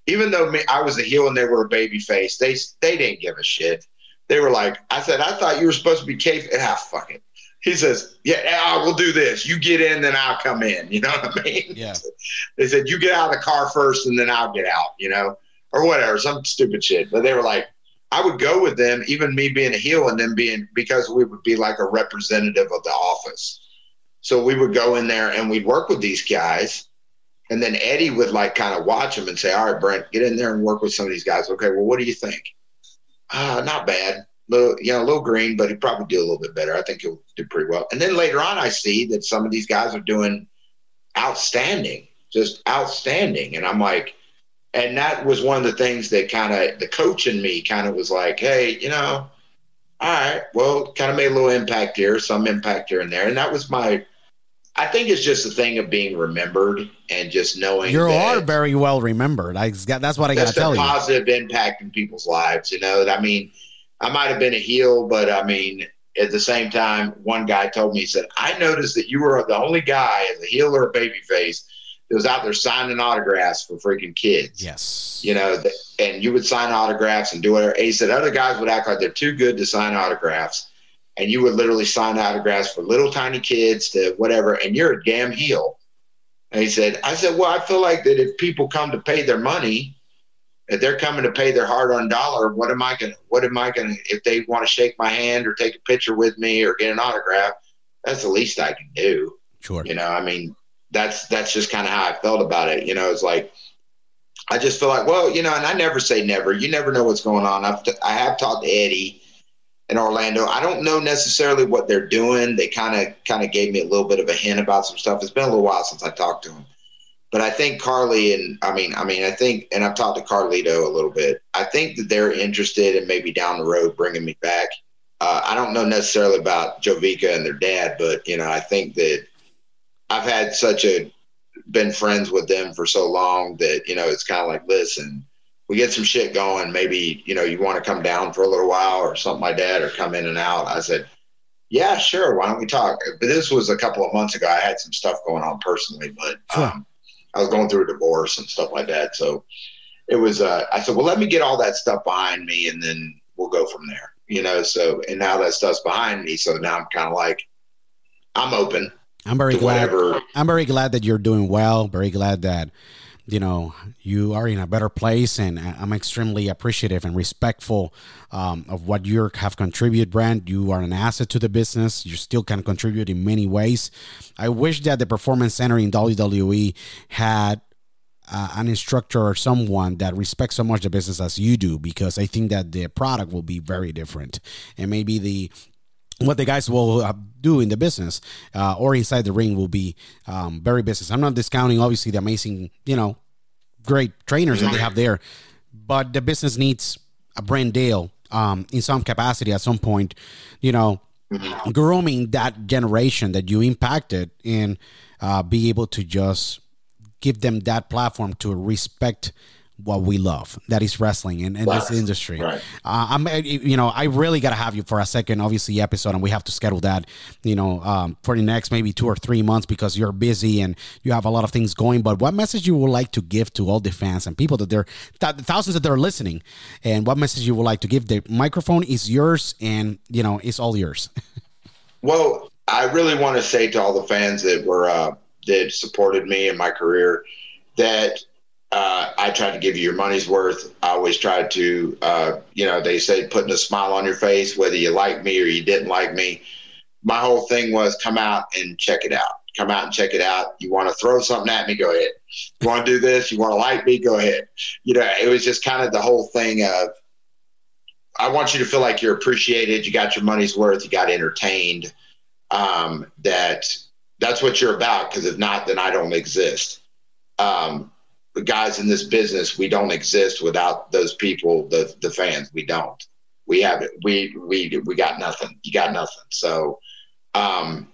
Even though me, I was a heel and they were a baby face, they they didn't give a shit. They were like, I said, I thought you were supposed to be cave. Ah, fuck it. He says, yeah, yeah, we'll do this. You get in, then I'll come in. You know what I mean? Yeah. They said, you get out of the car first, and then I'll get out. You know, or whatever, some stupid shit. But they were like, I would go with them, even me being a heel and them being because we would be like a representative of the office. So we would go in there and we'd work with these guys. And then Eddie would like kind of watch them and say, All right, Brent, get in there and work with some of these guys. Okay, well, what do you think? Uh, not bad. Little, you know, a little green, but he'd probably do a little bit better. I think he'll do pretty well. And then later on, I see that some of these guys are doing outstanding, just outstanding. And I'm like, and that was one of the things that kind of the coach in me kind of was like, hey, you know, all right, well, kind of made a little impact here, some impact here and there. And that was my, I think it's just a thing of being remembered and just knowing You are very well remembered. I got that's what I got to tell you. positive impact in people's lives. You know, I mean, I might have been a heel, but I mean, at the same time, one guy told me, he said, I noticed that you were the only guy as a heel or a baby face that was out there signing autographs for freaking kids. Yes. You know, and you would sign autographs and do whatever. And he said other guys would act like they're too good to sign autographs. And you would literally sign autographs for little tiny kids to whatever, and you're a damn heel. And he said, I said, well, I feel like that if people come to pay their money, if they're coming to pay their hard-earned dollar, what am I gonna? What am I gonna? If they want to shake my hand or take a picture with me or get an autograph, that's the least I can do. Sure. You know, I mean, that's that's just kind of how I felt about it. You know, it's like I just feel like, well, you know, and I never say never. You never know what's going on. I've t- I have talked to Eddie in Orlando. I don't know necessarily what they're doing. They kind of kind of gave me a little bit of a hint about some stuff. It's been a little while since I talked to him. But I think Carly and I mean, I mean, I think, and I've talked to Carlito a little bit. I think that they're interested in maybe down the road bringing me back. Uh, I don't know necessarily about Jovica and their dad, but you know, I think that I've had such a been friends with them for so long that you know it's kind of like, listen, we get some shit going. Maybe you know you want to come down for a little while or something like that, or come in and out. I said, yeah, sure. Why don't we talk? But this was a couple of months ago. I had some stuff going on personally, but um, I was going through a divorce and stuff like that. So it was. Uh, I said, well, let me get all that stuff behind me, and then we'll go from there. You know. So and now that stuff's behind me, so now I'm kind of like, I'm open I'm very glad. whatever. I'm very glad that you're doing well. Very glad that you know you are in a better place, and I'm extremely appreciative and respectful um, of what you have contributed, Brent. You are an asset to the business. You still can contribute in many ways. I wish that the Performance Center in WWE had uh, an instructor or someone that respects so much the business as you do because I think that the product will be very different and maybe the what the guys will uh, do in the business uh, or inside the ring will be um, very business. I'm not discounting obviously the amazing you know great trainers that they have there, but the business needs a Brent Dail um, in some capacity at some point. You know, grooming that generation that you impacted and uh, be able to just give them that platform to respect what we love that is wrestling in, in this industry. Right. uh, i'm you know i really gotta have you for a second obviously episode and we have to schedule that you know um, for the next maybe two or three months because you're busy and you have a lot of things going. But what message you would like to give to all the fans and people that they're th- thousands that they're listening? And what message you would like to give? The microphone is yours and you know it's all yours. Well i really want to say to all the fans that were uh that supported me in my career that uh, I tried to give you your money's worth. I always tried to, uh, you know, they say putting a smile on your face, whether you like me or you didn't like me. My whole thing was come out and check it out. Come out and check it out. You want to throw something at me? Go ahead. You want to do this? You want to like me? Go ahead. You know, it was just kind of the whole thing of I want you to feel like you're appreciated. You got your money's worth. You got entertained. Um, that that's what you're about. Because if not, then I don't exist. Um, guys in this business, we don't exist without those people, the the fans. We don't. We have it. We we we got nothing. You got nothing. So, um,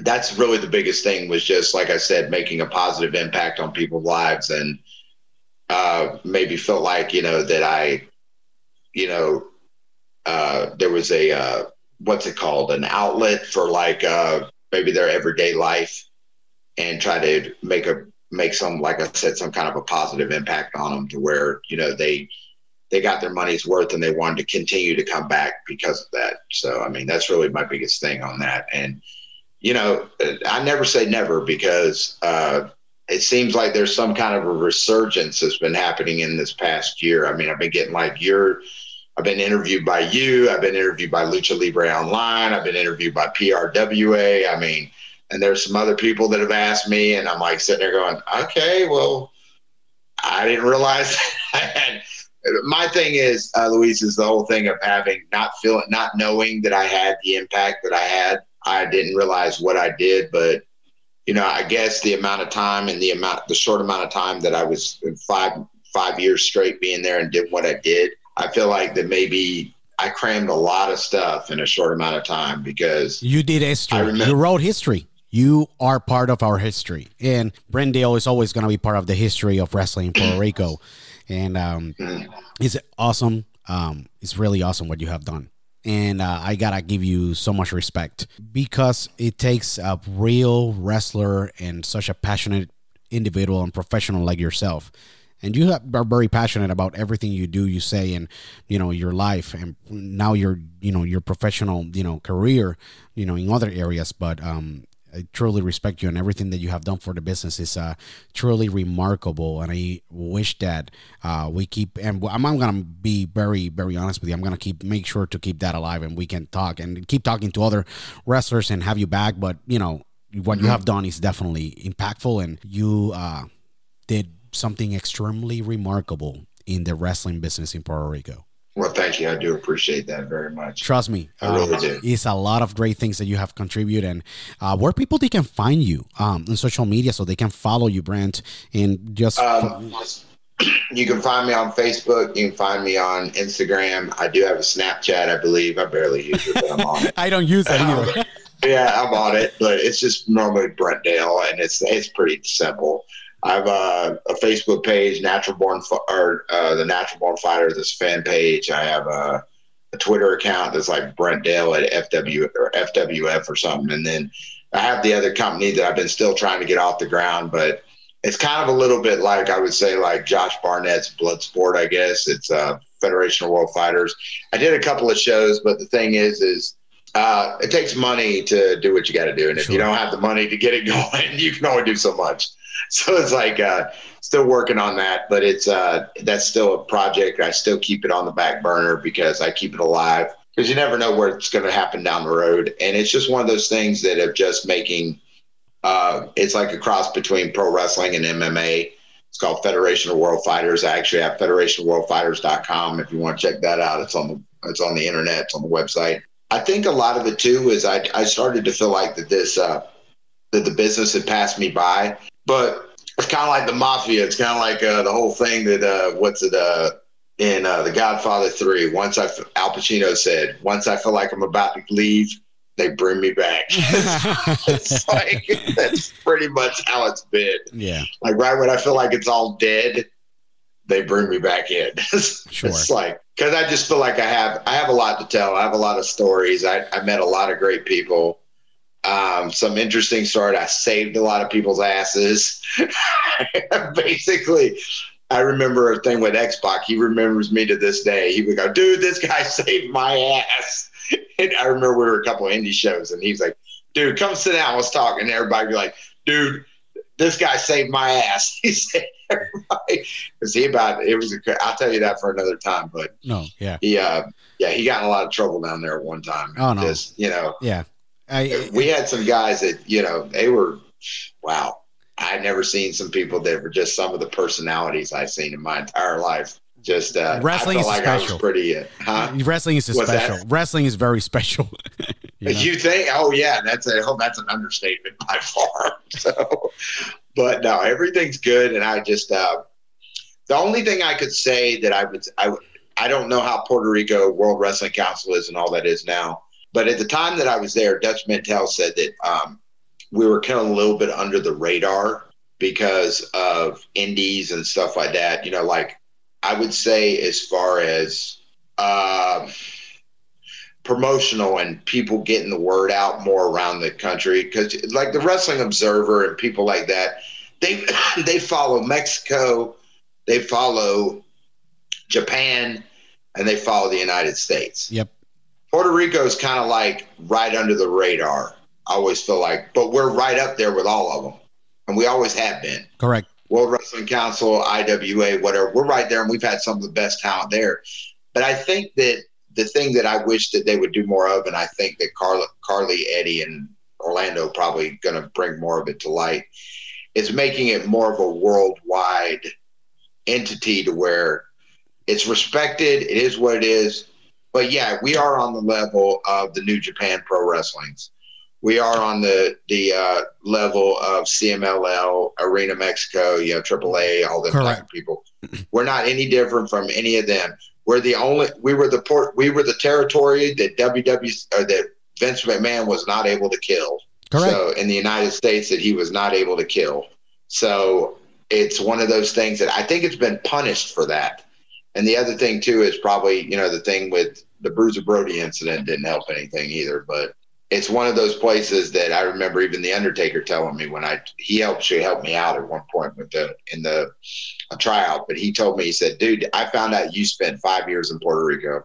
that's really the biggest thing. Was just like I said, making a positive impact on people's lives, and uh, maybe felt like you know that I, you know, uh, there was a uh, what's it called, an outlet for like uh, maybe their everyday life and try to make a make some like I said some kind of a positive impact on them to where you know they they got their money's worth and they wanted to continue to come back because of that. So I mean that's really my biggest thing on that. And you know I never say never because uh, it seems like there's some kind of a resurgence that's been happening in this past year. I mean I've been getting like you're I've been interviewed by you. I've been interviewed by Lucha Libre Online. I've been interviewed by PRWA. I mean, and there's some other people that have asked me, and I'm like sitting there going, okay, well, I didn't realize I had. My thing is, uh, Luis, is the whole thing of having not feeling, not knowing that I had the impact that I had. I didn't realize what I did, but you know, I guess the amount of time and the amount, the short amount of time that I was five five years straight being there and did what I did I feel like that maybe I crammed a lot of stuff in a short amount of time because you did history. Remember- you wrote history. You are part of our history, and Brent Dail is always going to be part of the history of wrestling in Puerto Rico. And um, mm. it's awesome. Um, it's really awesome what you have done and uh, I gotta give you so much respect because it takes a real wrestler and such a passionate individual and professional like yourself and you are very passionate about everything you do you say and you know your life and now your you know your professional you know career you know in other areas but um I truly respect you and everything that you have done for the business is uh, truly remarkable. And I wish that uh, we keep. And I'm, I'm gonna be very, very honest with you. I'm gonna keep make sure to keep that alive, and we can talk and keep talking to other wrestlers and have you back. But you know what mm-hmm. you have done is definitely impactful, and you uh, did something extremely remarkable in the wrestling business in Puerto Rico. Well, thank you. I do appreciate that very much. Trust me, I really uh, do. It's a lot of great things that you have contributed, and uh, where people they can find you um, on social media, so they can follow you, Brent, and just. Um, you can find me on Facebook. You can find me on Instagram. I do have a Snapchat, I believe. I barely use it, but I'm on it. I don't use it either. yeah, I'm on it, but it's just normally Brent Dail, and it's it's pretty simple. I have a, a Facebook page, Natural Born or uh, the Natural Born Fighter. This fan page. I have a, a, Twitter account that's like Brent Dail at FW or FWF or something, and then I have the other company that I've been still trying to get off the ground, but it's kind of a little bit like I would say like Josh Barnett's Bloodsport. I guess it's uh, Federation of World Fighters. I did a couple of shows, but the thing is, is uh, it takes money to do what you got to do, and if sure. you don't have the money to get it going, you can only do so much so it's like uh, still working on that, but it's uh, that's still a project. I still keep it on the back burner because I keep it alive because you never know where it's going to happen down the road, and it's just one of those things that are just making. Uh, it's like a cross between pro wrestling and MMA. It's called Federation of World Fighters. I actually have federationofworldfighters.com if you want to check that out. It's on the it's on the internet. It's on the website. I think a lot of it too is I I started to feel like that this uh, that the business had passed me by, but it's kind of like the mafia. It's kind of like uh, the whole thing that uh, what's it uh, in uh, The Godfather Three. Once I Al Pacino said, "Once I feel like I'm about to leave, they bring me back." it's like that's pretty much how it's been. Yeah. Like right when I feel like it's all dead, they bring me back in. it's, Sure. it's like because I just feel like I have I have a lot to tell. I have a lot of stories. I, I met a lot of great people. Um, some interesting story. I saved a lot of people's asses. Basically, I remember a thing with Xbox. He remembers me to this day. He would go, "Dude, this guy saved my ass." And I remember we were a couple of indie shows, and he's like, "Dude, come sit down. Let's talk." And everybody be like, "Dude, this guy saved my ass." He saved everybody because he about it was. A, I'll tell you that for another time. But No. Yeah. he, uh, yeah, he got in a lot of trouble down there at one time. Oh, no. Just you know, Yeah. I, we had some guys that you know they were wow I've never seen some people that were just some of the personalities i've seen in my entire life just uh Wrestling is like i special. was pretty uh, huh wrestling is What's that? special. Wrestling is very special. You know? you think oh yeah that's a oh, that's an understatement by far so but no everything's good and i just uh the only thing i could say that i would i would- i don't know how puerto rico world wrestling council is and all that is now but at the time that i was there dutch Mantell said that um we were kind of a little bit under the radar because of indies and stuff like that you know like i would say as far as um promotional and people getting the word out more around the country because like the wrestling observer and people like that they they follow mexico they follow japan and they follow the united states Yep. Puerto rico is kind of like right under the radar i always feel like but we're right up there with all of them and we always have been Correct. World Wrestling Council, IWA, whatever. We're right there, and we've had some of the best talent there. But I think that the thing that I wish that they would do more of, and I think that Carla, Carly, Eddie, and Orlando probably going to bring more of it to light, is making it more of a worldwide entity to where it's respected. It is what it is. But yeah, we are on the level of the New Japan Pro Wrestlings we are on the the uh, level of CMLL, Arena Mexico, you know, AAA, all of people. We're not any different from any of them. We're the only. We were the port. We were the territory that WW or that Vince McMahon was not able to kill. Correct. So in the United States, that he was not able to kill. So it's one of those things that I think it's been punished for that. And the other thing too is probably you know the thing with the Bruiser Brody incident didn't help anything either. But it's one of those places that I remember even the Undertaker telling me when I he helped she helped me out at one point with the in the tryout, but he told me he said, "Dude, I found out you spent five years in Puerto Rico."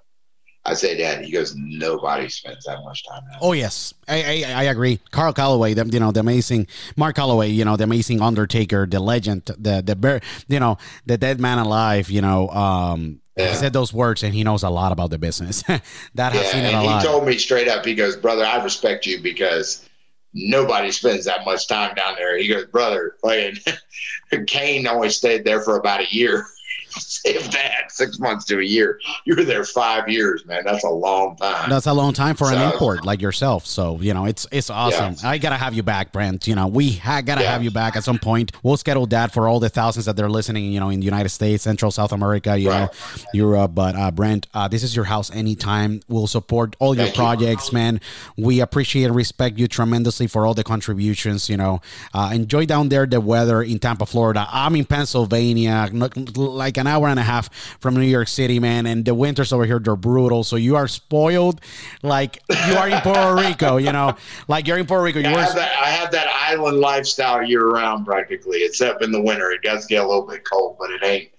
I said, "Dad," he goes, "Nobody spends that much time." Oh yes, I, I I agree. Carl Calloway, the, you know the amazing Mark Calloway, you know the amazing Undertaker, the legend, the the you know the dead man alive. You know, um, he said those words, and he knows a lot about the business. that has Yeah, seen it a he lot. He told me straight up. He goes, "Brother, I respect you because nobody spends that much time down there." He goes, "Brother, playing Kane only stayed there for about a year." If that, six months to a year, you were there five years, man. That's a long time. That's a long time for an import like yourself. So you know, it's it's awesome. Yeah. I gotta have you back, Brent. You know, we ha- gotta Yeah. have you back at some point. We'll schedule that for all the thousands that they're listening. You know, in the United States, Central, South America, you know, Europe. But uh, Brent, uh, this is your house anytime. We'll support all your Thank you. projects, man. We appreciate and respect you tremendously for all the contributions. You know, uh, enjoy down there the weather in Tampa, Florida. I'm in Pennsylvania, like an hour and a half from New York City, man. And the winters over here they're brutal. So you are spoiled, like you are in Puerto Rico. You know, like you're in Puerto Rico. You I have that. I have that island lifestyle year round, practically, except in the winter. It does get a little bit cold, but it ain't.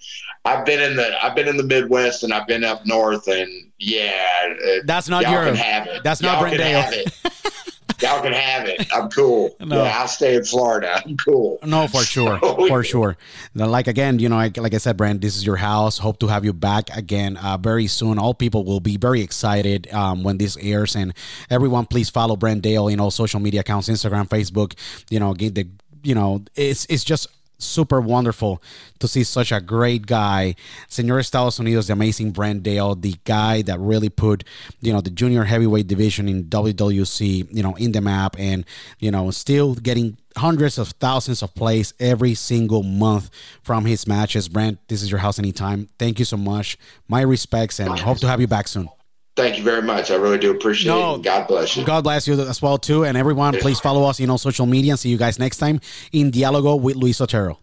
I've been in the I've been in the Midwest and I've been up north, and yeah, That's not y'all your- can have it. that's not Brent Dail. y'all can have it. I'm cool. No. Yeah, I'll stay in Florida. I'm cool. No, for sure, so, for sure. Like again, you know, like, like I said, Brent, this is your house. Hope to have you back again uh, very soon. All people will be very excited um, when this airs, and everyone, please follow Brent Dail in all social media accounts, Instagram, Facebook. You know, get the you know, it's it's just super wonderful to see such a great guy. Senor Estados Unidos, the amazing Brent Dail, the guy that really put, you know, the junior heavyweight division in WWC, you know, in the map and, you know, still getting hundreds of thousands of plays every single month from his matches. Brent, this is your house anytime. Thank you so much. My respects and hope to have you back soon. Thank you very much. I really do appreciate no, it. God bless you. God bless you as well too. And everyone, please follow us, in all social media and see you guys next time in Dialogo with Luis Otero.